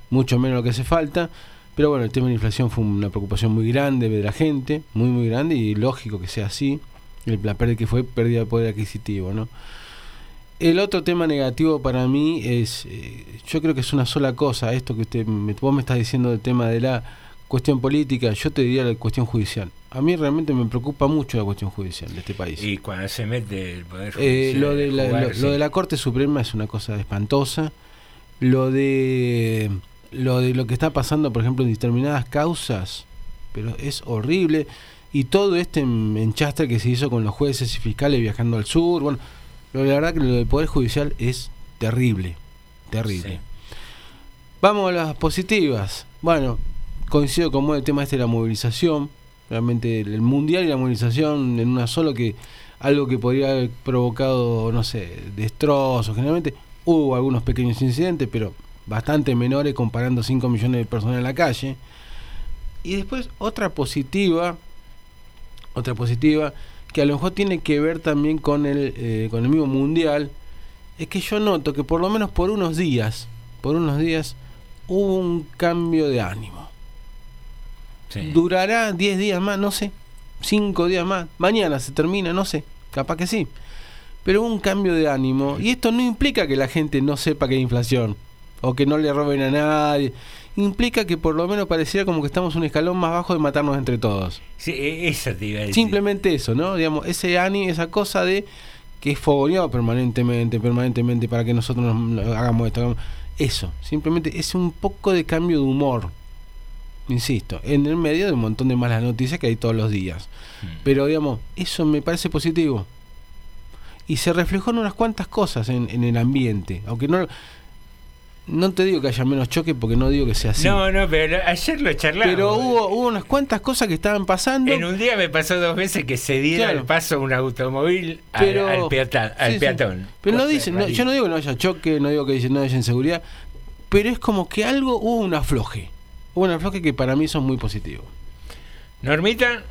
[SPEAKER 2] Mucho menos lo que hace falta. Pero bueno, el tema de la inflación fue una preocupación muy grande de la gente, muy, muy grande y lógico que sea así. El- La pérdida que fue pérdida de poder adquisitivo, ¿no? El otro tema negativo para mí es, eh, yo creo que es una sola cosa, esto que usted, me, vos me estás diciendo del tema de la cuestión política, yo te diría la cuestión judicial. A mí realmente me preocupa mucho la cuestión judicial de este país.
[SPEAKER 3] Y cuando se mete el Poder
[SPEAKER 2] Eh,
[SPEAKER 3] Judicial
[SPEAKER 2] lo, de la,
[SPEAKER 3] jugar,
[SPEAKER 2] lo-
[SPEAKER 3] sí.
[SPEAKER 2] lo de la Corte Suprema es una cosa espantosa lo de lo de lo que está pasando, por ejemplo, en determinadas causas, pero es horrible. Y todo este en- enchastre que se hizo con los jueces y fiscales viajando al sur, bueno, lo, la verdad que lo del Poder Judicial es terrible, terrible. Vamos a las positivas. Bueno, coincido con el tema este de la movilización. Realmente el, mundial y la movilización en una solo que algo que podría haber provocado, no sé, destrozos. Generalmente hubo algunos pequeños incidentes, pero bastante menores comparando 5 millones de personas en la calle. Y después otra positiva, otra positiva, que a lo mejor tiene que ver también con el, eh, con el mismo mundial, es que yo noto que por lo menos por unos días, por unos días, hubo un cambio de ánimo. Durará 10 días más, no sé, 5 días más, mañana se termina, no sé, capaz que sí. Pero hubo un cambio de ánimo, y esto no implica que la gente no sepa que hay inflación, o que no le roben a nadie, implica que por lo menos pareciera como que estamos un escalón más bajo de matarnos entre todos.
[SPEAKER 3] Sí, e- eso te iba a decir.
[SPEAKER 2] Simplemente eso, ¿no? Digamos, ese ánimo, esa cosa de que es fogoneado permanentemente, permanentemente para que nosotros nos- hagamos esto. hagamos- Eso, simplemente es un poco de cambio de humor. Insisto, en el medio de un montón de malas noticias que hay todos los días. Pero digamos, eso me parece positivo. Y se reflejó en unas cuantas cosas en, en el ambiente. Aunque no, no te digo que haya menos choque porque no digo que sea así.
[SPEAKER 3] No, no, pero ayer lo charlamos.
[SPEAKER 2] Pero hubo, hubo unas cuantas cosas que estaban pasando.
[SPEAKER 3] En un día me pasó dos veces que se diera
[SPEAKER 2] Claro.
[SPEAKER 3] el paso un automóvil al-
[SPEAKER 2] Pero-
[SPEAKER 3] al, al
[SPEAKER 2] Sí, sí.
[SPEAKER 3] peatón.
[SPEAKER 2] Pero no dicen, no, yo no digo que no haya choque, no digo que dice- no haya inseguridad, pero es como que algo hubo un afloje. Hubo un afloje que para mí son muy positivo.
[SPEAKER 3] Normita,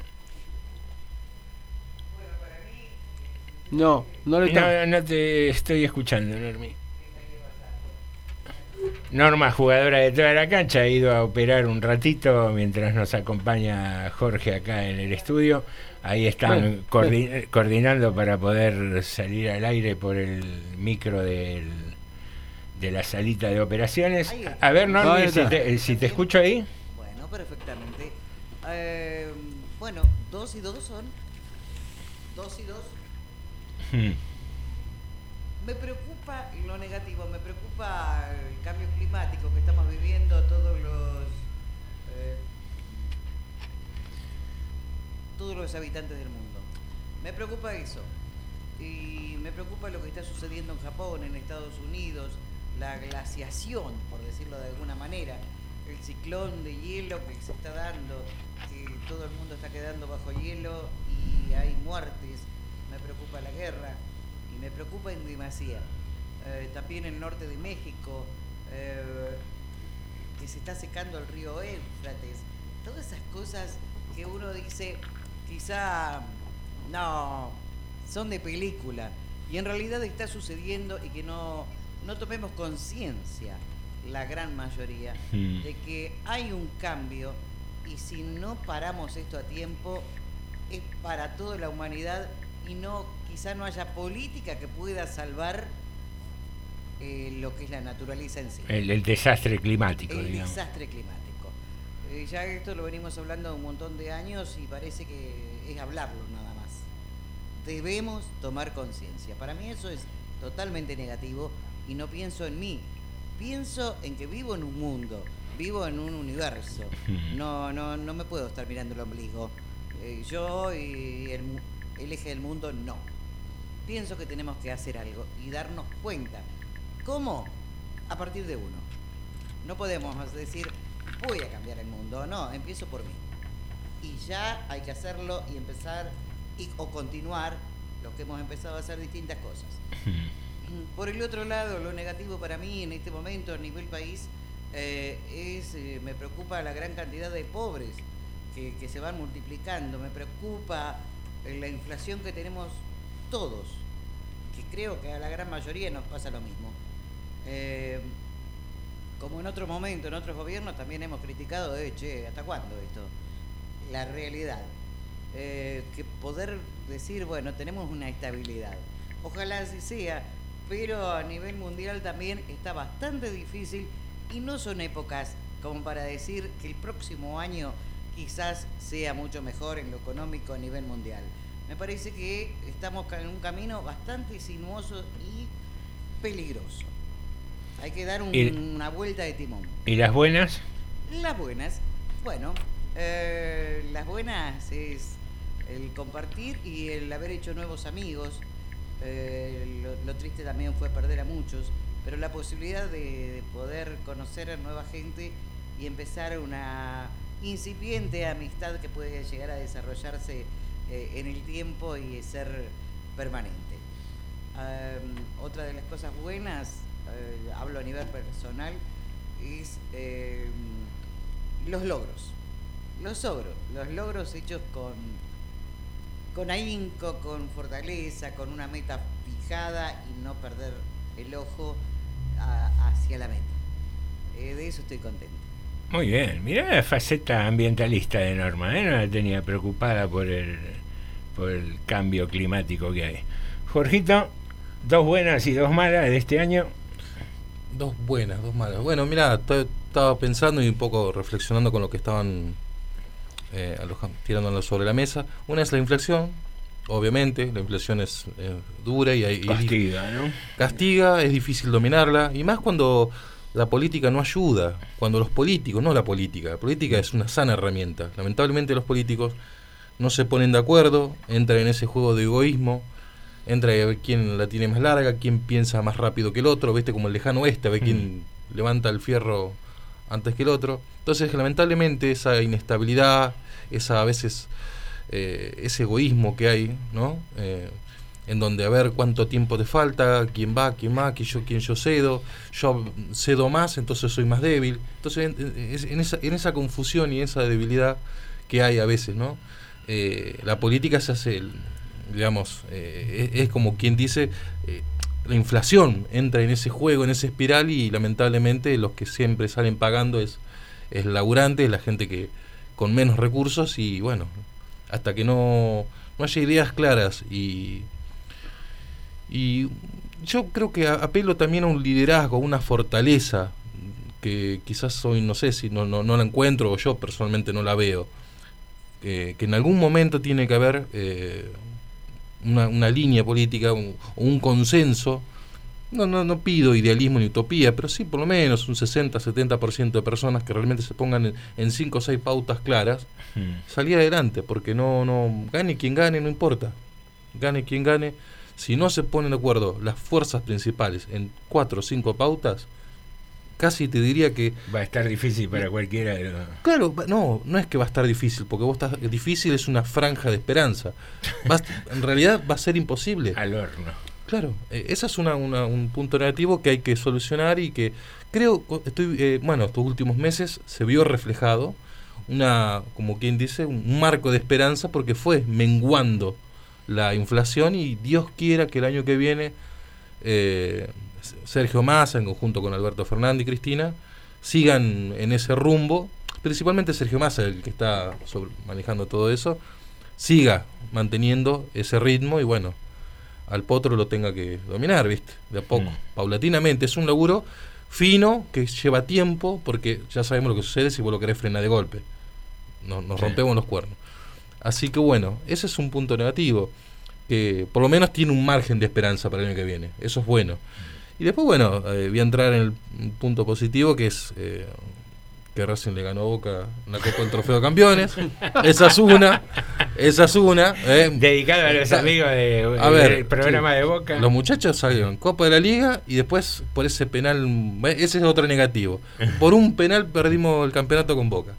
[SPEAKER 2] No, no le
[SPEAKER 3] no, no te estoy escuchando, Normi. Norma, jugadora de toda la cancha, ha ido a operar un ratito mientras nos acompaña Jorge acá en el estudio. Ahí están
[SPEAKER 2] Bueno,
[SPEAKER 3] coordi- coordinando para poder salir al aire por el micro del, de la salita de operaciones. A ver, Normi,
[SPEAKER 1] Ahí
[SPEAKER 3] si te, si te escucho ahí.
[SPEAKER 1] Bueno, perfectamente. Eh, bueno, dos y dos son. Dos y dos.
[SPEAKER 3] Hmm.
[SPEAKER 1] Me preocupa lo negativo, me preocupa el cambio climático que estamos viviendo todos los eh, todos los habitantes del mundo. Me preocupa eso. Y me preocupa lo que está sucediendo en Japón, en Estados Unidos, la glaciación, por decirlo de alguna manera, el ciclón de hielo que se está dando, que todo el mundo está quedando bajo hielo y hay muertes. Me preocupa la guerra y me preocupa en demasía. Eh, también el norte de México, eh, que se está secando el río Éufrates. Todas esas cosas que uno dice, quizá no, son de película. Y en realidad está sucediendo y que no, no tomemos conciencia, la gran mayoría,
[SPEAKER 3] Hmm.
[SPEAKER 1] de que hay un cambio y si no paramos esto a tiempo, es para toda la humanidad y no quizá no haya política que pueda salvar eh, lo que es la naturaleza en sí.
[SPEAKER 3] El, el desastre climático,
[SPEAKER 1] El
[SPEAKER 3] digamos.
[SPEAKER 1] desastre climático. Eh, ya esto lo venimos hablando un montón de años y parece que es hablarlo nada más. Debemos tomar conciencia. Para mí eso es totalmente negativo y no pienso en mí. Pienso en que vivo en un mundo, vivo en un universo. No, no, no me puedo estar mirando el ombligo. Eh, yo y el, el eje del mundo no. Pienso que tenemos que hacer algo y darnos cuenta. ¿Cómo? A partir de uno. No podemos decir, voy a cambiar el mundo. No, empiezo por mí. Y ya hay que hacerlo y empezar y, o continuar lo que hemos empezado a hacer distintas cosas. Por el otro lado, lo negativo para mí en este momento a nivel país eh, es, eh, me preocupa la gran cantidad de pobres que, que se van multiplicando, me preocupa eh, la inflación que tenemos todos, que creo que a la gran mayoría nos pasa lo mismo. Eh, como en otro momento, en otros gobiernos también hemos criticado, ¿hasta cuándo esto? La realidad. Eh, que poder decir, bueno, tenemos una estabilidad. Ojalá así sea, pero a nivel mundial también está bastante difícil y no son épocas como para decir que el próximo año quizás sea mucho mejor en lo económico a nivel mundial. Me parece que estamos en un camino bastante sinuoso y peligroso.
[SPEAKER 17] Hay que dar un-
[SPEAKER 3] Y-
[SPEAKER 17] una vuelta de timón.
[SPEAKER 3] ¿Y las buenas?
[SPEAKER 17] Las buenas, bueno, eh, las buenas es el compartir y el haber hecho nuevos amigos. Eh, lo, lo triste también fue perder a muchos, pero la posibilidad de, de poder conocer a nueva gente y empezar una incipiente amistad que puede llegar a desarrollarse eh, en el tiempo y ser permanente. Otra de las cosas buenas, eh, hablo a nivel personal, es eh, los logros. Los logros, los logros hechos con, con ahínco, con fortaleza, con una meta fijada y no perder el ojo hacia la meta. Eh, de eso estoy contento.
[SPEAKER 3] Muy bien, mirá la faceta ambientalista de Norma, ¿eh? no la tenía preocupada por el, por el cambio climático que hay. Jorgito, dos buenas y dos malas de este año.
[SPEAKER 16] Dos buenas, dos malas. Bueno, mira, estaba pensando y un poco reflexionando con lo que estaban eh, tirándolo sobre la mesa. Una es la inflación, obviamente, la inflación es eh, dura y, hay- y-
[SPEAKER 3] Castiga, ¿no?
[SPEAKER 16] Castiga, es difícil dominarla, y más cuando la política no ayuda, cuando los políticos, no la política, la política es una sana herramienta. Lamentablemente los políticos no se ponen de acuerdo, entran en ese juego de egoísmo, entra a ver quién la tiene más larga, quién piensa más rápido que el otro, viste como el lejano oeste, a ver quién levanta el fierro antes que el otro. Entonces, lamentablemente, esa inestabilidad, esa a veces eh, ese egoísmo que hay, ¿no? Eh, en donde a ver cuánto tiempo te falta, quién va, quién va, quién yo, quién yo cedo, yo cedo más, entonces soy más débil. Entonces, en, en- en esa, en esa confusión y esa debilidad que hay a veces, ¿no? Eh, la política se hace, el- digamos, eh, es, como quien dice, eh, la inflación entra en ese juego, en esa espiral y lamentablemente los que siempre salen pagando es, es laburante, es la gente que con menos recursos y bueno, hasta que no, no haya ideas claras y, y yo creo que apelo también a un liderazgo, a una fortaleza que quizás hoy no sé si no, no, la encuentro o yo personalmente no la veo. eh, que en algún momento tiene que haber una, una línea política, un, o un consenso. No, no, no pido idealismo ni utopía, pero sí por lo menos un 60-70% de personas que realmente se pongan en, en cinco o seis pautas claras, salir adelante, porque no, no, gane quien gane, no importa. Gane quien gane. Si no se ponen de acuerdo las fuerzas principales en cuatro o cinco pautas, casi te diría que
[SPEAKER 3] Va a estar difícil para cualquiera de los...
[SPEAKER 16] Claro, no, no es que va a estar difícil, porque vos estás difícil es una franja de esperanza. En realidad va a ser imposible.
[SPEAKER 3] Al horno.
[SPEAKER 16] Claro, eh, ese es una, una- un punto negativo que hay que solucionar y que creo, estoy, eh, bueno, estos últimos meses se vio reflejado una, como quien dice, un marco de esperanza porque fue menguando la inflación y Dios quiera que el año que viene eh, Sergio Massa en conjunto con Alberto Fernández y Cristina sigan en ese rumbo, principalmente Sergio Massa, el que está sobre- manejando todo eso, siga manteniendo ese ritmo y bueno, al potro lo tenga que dominar, ¿viste? De a poco, paulatinamente. Es un laburo fino que lleva tiempo porque ya sabemos lo que sucede si vos lo querés frenar de golpe. Nos, nos
[SPEAKER 3] Sí.
[SPEAKER 16] rompemos los cuernos. Así que bueno, ese es un punto negativo. Que por lo menos tiene un margen de esperanza para el año que viene. Eso es bueno. Y después, bueno, eh, voy a entrar en el punto positivo que es eh, que Racing le ganó a Boca la Copa del Trofeo de Campeones. Esa es una. Esa es una. eh.
[SPEAKER 3] Dedicado a los amigos de-
[SPEAKER 16] A ver,
[SPEAKER 3] del programa de Boca.
[SPEAKER 16] Los muchachos salieron Copa de la Liga y después por ese penal. Ese es otro negativo. Por un penal perdimos el campeonato con Boca.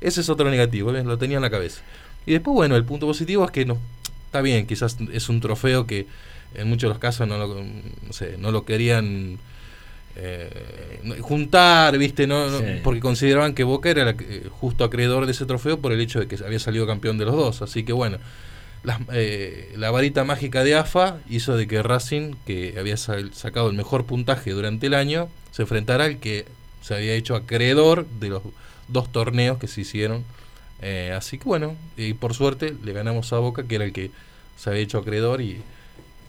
[SPEAKER 16] Ese es otro negativo, ¿ves? lo tenía en la cabeza. Y después, bueno, el punto positivo es que no, está bien, quizás es un trofeo que en muchos de los casos no lo, no sé, no lo querían eh, juntar, ¿viste? No, no-. Porque consideraban que Boca era el eh, justo acreedor de ese trofeo por el hecho de que había salido campeón de los dos. Así que bueno, las- eh, la varita mágica de AFA hizo de que Racing, que había sal- sacado el mejor puntaje durante el año, se enfrentara al que se había hecho acreedor de los dos torneos que se hicieron. Eh, así que bueno, y por suerte le ganamos a Boca, que era el que se había hecho acreedor y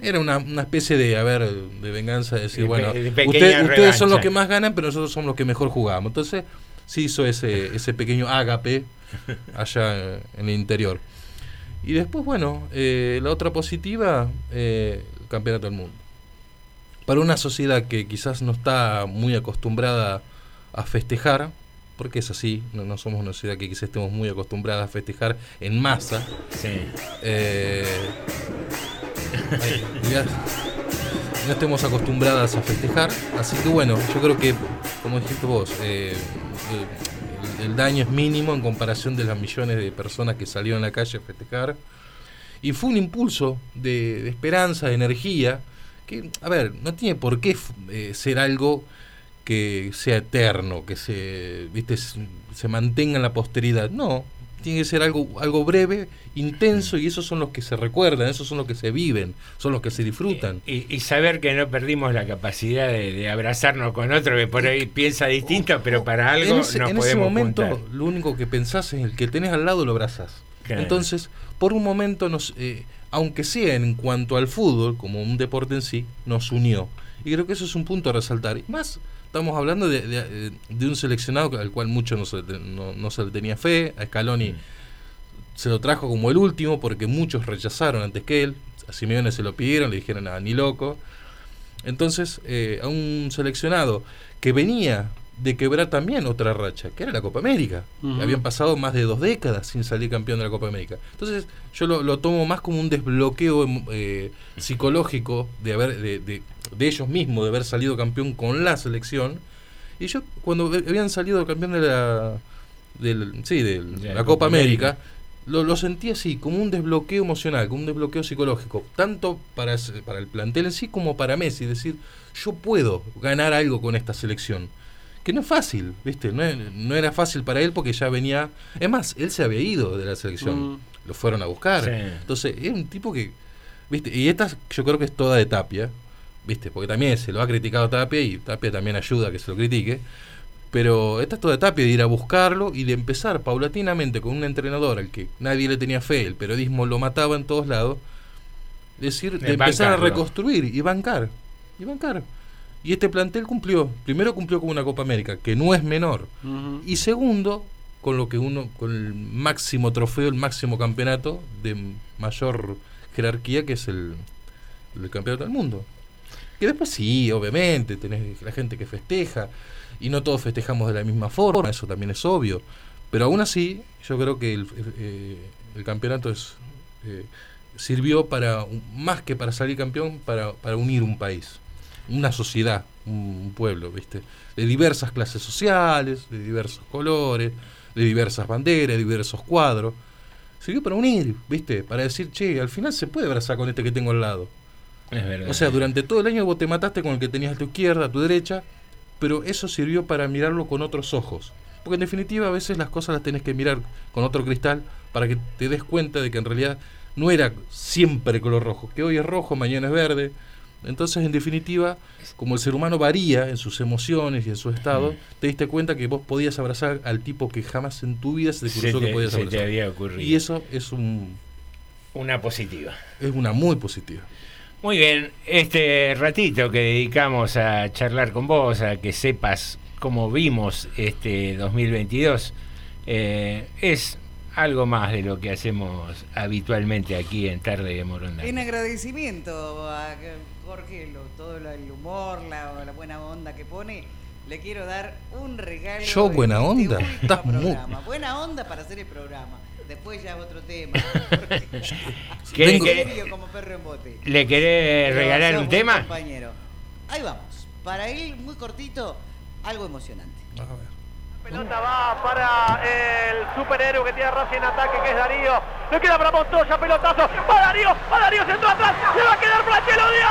[SPEAKER 16] era una, una especie de, a ver, de venganza, de decir,
[SPEAKER 3] pe-
[SPEAKER 16] bueno, usted- ustedes son los que más ganan, pero nosotros somos los que mejor jugamos. Entonces, sí hizo ese, ese pequeño ágape allá eh, en el interior. Y después, bueno, eh, la otra positiva, eh, el campeonato del mundo. para una sociedad que quizás no está muy acostumbrada a festejar, porque es así, no, no somos una sociedad que quizás estemos muy acostumbradas a festejar en masa. Eh, ay, no estemos acostumbradas a festejar, así que bueno, yo creo que, como dijiste vos, eh, el, daño es mínimo en comparación de las millones de personas que salieron a la calle a festejar. Y fue un impulso de, esperanza, de energía, que, a ver, no tiene por qué eh, ser algo que sea eterno, que se, ¿viste? se mantenga en la posteridad. No, tiene que ser algo, algo breve, intenso, y esos son los que se recuerdan, esos son los que se viven, son los que se disfrutan.
[SPEAKER 3] Y, y saber que no perdimos la capacidad de, de abrazarnos con otro que por ahí piensa distinto, pero para algo
[SPEAKER 16] en ese,
[SPEAKER 3] nos
[SPEAKER 16] en ese momento
[SPEAKER 3] juntar.
[SPEAKER 16] lo único que pensás es el que tenés al lado lo abrazás.
[SPEAKER 3] Claro.
[SPEAKER 16] Entonces, por un momento, nos, eh, aunque sea en cuanto al fútbol, como un deporte en sí, nos unió. Y creo que eso es un punto a resaltar. Y más, estamos hablando de, de- de un seleccionado al cual mucho no se, no, no se le tenía fe. A Scaloni se lo trajo como el último porque muchos rechazaron antes que él. A Simeone se lo pidieron, le dijeron, ah, ni loco. Entonces, eh, a un seleccionado que venía de quebrar también otra racha, que era la Copa América. Habían pasado más de dos décadas sin salir campeón de la Copa América. Entonces, yo lo, lo tomo más como un desbloqueo em, eh, psicológico de, haber, de, de- de ellos mismos, de haber salido campeón con la selección. Y yo, cuando habían salido campeón de la, del, sí, de la, Copa América, lo, lo sentí así, como un desbloqueo emocional, como un desbloqueo psicológico, tanto para, para el plantel en sí como para Messi, decir, yo puedo ganar algo con esta selección. Que no es fácil, ¿viste? No, no era fácil para él porque ya venía... Es más, él se había ido de la selección,
[SPEAKER 2] Mm.
[SPEAKER 16] lo fueron a buscar.
[SPEAKER 2] Sí.
[SPEAKER 16] Entonces, es un tipo que... ¿Viste? Y esta yo creo que es toda de Tapia, ¿viste? Porque también se lo ha criticado Tapia y Tapia también ayuda a que se lo critique. Pero esta es toda de Tapia de ir a buscarlo y de empezar paulatinamente con un entrenador al que nadie le tenía fe, el periodismo lo mataba en todos lados. Decir, de
[SPEAKER 3] De
[SPEAKER 16] empezar a reconstruir y bancar. Y bancar. Y este plantel cumplió. Primero cumplió con una Copa América, que no es menor. Y segundo, con lo que uno, con el máximo trofeo, el máximo campeonato de mayor jerarquía, que es el, el campeonato del mundo. Que después sí, obviamente, tenés la gente que festeja, y no todos festejamos de la misma forma, eso también es obvio. Pero aún así, yo creo que el, eh, el campeonato es, eh, sirvió para, más que para salir campeón, para, para unir un país, una sociedad, un, un pueblo, ¿viste? De diversas clases sociales, de diversos colores, de diversas banderas, de diversos cuadros. Sirvió para unir, ¿viste? Para decir, che, al final se puede abrazar con este que tengo al lado.
[SPEAKER 3] Es verdad.
[SPEAKER 16] O sea, durante todo el año vos te mataste con el que tenías a tu izquierda, a tu derecha, pero eso sirvió para mirarlo con otros ojos. Porque en definitiva a veces las cosas las tenés que mirar con otro cristal para que te des cuenta de que en realidad no era siempre color rojo, que hoy es rojo, mañana es verde. Entonces, en definitiva, como el ser humano varía en sus emociones y en su estado, te diste cuenta que vos podías abrazar al tipo que jamás en tu vida se te
[SPEAKER 3] Se
[SPEAKER 16] cruzó
[SPEAKER 3] te-
[SPEAKER 16] que podías
[SPEAKER 3] se te
[SPEAKER 16] abrazar.
[SPEAKER 3] había ocurrido.
[SPEAKER 16] Y eso es un
[SPEAKER 3] Una positiva.
[SPEAKER 16] es una muy positiva.
[SPEAKER 3] Muy bien, este ratito que dedicamos a charlar con vos, a que sepas cómo vimos este 2022, eh, es algo más de lo que hacemos habitualmente aquí en Tarde de Morondanga.
[SPEAKER 17] En agradecimiento a Jorge, lo- todo lo- el humor, la, la buena onda que pone, le quiero dar un regalo.
[SPEAKER 16] Yo,
[SPEAKER 17] en
[SPEAKER 16] buena
[SPEAKER 17] este
[SPEAKER 16] onda. Estás muy-.
[SPEAKER 17] Buena onda para hacer el programa. Después ya otro tema.
[SPEAKER 3] ¿Qué-
[SPEAKER 17] En
[SPEAKER 3] qué-
[SPEAKER 17] serio, como perro en bote.
[SPEAKER 3] ¿Le querés
[SPEAKER 17] Pero
[SPEAKER 3] regalar un tema?
[SPEAKER 17] Compañero. Ahí vamos. Para ir muy cortito, algo emocionante.
[SPEAKER 18] Pelota va para el superhéroe que tiene Racing en ataque, que es Darío. Le queda para Montoya, pelotazo. Va Darío, va Darío, centro atrás. Se va a quedar Franchelo ¡De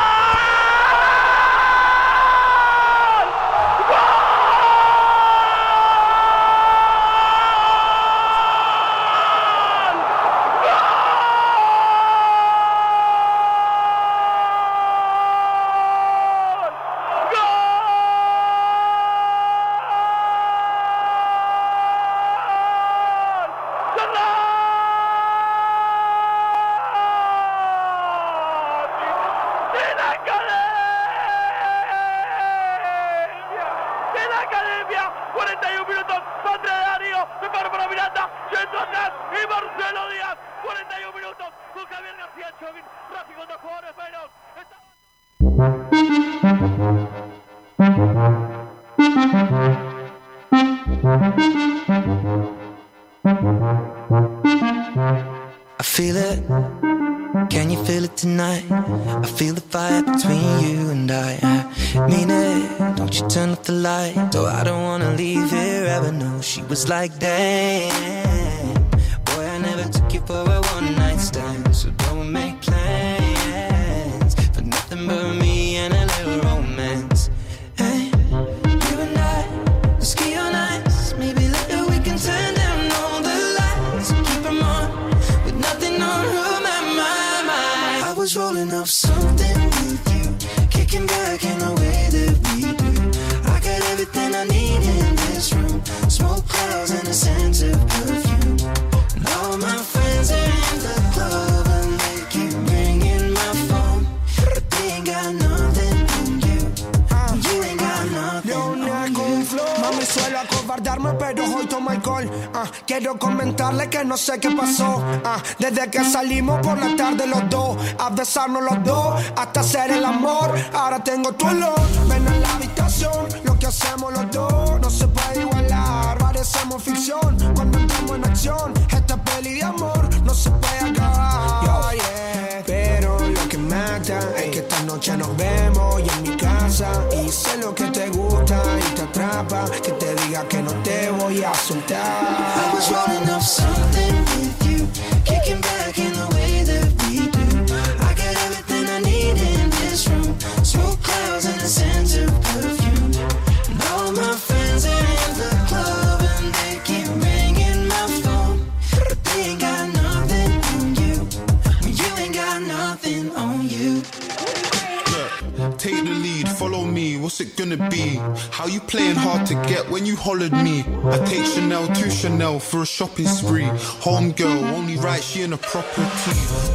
[SPEAKER 19] gonna be? How you playing hard to get when you hollered me? I take Chanel to Chanel for a shopping spree. Home girl, only right, she in a property.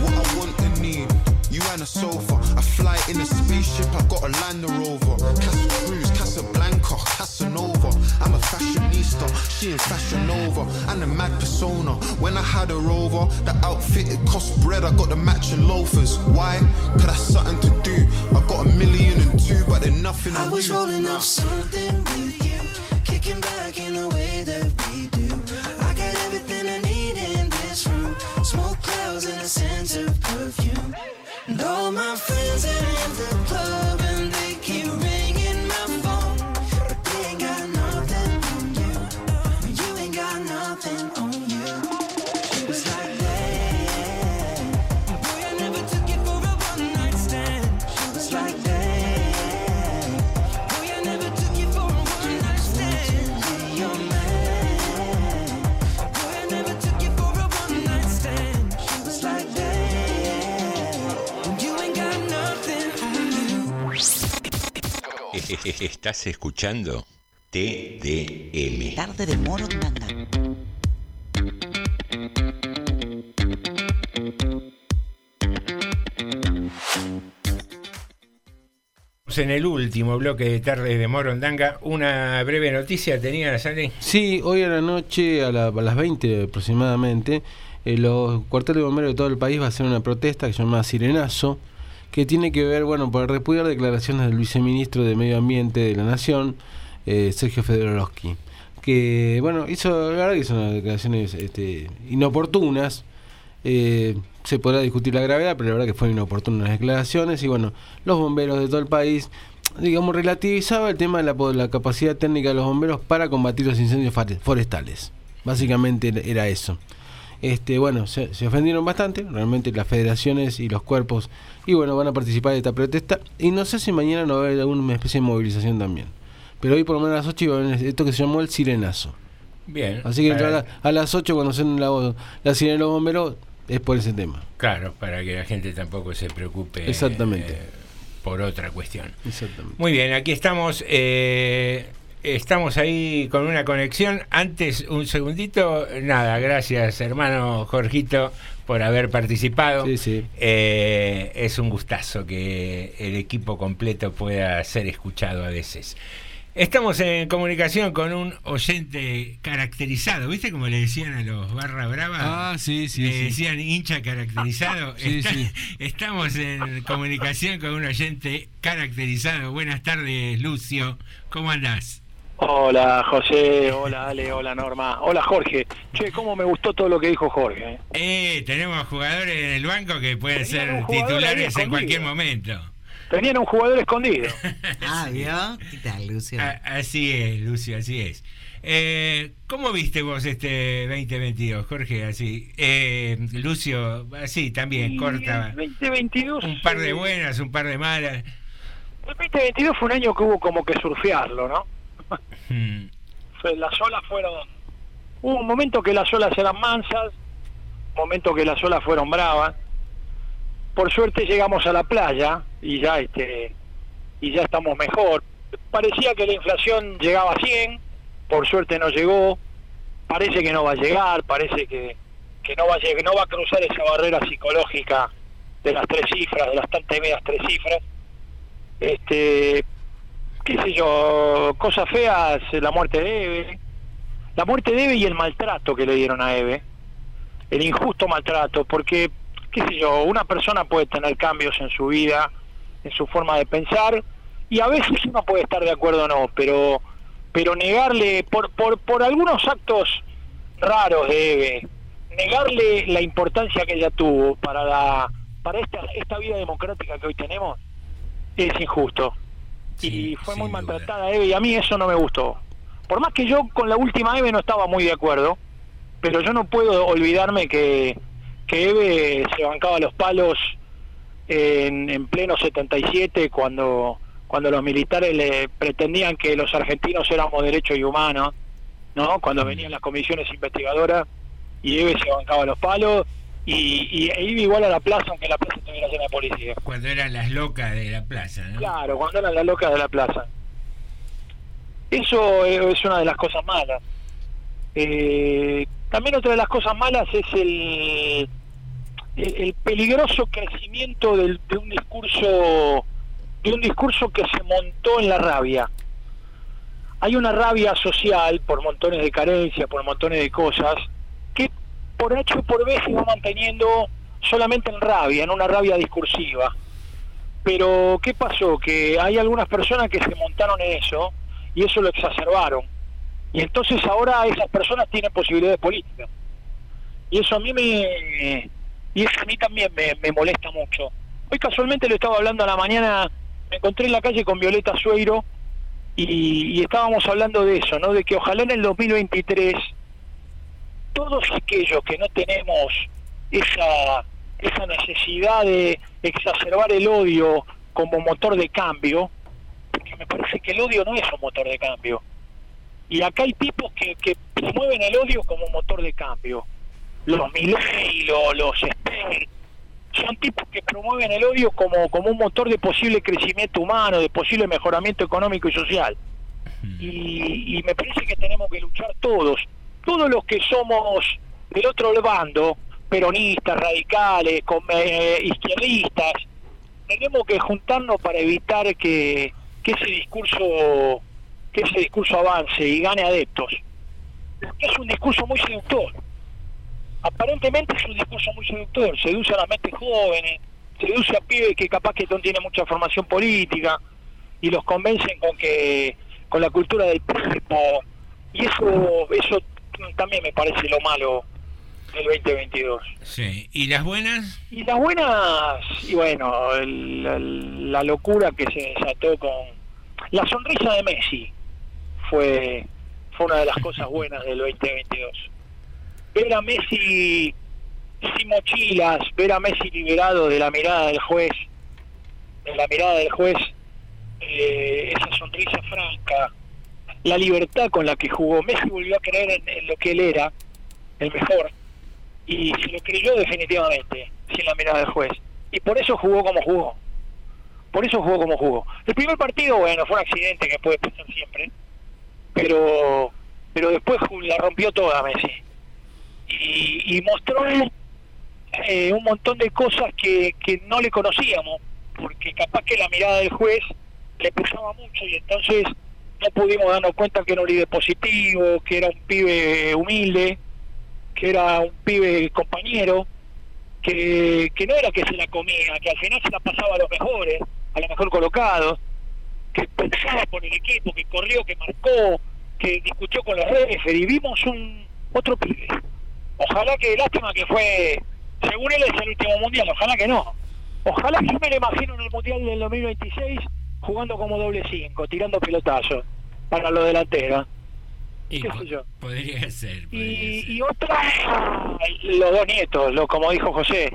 [SPEAKER 19] What I want and need. You and a sofa, I fly in a spaceship, I got a Land Rover. Casablanca, Casanova. I'm a fashionista, she in Fashion Nova. And a mad persona. When I had her over, the outfit it cost bread, I got the matching loafers. Why? Cause that's something to do. I got a million and two, but they're nothing
[SPEAKER 20] I was
[SPEAKER 19] you.
[SPEAKER 20] rolling up something with you, kicking back in the way that we do. I got everything I need in this room smoke clouds and a sense of perfume. And all my friends are in the club
[SPEAKER 3] Estás escuchando TDM.
[SPEAKER 6] Tarde de Morondanga.
[SPEAKER 3] En el último bloque de tarde de Morondanga, una breve noticia tenía Sandy.
[SPEAKER 2] Sí, hoy a la noche, a, la- a las 20 aproximadamente, eh, los cuarteles de bomberos de todo el país va a hacer una protesta que se llama Sirenazo, que tiene que ver, bueno, por repudiar declaraciones del viceministro de Medio Ambiente de la Nación, eh, Sergio Federowski, que, bueno, hizo, la verdad que hizo unas declaraciones este, inoportunas, eh, se podrá discutir la gravedad, pero la verdad que fueron inoportunas las declaraciones y bueno, los bomberos de todo el país, digamos, relativizaba el tema de la, capacidad técnica de los bomberos para combatir los incendios forestales. Básicamente era eso. Este, bueno, se, se ofendieron bastante, realmente las federaciones y los cuerpos, y bueno, van a participar de esta protesta, y no sé si mañana no va a haber alguna especie de movilización también. Pero hoy por lo menos a las 8 iba a haber esto que se llamó el sirenazo.
[SPEAKER 3] Bien.
[SPEAKER 2] Así que
[SPEAKER 3] para-
[SPEAKER 2] a, la- a las 8 cuando suenen la, la sirena de los bomberos es por ese tema.
[SPEAKER 3] Claro, para que la gente tampoco se preocupe
[SPEAKER 2] Exactamente.
[SPEAKER 3] eh, por otra cuestión.
[SPEAKER 2] Exactamente.
[SPEAKER 3] Muy bien, aquí estamos. eh, estamos ahí con una conexión. Antes, un segundito. Nada, gracias, hermano Jorgito, por haber participado. Eh, es un gustazo que el equipo completo pueda ser escuchado a veces. Estamos en comunicación con un oyente caracterizado, ¿viste como le decían a los barra brava?
[SPEAKER 2] Ah, sí, sí,
[SPEAKER 3] Le
[SPEAKER 2] sí.
[SPEAKER 3] decían hincha caracterizado.
[SPEAKER 2] Sí,
[SPEAKER 3] Está-
[SPEAKER 2] sí.
[SPEAKER 3] Estamos en comunicación con un oyente caracterizado. Buenas tardes, Lucio. ¿Cómo andás?
[SPEAKER 21] Hola José, hola Ale, hola Norma, hola Jorge. Che, cómo me gustó todo lo que dijo Jorge. ¿eh?
[SPEAKER 3] Eh, tenemos jugadores en el banco que pueden
[SPEAKER 21] Tenían
[SPEAKER 3] ser titulares en cualquier momento.
[SPEAKER 21] Tenían un jugador escondido.
[SPEAKER 1] Ah, ¿vio? ¿Qué tal, Lucio?
[SPEAKER 3] A- así es, Lucio, así es. Eh, ¿Cómo viste vos este 2022, Jorge? Así, eh, Lucio, así también, corta.
[SPEAKER 21] 2022.
[SPEAKER 3] Un par de
[SPEAKER 21] eh,
[SPEAKER 3] buenas, un par de malas.
[SPEAKER 21] El 2022 fue un año que hubo como que surfearlo, ¿no? Las olas fueron. Hubo un momento que las olas eran mansas, momento que las olas fueron bravas. Por suerte llegamos a la playa y ya este y ya estamos mejor. Parecía que la inflación llegaba a 100, por suerte no llegó. Parece que no va a llegar, parece que, que no va a llegar, no va a cruzar esa barrera psicológica de las tres cifras, de las tan temidas tres cifras. Este, qué sé yo, cosas feas, la muerte de Eve, la muerte de Eve y el maltrato que le dieron a Eve, el injusto maltrato, porque, qué sé yo, una persona puede tener cambios en su vida, en su forma de pensar, y a veces uno puede estar de acuerdo o no, pero, pero negarle, por, por, por algunos actos raros de Eve, negarle la importancia que ella tuvo para la para esta, esta vida democrática que hoy tenemos, es injusto y fue muy maltratada Eve y a mí eso no me gustó. Por más que yo con la última Eve no estaba muy de acuerdo, pero yo no puedo olvidarme que, que Eve se bancaba los palos en, en pleno 77 cuando cuando los militares le pretendían que los argentinos éramos derechos y humanos, ¿no? Cuando venían las comisiones investigadoras y Eve se bancaba los palos y, y e iba igual a la plaza aunque la plaza estuviera llena de policía.
[SPEAKER 3] Cuando eran las locas de la plaza, ¿no?
[SPEAKER 21] Claro, cuando eran las locas de la plaza. Eso es una de las cosas malas. Eh, también otra de las cosas malas es el, el, el peligroso crecimiento del- de un discurso de un discurso que se montó en la rabia. Hay una rabia social por montones de carencias, por montones de cosas, por H o por B se va manteniendo solamente en rabia, en una rabia discursiva. Pero, ¿qué pasó? Que hay algunas personas que se montaron en eso y eso lo exacerbaron. Y entonces ahora esas personas tienen posibilidades políticas. Y eso a mí me... Y eso a mí también me, molesta mucho. Hoy casualmente le estaba hablando a la mañana, me encontré en la calle con Violeta Sueiro y, y estábamos hablando de eso, ¿no? De que ojalá en el 2023 todos aquellos que no tenemos esa, esa necesidad de exacerbar el odio como motor de cambio, porque me parece que el odio no es un motor de cambio. Y acá hay tipos que, que promueven el odio como motor de cambio. Los Milley, los, los Sper, son tipos que promueven el odio como, como un motor de posible crecimiento humano, de posible mejoramiento económico y social. Y, y me parece que tenemos que luchar todos, todos los que somos del otro bando, peronistas, radicales, com- eh, izquierdistas, tenemos que juntarnos para evitar que, ese discurso que ese discurso avance y gane adeptos. Es un discurso muy seductor. Aparentemente es un discurso muy seductor, seduce a las mentes jóvenes, seduce a pibes que capaz que no tienen mucha formación política y los convencen con que con la cultura del cuerpo y eso eso también me parece lo malo del 2022.
[SPEAKER 3] Sí. ¿Y las buenas?
[SPEAKER 21] Y las buenas, y bueno, el- el- la locura que se desató con la sonrisa de Messi fue, fue una de las cosas buenas del 2022. Ver a Messi sin mochilas, ver a Messi liberado de la mirada del juez, de la mirada del juez, eh, esa sonrisa franca, la libertad con la que jugó. Messi volvió a creer en, lo que él era, el mejor, y se lo creyó definitivamente, sin la mirada del juez. Y por eso jugó como jugó. Por eso jugó como jugó. El primer partido, bueno, fue un accidente que puede pasar siempre, pero pero después la rompió toda Messi. Y, y mostró eh, un montón de cosas que, que no le conocíamos, porque capaz que la mirada del juez le pesaba mucho y entonces no pudimos darnos cuenta que era un líder positivo, que era un pibe humilde, que era un pibe compañero, que, que no era que se la comía, que al final se la pasaba a los mejores, a los mejor colocados, que pensaba por el equipo, que corrió, que marcó, que discutió con los referees y vimos un otro pibe. Ojalá que, lástima que fue, según él es el último mundial, ojalá que no. Ojalá que me lo imagino en el mundial del 2026 jugando como doble cinco, tirando pelotazos para los delanteros.
[SPEAKER 3] Y
[SPEAKER 21] ¿Qué
[SPEAKER 3] po-
[SPEAKER 21] sé yo?
[SPEAKER 3] podría ser.
[SPEAKER 21] Y, y otra, los dos nietos, lo, como dijo José,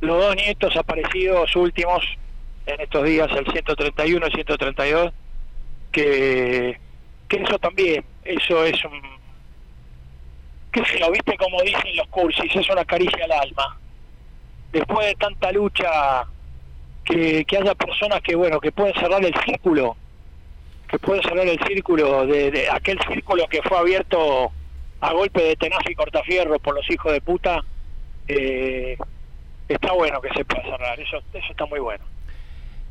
[SPEAKER 21] los dos nietos aparecidos últimos en estos días, el 131 y 132, que, que eso también, eso es un, qué sé yo, viste como dicen los cursis, es una caricia al alma. Después de tanta lucha, que, que haya personas que, bueno, que pueden cerrar el círculo, que pueden cerrar el círculo de, de aquel círculo que fue abierto a golpe de tenaz y cortafierro por los hijos de puta, eh, está bueno que se pueda cerrar, eso, eso está muy bueno.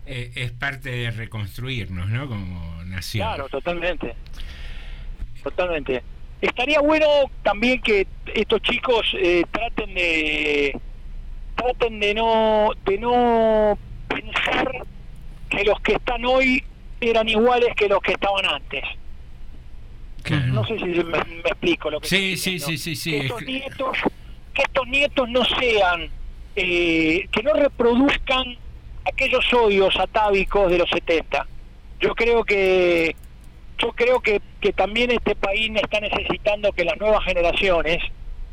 [SPEAKER 3] Eh, es parte de reconstruirnos, ¿no? Como nación.
[SPEAKER 21] Claro, totalmente. Totalmente. Estaría bueno también que estos chicos eh, traten de traten de no de no pensar que los que están hoy eran iguales que los que estaban antes. No sé si me, me explico lo que
[SPEAKER 3] Sí,
[SPEAKER 21] estoy
[SPEAKER 3] sí,
[SPEAKER 21] diciendo.
[SPEAKER 3] sí, sí, sí.
[SPEAKER 21] Que
[SPEAKER 3] es
[SPEAKER 21] estos nietos, que estos nietos no sean, eh, que no reproduzcan aquellos odios atávicos de los 70. Yo creo que yo creo que, que también este país está necesitando que las nuevas generaciones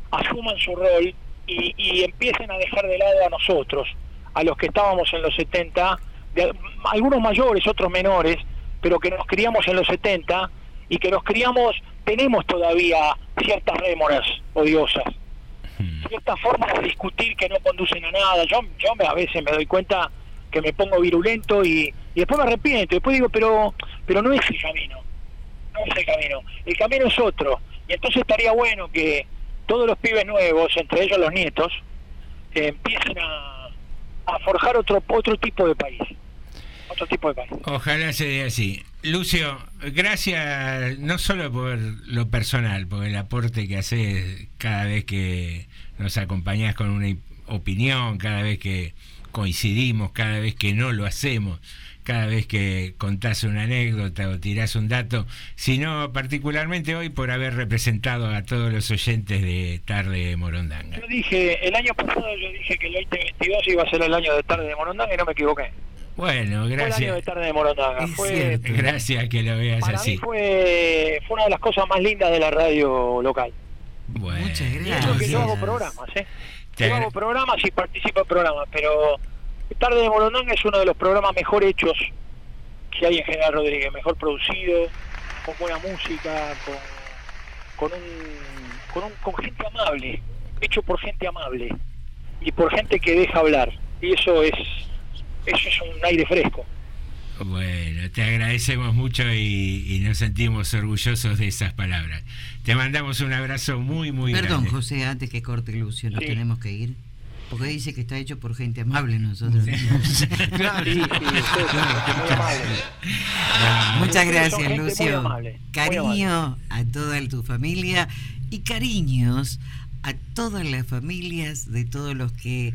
[SPEAKER 21] asuman su rol y, y empiecen a dejar de lado a nosotros, a los que estábamos en los 70, de- algunos mayores, otros menores, pero que nos criamos en los 70 y que nos criamos, tenemos todavía ciertas rémoras odiosas, ciertas formas de discutir que no conducen a nada. Yo, yo me- a veces me doy cuenta que me pongo virulento y, y después me arrepiento, después digo, pero, pero no es el camino, no es el camino, el camino es otro. Y entonces estaría bueno que todos los pibes nuevos, entre ellos los nietos, eh, empiecen a, a forjar otro, otro tipo de país. Otro tipo de país.
[SPEAKER 3] Ojalá se dé así. Lucio, gracias no solo por lo personal, por el aporte que haces cada vez que nos acompañás con una opinión, cada vez que coincidimos, cada vez que no lo hacemos, cada vez que contás una anécdota o tirás un dato, sino particularmente hoy por haber representado a todos los oyentes de Tarde Morondanga.
[SPEAKER 21] Yo dije, el año pasado yo dije que el 2022 iba a ser el año de tarde de Morondanga y no me equivoqué.
[SPEAKER 3] Bueno,
[SPEAKER 21] Fue el año de
[SPEAKER 3] gracias.
[SPEAKER 21] tarde de Morondanga. Fue,
[SPEAKER 3] Gracias que lo veas
[SPEAKER 21] para mí
[SPEAKER 3] así.
[SPEAKER 21] fue, fue una de las cosas más lindas de la radio local.
[SPEAKER 3] Bueno,
[SPEAKER 1] Muchas
[SPEAKER 21] que yo hago programas, ¿eh?
[SPEAKER 3] Te
[SPEAKER 21] Yo hago programas y participo en programas, pero Tarde de Morondanga es uno de los programas mejor hechos que hay en General Rodríguez, mejor producido, con buena música, con, con, un, con, un- con gente amable, hecho por gente amable y por gente que deja hablar. Y eso es, eso es un aire fresco.
[SPEAKER 3] Bueno, te agradecemos mucho y, y nos sentimos orgullosos de esas palabras. Te mandamos un abrazo muy, muy
[SPEAKER 1] Perdón,
[SPEAKER 3] grande.
[SPEAKER 1] José, antes que corte Lucio, nos
[SPEAKER 3] Sí.
[SPEAKER 1] tenemos que ir. Porque dice que está hecho por gente amable nosotros. Muchas
[SPEAKER 21] Son
[SPEAKER 1] gracias, Lucio.
[SPEAKER 21] muy
[SPEAKER 1] Cariño a toda tu familia y cariños a todas las familias de todos los que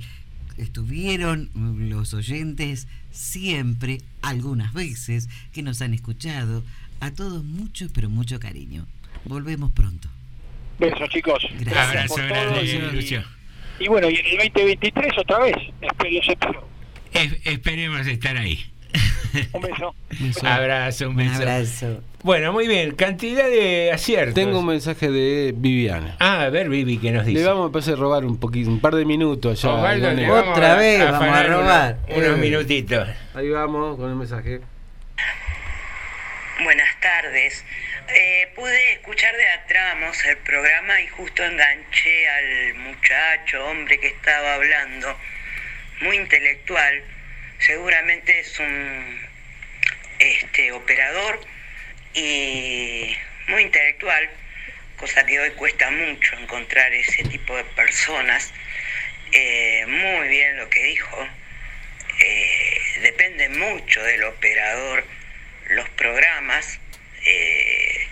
[SPEAKER 1] estuvieron, los oyentes, siempre, algunas veces, que nos han escuchado. A todos mucho, pero mucho cariño. Volvemos pronto.
[SPEAKER 21] Besos, chicos. Gracias
[SPEAKER 3] Abrazo
[SPEAKER 21] por todo y- bueno, y en el 2023 otra vez. Espero- Los espero.
[SPEAKER 3] Es- esperemos estar ahí.
[SPEAKER 21] Un beso.
[SPEAKER 3] Abrazo, un beso.
[SPEAKER 1] abrazo.
[SPEAKER 3] Bueno, muy bien. Cantidad de aciertos.
[SPEAKER 2] Tengo un mensaje de Viviana.
[SPEAKER 3] Ah, a ver, Vivi, ¿qué nos dice?
[SPEAKER 2] Le vamos a empezar a robar un poquito, un par de minutos al
[SPEAKER 3] le
[SPEAKER 2] Neo.
[SPEAKER 3] vamos a-
[SPEAKER 1] robar.
[SPEAKER 3] Unos
[SPEAKER 1] Eh.
[SPEAKER 3] minutitos.
[SPEAKER 2] Ahí vamos con el mensaje.
[SPEAKER 22] Buenas tardes. Eh, pude escuchar de a el programa y justo enganché al muchacho, hombre que estaba hablando, muy intelectual. Seguramente es un este operador y muy intelectual, cosa que hoy cuesta mucho encontrar ese tipo de personas. Eh, muy bien lo que dijo. Eh, depende mucho del operador los programas, eh,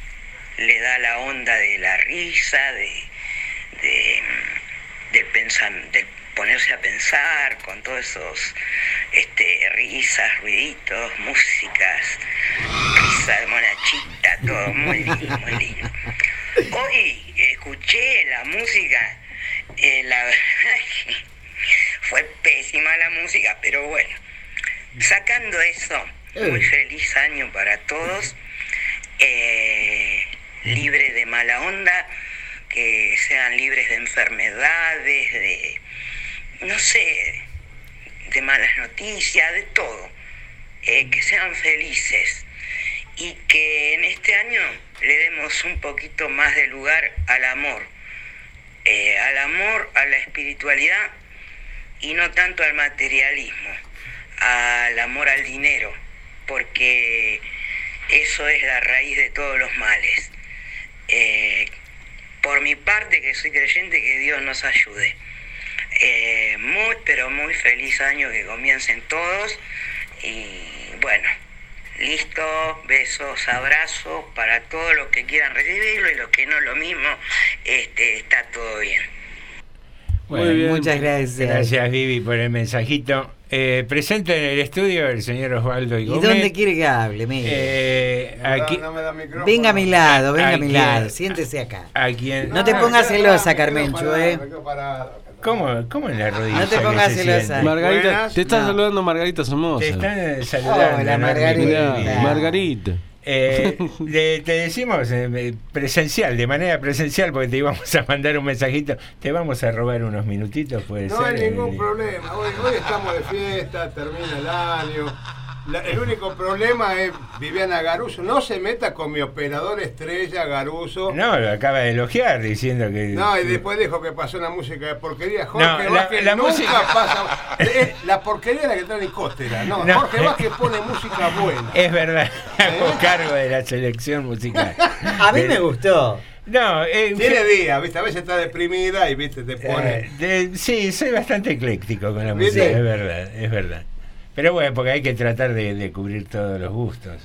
[SPEAKER 22] le da la onda de la risa, de, de, de, ponerse a pensar con todos esos este, risas, ruiditos, músicas, risa de monachita, todo, muy lindo, muy lindo. Hoy escuché la música, eh, la verdad que fue pésima la música, pero bueno, sacando eso, muy feliz año para todos, eh, libre de mala onda, que sean libres de enfermedades, de, no sé, de malas noticias, de todo, eh, que sean felices y que en este año le demos un poquito más de lugar al amor, eh, al amor, a la espiritualidad y no tanto al materialismo, al amor al dinero, porque eso es la raíz de todos los males. Eh, por mi parte, que soy creyente, que Dios nos ayude. Eh, muy, pero muy feliz año que comiencen todos y bueno, listo, besos, abrazos para todos los que quieran recibirlo y los que no lo mismo, este, está todo bien.
[SPEAKER 3] Bueno,
[SPEAKER 1] muchas gracias.
[SPEAKER 3] Gracias, Vivi, por el mensajito. Eh, presente en el estudio el señor Osvaldo
[SPEAKER 1] ¿Y
[SPEAKER 3] Gómez.
[SPEAKER 1] dónde quiere que hable? Mire.
[SPEAKER 3] Eh, aquí,
[SPEAKER 1] venga a mi lado, venga a mi lado, siéntese acá.
[SPEAKER 3] a quien...
[SPEAKER 1] No te pongas celosa, Carmencho, ¿eh?
[SPEAKER 3] ¿Cómo, ¿Cómo en la rodilla?
[SPEAKER 1] No te pongas celosa.
[SPEAKER 2] Margarita, te está
[SPEAKER 1] No.
[SPEAKER 2] saludando Margarita Somoza.
[SPEAKER 3] Te están saludando.
[SPEAKER 1] Hola,
[SPEAKER 3] ¿no?
[SPEAKER 1] Margarita.
[SPEAKER 2] Margarita.
[SPEAKER 3] Eh, te decimos eh, presencial, de manera presencial, porque te íbamos a mandar un mensajito. Te vamos a robar unos minutitos, puede
[SPEAKER 23] No
[SPEAKER 3] ser.
[SPEAKER 23] hay ningún
[SPEAKER 3] eh,
[SPEAKER 23] problema. Hoy, hoy estamos de fiesta, termina el año. La- el único problema es Viviana Garuso. No se meta con mi operador estrella Garuso.
[SPEAKER 3] No, lo acaba de elogiar diciendo que.
[SPEAKER 23] No, y después dijo que pasó una música de porquería. Jorge
[SPEAKER 3] No, la-
[SPEAKER 23] Vázquez
[SPEAKER 3] la
[SPEAKER 23] nunca
[SPEAKER 3] música-
[SPEAKER 23] pasa. Eh, la porquería es la que trae Nicóstera. No,
[SPEAKER 3] No.
[SPEAKER 23] Jorge Vázquez pone música buena.
[SPEAKER 3] Es verdad, hago cargo de la selección musical.
[SPEAKER 1] A mí me gustó.
[SPEAKER 3] No, eh,
[SPEAKER 23] Tiene días, ¿viste? A veces está deprimida y, ¿viste? Te pone.
[SPEAKER 3] eh, de- sí, soy bastante ecléctico con la
[SPEAKER 23] ¿Viste?
[SPEAKER 3] música, es verdad, es verdad. Pero bueno, porque hay que tratar de, de cubrir todos los gustos.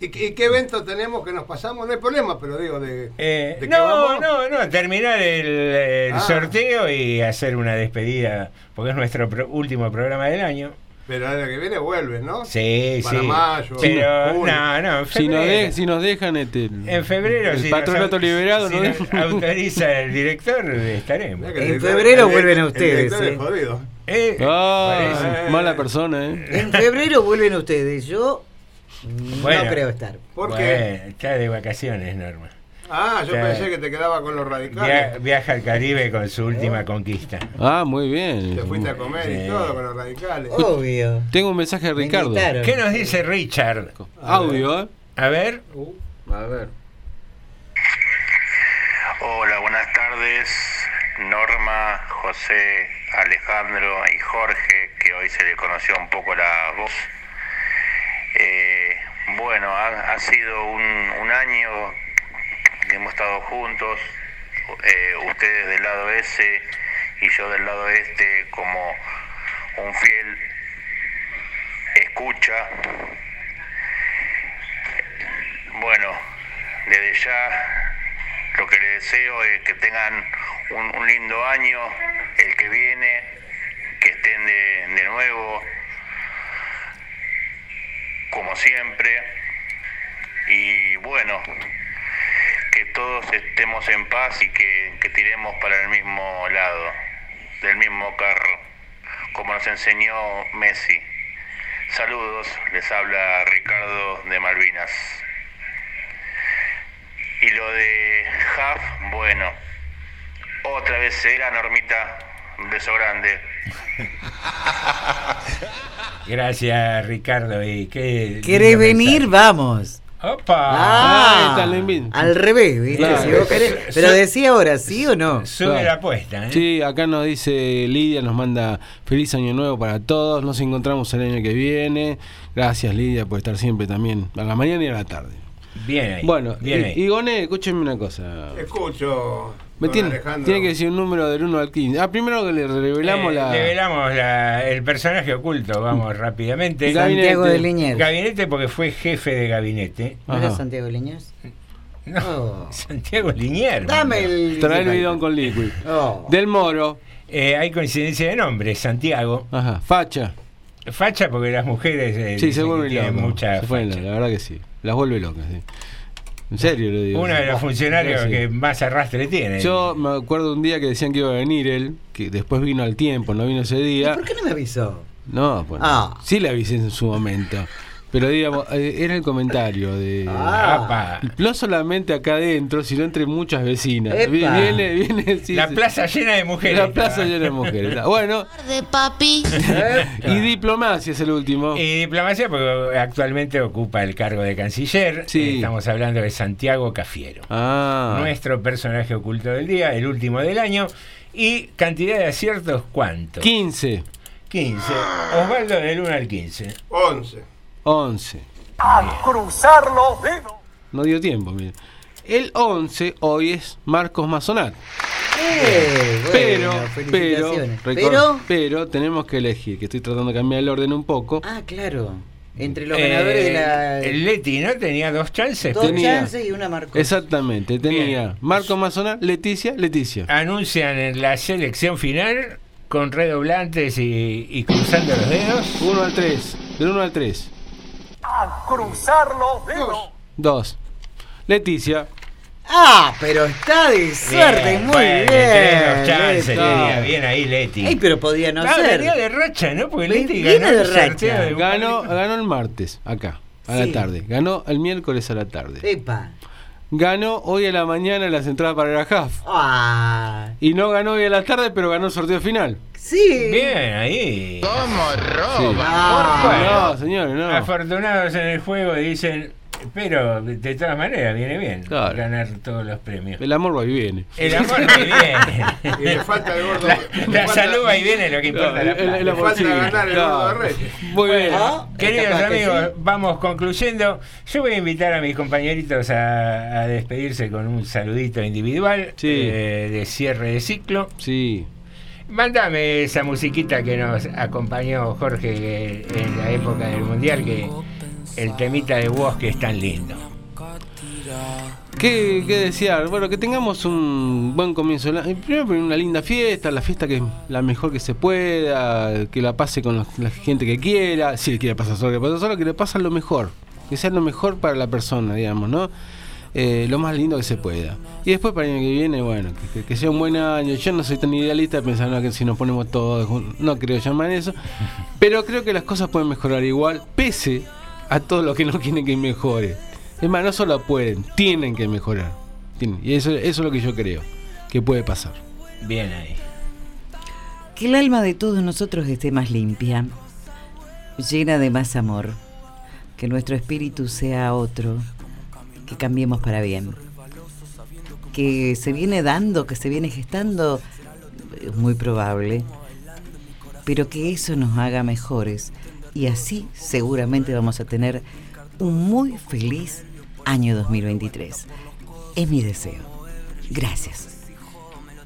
[SPEAKER 23] ¿Y, y qué evento tenemos que nos pasamos? No hay problema, pero digo, de,
[SPEAKER 3] Eh,
[SPEAKER 23] de que
[SPEAKER 3] no,
[SPEAKER 23] vamos.
[SPEAKER 3] no, no, terminar el, el
[SPEAKER 23] Ah.
[SPEAKER 3] sorteo y hacer una despedida, porque es nuestro pro- último programa del año.
[SPEAKER 23] Pero el año que viene vuelve, ¿no?
[SPEAKER 3] Sí,
[SPEAKER 23] Para
[SPEAKER 3] sí.
[SPEAKER 23] mayo,
[SPEAKER 3] pero no, no, en
[SPEAKER 2] Si nos,
[SPEAKER 3] febrero.
[SPEAKER 2] de- si nos dejan este,
[SPEAKER 3] En febrero,
[SPEAKER 2] el
[SPEAKER 3] si
[SPEAKER 2] patronato
[SPEAKER 3] nos,
[SPEAKER 2] liberado,
[SPEAKER 3] si
[SPEAKER 2] ¿no?
[SPEAKER 3] nos autoriza el director, estaremos.
[SPEAKER 1] En febrero vuelven a ustedes.
[SPEAKER 23] director es
[SPEAKER 1] ¿eh?
[SPEAKER 23] jodido.
[SPEAKER 3] Eh,
[SPEAKER 2] Ah,
[SPEAKER 3] parece-
[SPEAKER 2] mala persona, ¿eh?
[SPEAKER 1] En febrero vuelven ustedes. Yo
[SPEAKER 3] Bueno.
[SPEAKER 1] no creo estar.
[SPEAKER 23] ¿Por
[SPEAKER 3] Bueno,
[SPEAKER 23] qué?
[SPEAKER 3] está de vacaciones, Norma.
[SPEAKER 23] Ah, yo pensé que te quedaba con los
[SPEAKER 3] Via-
[SPEAKER 23] radicales.
[SPEAKER 3] viaja al Caribe con su última conquista.
[SPEAKER 2] Ah, muy bien.
[SPEAKER 23] Te fuiste a comer
[SPEAKER 3] Sí.
[SPEAKER 23] y todo con los radicales.
[SPEAKER 1] Obvio.
[SPEAKER 2] Tengo un mensaje de
[SPEAKER 1] Me
[SPEAKER 2] Ricardo.
[SPEAKER 1] invitaron.
[SPEAKER 3] ¿Qué nos dice Richard?
[SPEAKER 2] Audio, ¿eh?
[SPEAKER 3] A ver.
[SPEAKER 2] A ver.
[SPEAKER 24] Hola, buenas tardes. Norma, José, Alejandro y Jorge, que hoy se le conoció un poco la voz. Eh, bueno, ha, sido un, un año que hemos estado juntos, eh, ustedes del lado ese y yo del lado este como un fiel escucha. Bueno, desde ya lo que les deseo es que tengan un, lindo año, el que viene, que estén de, nuevo, como siempre, y bueno, que todos estemos en paz y que tiremos para el mismo lado, del mismo carro, como nos enseñó Messi. Saludos, les habla Ricardo de Malvinas. Y lo de Huff, bueno, otra vez será Normita, un beso grande.
[SPEAKER 3] Gracias, Ricardo. ¿Y qué
[SPEAKER 1] ¿Querés venir?
[SPEAKER 3] mensaje.
[SPEAKER 1] Vamos.
[SPEAKER 3] ¡Opa!
[SPEAKER 1] Ah,
[SPEAKER 2] Ahí está, lo invito.
[SPEAKER 1] al revés, ¿viste?
[SPEAKER 2] Claro.
[SPEAKER 1] Si vos querés- Pero decía ahora, ¿sí o no?
[SPEAKER 3] Sube
[SPEAKER 2] Claro.
[SPEAKER 3] la apuesta, ¿eh?
[SPEAKER 2] Sí, acá nos dice Lidia, nos manda feliz año nuevo para todos. Nos encontramos el año que viene. Gracias, Lidia, por estar siempre también, a la mañana y a la tarde.
[SPEAKER 3] Bien ahí.
[SPEAKER 2] Bueno,
[SPEAKER 3] bien
[SPEAKER 2] y,
[SPEAKER 3] ahí.
[SPEAKER 2] y Goné, escúcheme una cosa.
[SPEAKER 23] Escucho.
[SPEAKER 2] Me
[SPEAKER 23] don
[SPEAKER 2] tiene,
[SPEAKER 23] Alejandro.
[SPEAKER 2] tiene que decir un número del 1 al 15. Ah, primero que le revelamos
[SPEAKER 3] Eh,
[SPEAKER 2] la.
[SPEAKER 3] Revelamos la- el personaje oculto, vamos rápidamente.
[SPEAKER 1] Santiago de Liniers.
[SPEAKER 3] Gabinete porque fue jefe de gabinete.
[SPEAKER 1] ¿No era. Santiago Leñas?
[SPEAKER 3] No,
[SPEAKER 1] Oh.
[SPEAKER 3] Santiago Liniers.
[SPEAKER 1] Dame el.
[SPEAKER 2] Trae el bidón con liquid.
[SPEAKER 1] Oh.
[SPEAKER 2] Del Moro.
[SPEAKER 3] Eh, hay coincidencia de nombre, Santiago.
[SPEAKER 2] Ajá. Facha.
[SPEAKER 3] Facha porque las mujeres eh,
[SPEAKER 2] Sí, se
[SPEAKER 3] que
[SPEAKER 2] vuelven
[SPEAKER 3] mucha
[SPEAKER 2] Se la verdad que sí. Las vuelve locas, sí. En serio lo digo.
[SPEAKER 3] Uno de los funcionarios
[SPEAKER 2] Sí.
[SPEAKER 3] que más arrastre tiene.
[SPEAKER 2] Yo me acuerdo un día que decían que iba a venir él, que después vino al tiempo, no vino ese día.
[SPEAKER 1] ¿Por qué no me avisó?
[SPEAKER 2] No, bueno.
[SPEAKER 1] Ah.
[SPEAKER 2] Sí le avisé en su momento. Pero digamos, eh, era el comentario de.
[SPEAKER 3] Ah.
[SPEAKER 2] No solamente acá adentro, sino entre muchas vecinas.
[SPEAKER 3] Epa.
[SPEAKER 2] Vi- Viene, viene, sí,
[SPEAKER 3] la
[SPEAKER 2] sí.
[SPEAKER 3] plaza llena de mujeres.
[SPEAKER 2] La plaza llena de mujeres. Bueno,
[SPEAKER 6] De papi.
[SPEAKER 2] y diplomacia es el último.
[SPEAKER 3] Y diplomacia, porque actualmente ocupa el cargo de canciller.
[SPEAKER 2] Sí.
[SPEAKER 3] Estamos hablando de Santiago Cafiero.
[SPEAKER 2] Ah.
[SPEAKER 3] Nuestro personaje oculto del día, el último del año. Y cantidad de aciertos, ¿cuánto?
[SPEAKER 2] 15.
[SPEAKER 3] 15. Osvaldo del 1 al 15.
[SPEAKER 23] 11.
[SPEAKER 2] 11.
[SPEAKER 18] A cruzar los dedos.
[SPEAKER 2] No dio tiempo, mire. El 11 hoy es Marcos Mazonat.
[SPEAKER 1] Eh, bueno,
[SPEAKER 2] pero, pero,
[SPEAKER 1] Pero-
[SPEAKER 2] pero tenemos que elegir, que estoy tratando de cambiar el orden un poco.
[SPEAKER 1] Ah, claro. Entre los ganadores de la.
[SPEAKER 3] Eh, El Leti, ¿no? Tenía dos chances.
[SPEAKER 1] Dos
[SPEAKER 2] tenía-
[SPEAKER 1] chances y una marcó.
[SPEAKER 2] Exactamente, tenía Marcos Mazonat, Leticia, Leticia.
[SPEAKER 3] Anuncian en la selección final con redoblantes y, y cruzando los dedos.
[SPEAKER 2] 1 al 3, del 1 al 3.
[SPEAKER 18] A cruzar los dedos.
[SPEAKER 2] 2. Leticia.
[SPEAKER 1] Ah, pero está de suerte,
[SPEAKER 3] Bien,
[SPEAKER 1] muy
[SPEAKER 3] bueno,
[SPEAKER 1] bien.
[SPEAKER 3] dos chances,
[SPEAKER 1] Leti.
[SPEAKER 3] bien ahí Leti.
[SPEAKER 1] Ey, pero podía no
[SPEAKER 3] Ah,
[SPEAKER 1] ser.
[SPEAKER 3] venía de racha, ¿no? Porque Leti
[SPEAKER 1] viene
[SPEAKER 3] ganó
[SPEAKER 1] de
[SPEAKER 3] el sorteo
[SPEAKER 1] racha.
[SPEAKER 3] de
[SPEAKER 2] Ganó, ganó el martes, acá, a
[SPEAKER 1] Sí.
[SPEAKER 2] la tarde. Ganó el miércoles a la tarde.
[SPEAKER 1] Epa.
[SPEAKER 2] Ganó hoy a la mañana las entradas para la HAF.
[SPEAKER 1] Ah.
[SPEAKER 2] Y no ganó hoy a la tarde, pero ganó el sorteo final.
[SPEAKER 1] Sí.
[SPEAKER 3] Bien, ahí.
[SPEAKER 2] ¿Cómo
[SPEAKER 3] roba?
[SPEAKER 2] No, señores, no.
[SPEAKER 3] Afortunados en el juego dicen, pero de todas maneras viene bien
[SPEAKER 2] Claro.
[SPEAKER 3] ganar todos los premios.
[SPEAKER 2] El amor va y viene.
[SPEAKER 3] El amor va y viene.
[SPEAKER 23] Y le falta el gordo.
[SPEAKER 3] La, la
[SPEAKER 23] falta-
[SPEAKER 3] salud va y viene, lo que importa
[SPEAKER 2] el-
[SPEAKER 3] plata.
[SPEAKER 2] el
[SPEAKER 23] Le falta
[SPEAKER 2] sí,
[SPEAKER 23] ganar el
[SPEAKER 2] claro.
[SPEAKER 23] gordo de Reyes.
[SPEAKER 2] Muy bien.
[SPEAKER 1] Ah,
[SPEAKER 3] Queridos amigos,
[SPEAKER 1] sí.
[SPEAKER 3] vamos concluyendo. Yo voy a invitar a mis compañeritos a, a despedirse con un saludito individual
[SPEAKER 2] Sí.
[SPEAKER 3] eh, de cierre de ciclo.
[SPEAKER 2] Sí.
[SPEAKER 3] Mándame esa musiquita que nos acompañó Jorge eh, en la época del Mundial, que el temita de voz que es tan lindo.
[SPEAKER 2] ¿Qué, qué desear? Bueno, que tengamos un buen comienzo. Primero, una linda fiesta, la fiesta que es la mejor que se pueda, que la pase con la gente que quiera. Si le quiere pasar solo, que pase solo, que le pase lo mejor. Que sea lo mejor para la persona, digamos, ¿no? Eh, lo más lindo que se pueda. Y después para el año que viene, bueno, que, sea un buen año. Yo no soy tan idealista pensando que si nos ponemos todos, jun- no creo llamar eso. Pero creo que las cosas pueden mejorar igual, pese a todo lo que no quieren que mejore. Es más, no solo pueden, tienen que mejorar. Tienen. Y eso, eso es lo que yo creo que puede pasar.
[SPEAKER 3] Bien ahí.
[SPEAKER 1] Que el alma de todos nosotros esté más limpia, llena de más amor. Que nuestro espíritu sea otro, que cambiemos para bien. Que se viene dando, que se viene gestando, es muy probable. Pero que eso nos haga mejores. Y así seguramente vamos a tener un muy feliz año 2023. Es mi deseo. Gracias.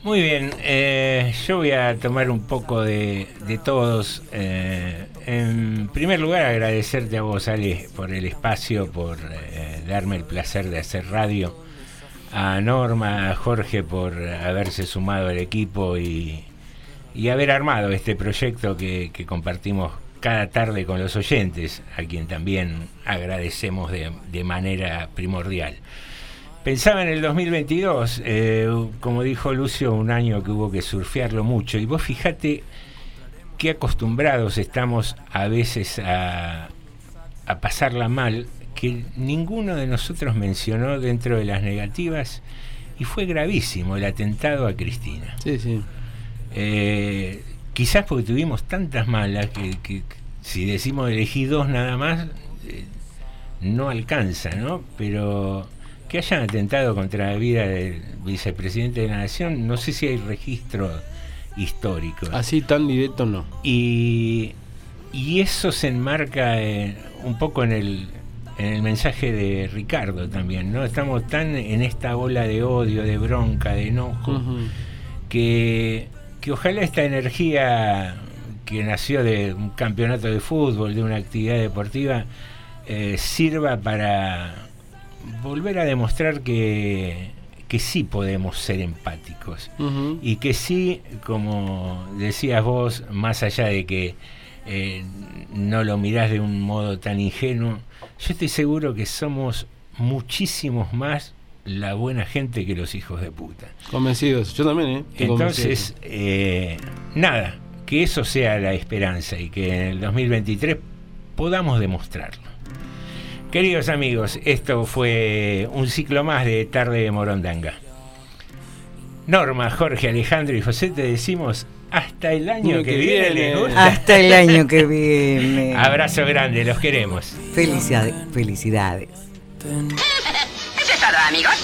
[SPEAKER 3] Muy bien, eh, yo voy a tomar un poco de, de todos. Eh, en primer lugar, agradecerte a vos, Ale, por el espacio, por eh, darme el placer de hacer radio. A Norma, a Jorge, por haberse sumado al equipo y, y haber armado este proyecto que, que compartimos cada tarde con los oyentes, a quien también agradecemos de, de manera primordial. Pensaba en el 2022, eh, como dijo Lucio, un año que hubo que surfearlo mucho. Y vos fijate qué acostumbrados estamos a veces a, a pasarla mal, que ninguno de nosotros mencionó dentro de las negativas, y fue gravísimo el atentado a Cristina.
[SPEAKER 2] Sí, sí.
[SPEAKER 3] Eh, quizás porque tuvimos tantas malas que, si decimos elegí dos nada más, eh, no alcanza, ¿no? Pero que hayan atentado contra la vida del vicepresidente de la Nación, no sé si hay registro histórico.
[SPEAKER 2] Así tan directo no.
[SPEAKER 3] Y, y eso se enmarca eh, un poco en el, en el mensaje de Ricardo también, ¿no? Estamos tan en esta ola de odio, de bronca, de enojo, que, que ojalá esta energía que nació de un campeonato de fútbol, de una actividad deportiva, eh, sirva para volver a demostrar que, que sí podemos ser empáticos. Y que sí, como decías vos, más allá de que eh, no lo mirás de un modo tan ingenuo, yo estoy seguro que somos muchísimos más la buena gente que los hijos de puta.
[SPEAKER 2] Convencidos, yo también, ¿eh? Estoy
[SPEAKER 3] Entonces, eh, nada, que eso sea la esperanza y que en el 2023 podamos demostrarlo. Queridos amigos, esto fue un ciclo más de Tarde de Morondanga. Norma, Jorge, Alejandro y José te decimos hasta el año que,
[SPEAKER 2] que
[SPEAKER 3] viene.
[SPEAKER 2] viene.
[SPEAKER 3] ¿les gusta?
[SPEAKER 1] Hasta el año que viene.
[SPEAKER 3] Abrazo grande, los queremos.
[SPEAKER 1] Felicidades. Felicidades.
[SPEAKER 25] Todo, amigos.